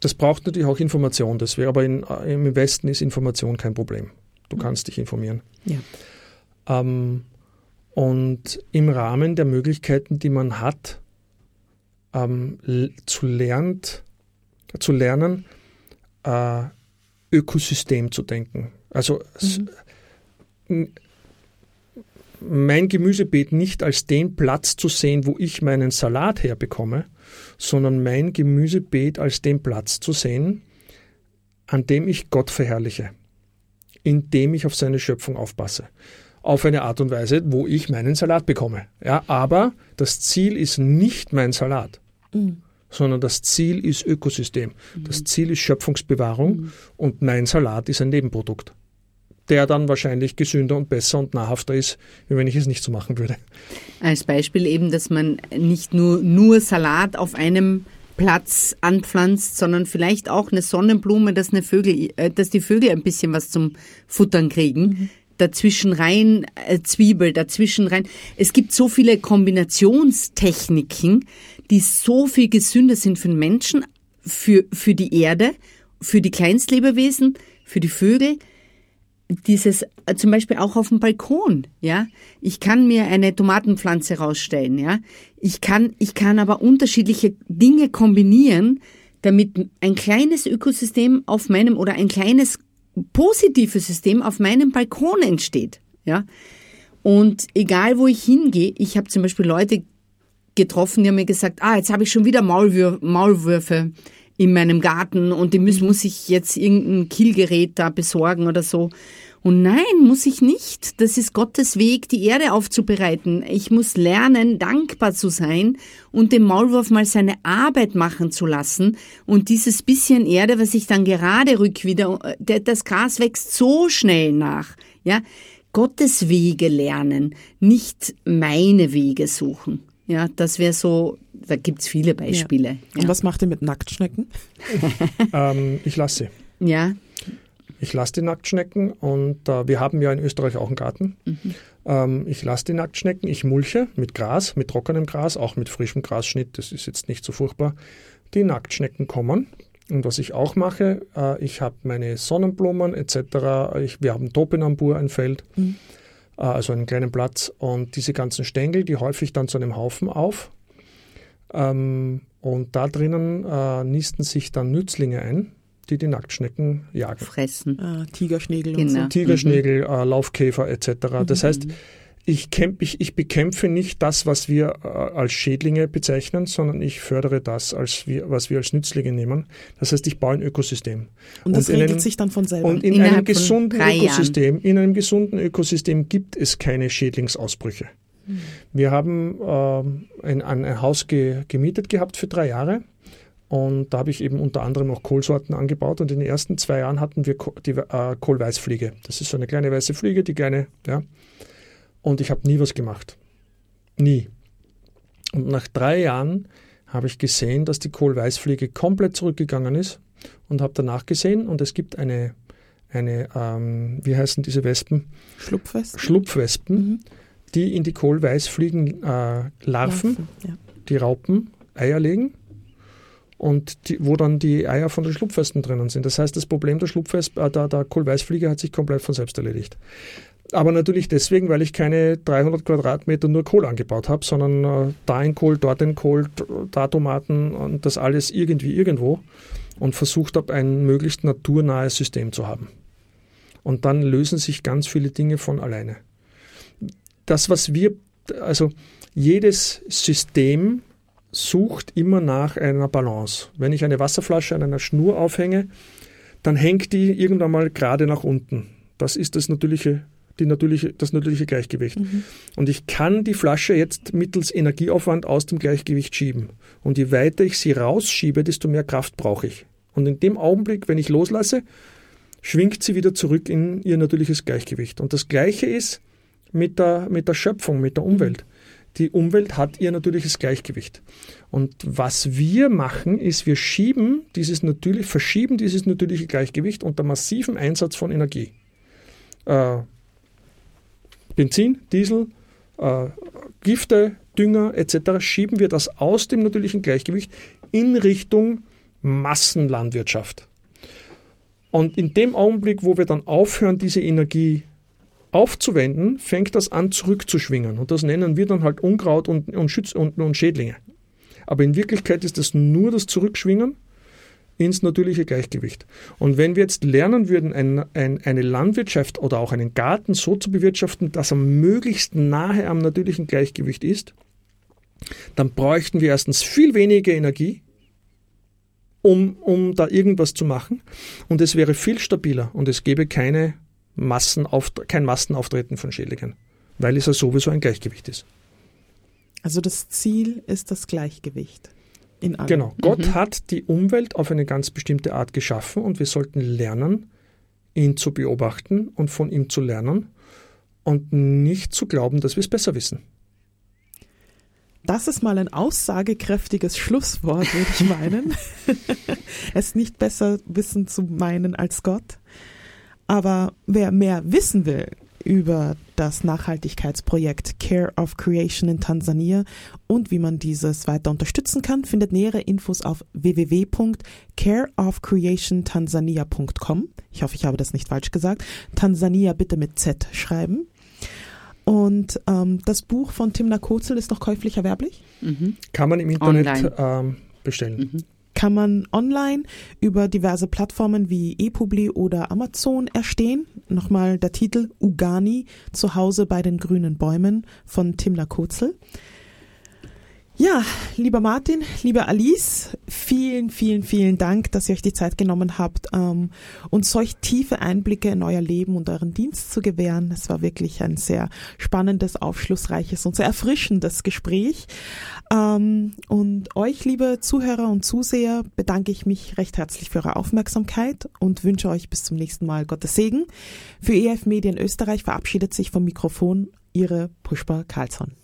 das braucht natürlich auch Information, das wäre aber in, äh, im Westen ist Information kein Problem. Du kannst dich informieren. Ja. Ähm, und im Rahmen der Möglichkeiten, die man hat, ähm, zu, lernt, zu lernen, äh, Ökosystem zu denken. Also mhm. mein Gemüsebeet nicht als den Platz zu sehen, wo ich meinen Salat herbekomme, sondern mein Gemüsebeet als den Platz zu sehen, an dem ich Gott verherrliche, indem ich auf seine Schöpfung aufpasse auf eine Art und Weise, wo ich meinen Salat bekomme. Ja, aber das Ziel ist nicht mein Salat mhm. sondern das Ziel ist Ökosystem. Mhm. Das Ziel ist Schöpfungsbewahrung mhm. und mein Salat ist ein Nebenprodukt. der dann wahrscheinlich gesünder und besser und nahrhafter ist, wie wenn ich es nicht so machen würde. Als Beispiel eben, dass man nicht nur, nur Salat auf einem Platz anpflanzt, sondern vielleicht auch eine Sonnenblume, dass, eine Vögel, äh, dass die Vögel ein bisschen was zum Futtern kriegen. Mhm. Dazwischen rein äh, Zwiebel, dazwischen rein. Es gibt so viele Kombinationstechniken, die so viel gesünder sind für den Menschen, für, für die Erde, für die Kleinstlebewesen, für die Vögel dieses äh, zum Beispiel auch auf dem Balkon, ja. Ich kann mir eine Tomatenpflanze rausstellen, ja. Ich kann, ich kann aber unterschiedliche Dinge kombinieren, damit ein kleines Ökosystem auf meinem oder ein kleines positives System auf meinem Balkon entsteht, ja. Und egal wo ich hingehe, ich habe zum Beispiel Leute getroffen, die haben mir gesagt, ah, jetzt habe ich schon wieder Maulwür Maulwürfe in meinem Garten und die muss, muss ich jetzt irgendein Killgerät da besorgen oder so. Und nein, muss ich nicht. Das ist Gottes Weg, die Erde aufzubereiten. Ich muss lernen, dankbar zu sein und dem Maulwurf mal seine Arbeit machen zu lassen. Und dieses bisschen Erde, was ich dann gerade rück wieder, das Gras wächst so schnell nach. Ja, Gottes Wege lernen, nicht meine Wege suchen. Ja, das wäre so, da gibt es viele Beispiele. Ja. Und ja. was macht ihr mit Nacktschnecken? [LAUGHS] [LAUGHS] ähm, ich lasse. Ja. Ich lasse die Nacktschnecken und äh, wir haben ja in Österreich auch einen Garten. Mhm. Ähm, ich lasse die Nacktschnecken, ich mulche mit Gras, mit trockenem Gras, auch mit frischem Grasschnitt, das ist jetzt nicht so furchtbar. Die Nacktschnecken kommen. Und was ich auch mache, äh, ich habe meine Sonnenblumen etc. Ich, wir haben Topinambur, ein Feld. Mhm äh, also einen kleinen Platz. Und diese ganzen Stängel, die häufe ich dann zu einem Haufen auf. Ähm, und da drinnen äh, nisten sich dann Nützlinge ein, die die Nacktschnecken jagen. Fressen. Ah, Tigerschnägel genau. und so. Tigerschnägel, mhm. äh, Laufkäfer etc. Das mhm. heißt, ich, ich, ich, bekämpfe nicht das, was wir äh, als Schädlinge bezeichnen, sondern ich fördere das, als wir, was wir als Nützlinge nehmen. Das heißt, ich baue ein Ökosystem. Und das und regelt einem, sich dann von selber. Und in Innerhalb einem gesunden Ökosystem, in einem gesunden Ökosystem gibt es keine Schädlingsausbrüche. Mhm. Wir haben äh, ein, ein, Haus ge, gemietet gehabt für drei Jahre. Und da habe ich eben unter anderem auch Kohlsorten angebaut. Und in den ersten zwei Jahren hatten wir die äh, Kohlweißfliege. Das ist so eine kleine weiße Fliege, die kleine, ja. Und ich habe nie was gemacht. Nie. Und nach drei Jahren habe ich gesehen, dass die Kohlweißfliege komplett zurückgegangen ist und habe danach gesehen und es gibt eine, eine ähm, wie heißen diese Wespen? Schlupfwespen. Schlupfwespen, mhm. die in die Kohlweißfliegen äh, Larven, Larven ja. die Raupen, Eier legen und die, wo dann die Eier von den Schlupfwespen drinnen sind. Das heißt, das Problem der Schlupfwespen, äh, der, der Kohlweißfliege hat sich komplett von selbst erledigt. Aber natürlich deswegen, weil ich keine 300 Quadratmeter nur Kohl angebaut habe, sondern äh, da ein Kohl, dort ein Kohl, da Tomaten und das alles irgendwie irgendwo und versucht habe, ein möglichst naturnahes System zu haben. Und dann lösen sich ganz viele Dinge von alleine. Das, was wir, also jedes System sucht immer nach einer Balance. Wenn ich eine Wasserflasche an einer Schnur aufhänge, dann hängt die irgendwann mal gerade nach unten. Das ist das natürliche die natürliche, das natürliche Gleichgewicht. Mhm. Und ich kann die Flasche jetzt mittels Energieaufwand aus dem Gleichgewicht schieben. Und je weiter ich sie rausschiebe, desto mehr Kraft brauche ich. Und in dem Augenblick, wenn ich loslasse, schwingt sie wieder zurück in ihr natürliches Gleichgewicht. Und das Gleiche ist mit der, mit der Schöpfung, mit der Umwelt. Die Umwelt hat ihr natürliches Gleichgewicht. Und was wir machen, ist, wir schieben dieses natürlich, verschieben dieses natürliche Gleichgewicht unter massivem Einsatz von Energie. Äh, Benzin, Diesel, äh, Gifte, Dünger etc. schieben wir das aus dem natürlichen Gleichgewicht in Richtung Massenlandwirtschaft. Und in dem Augenblick, wo wir dann aufhören, diese Energie aufzuwenden, fängt das an zurückzuschwingen. Und das nennen wir dann halt Unkraut und, und, Schütz und, und Schädlinge. Aber in Wirklichkeit ist das nur das Zurückschwingen ins natürliche Gleichgewicht. Und wenn wir jetzt lernen würden, ein, ein, eine Landwirtschaft oder auch einen Garten so zu bewirtschaften, dass er möglichst nahe am natürlichen Gleichgewicht ist, dann bräuchten wir erstens viel weniger Energie, um, um da irgendwas zu machen. Und es wäre viel stabiler und es gäbe keine Massenauf kein Massenauftreten von Schädlingen, weil es ja sowieso ein Gleichgewicht ist. Also das Ziel ist das Gleichgewicht. In Genau. Gott mhm. hat die Umwelt auf eine ganz bestimmte Art geschaffen und wir sollten lernen, ihn zu beobachten und von ihm zu lernen und nicht zu glauben, dass wir es besser wissen. Das ist mal ein aussagekräftiges Schlusswort, würde ich meinen. [LAUGHS] [LAUGHS] es nicht besser wissen zu meinen als Gott. Aber wer mehr wissen will über das Nachhaltigkeitsprojekt Care of Creation in Tansania und wie man dieses weiter unterstützen kann, findet nähere Infos auf www.careofcreationtansania.com. Ich hoffe, ich habe das nicht falsch gesagt. Tansania bitte mit Z schreiben. Und ähm, das Buch von Timna Kozel ist noch käuflich erwerblich? Mhm. Kann man im Internet ähm, bestellen. Mhm. Kann man online über diverse Plattformen wie ePubli oder Amazon erstehen. Nochmal der Titel Ugani, zu Hause bei den grünen Bäumen von Timna Kozel. Ja, lieber Martin, lieber Alice, vielen, vielen, vielen Dank, dass ihr euch die Zeit genommen habt, ähm, uns solch tiefe Einblicke in euer Leben und euren Dienst zu gewähren. Es war wirklich ein sehr spannendes, aufschlussreiches und sehr erfrischendes Gespräch. Ähm, und euch, liebe Zuhörer und Zuseher, bedanke ich mich recht herzlich für eure Aufmerksamkeit und wünsche euch bis zum nächsten Mal Gottes Segen. Für EF Medien Österreich verabschiedet sich vom Mikrofon Ihre Pushpa Karlsson.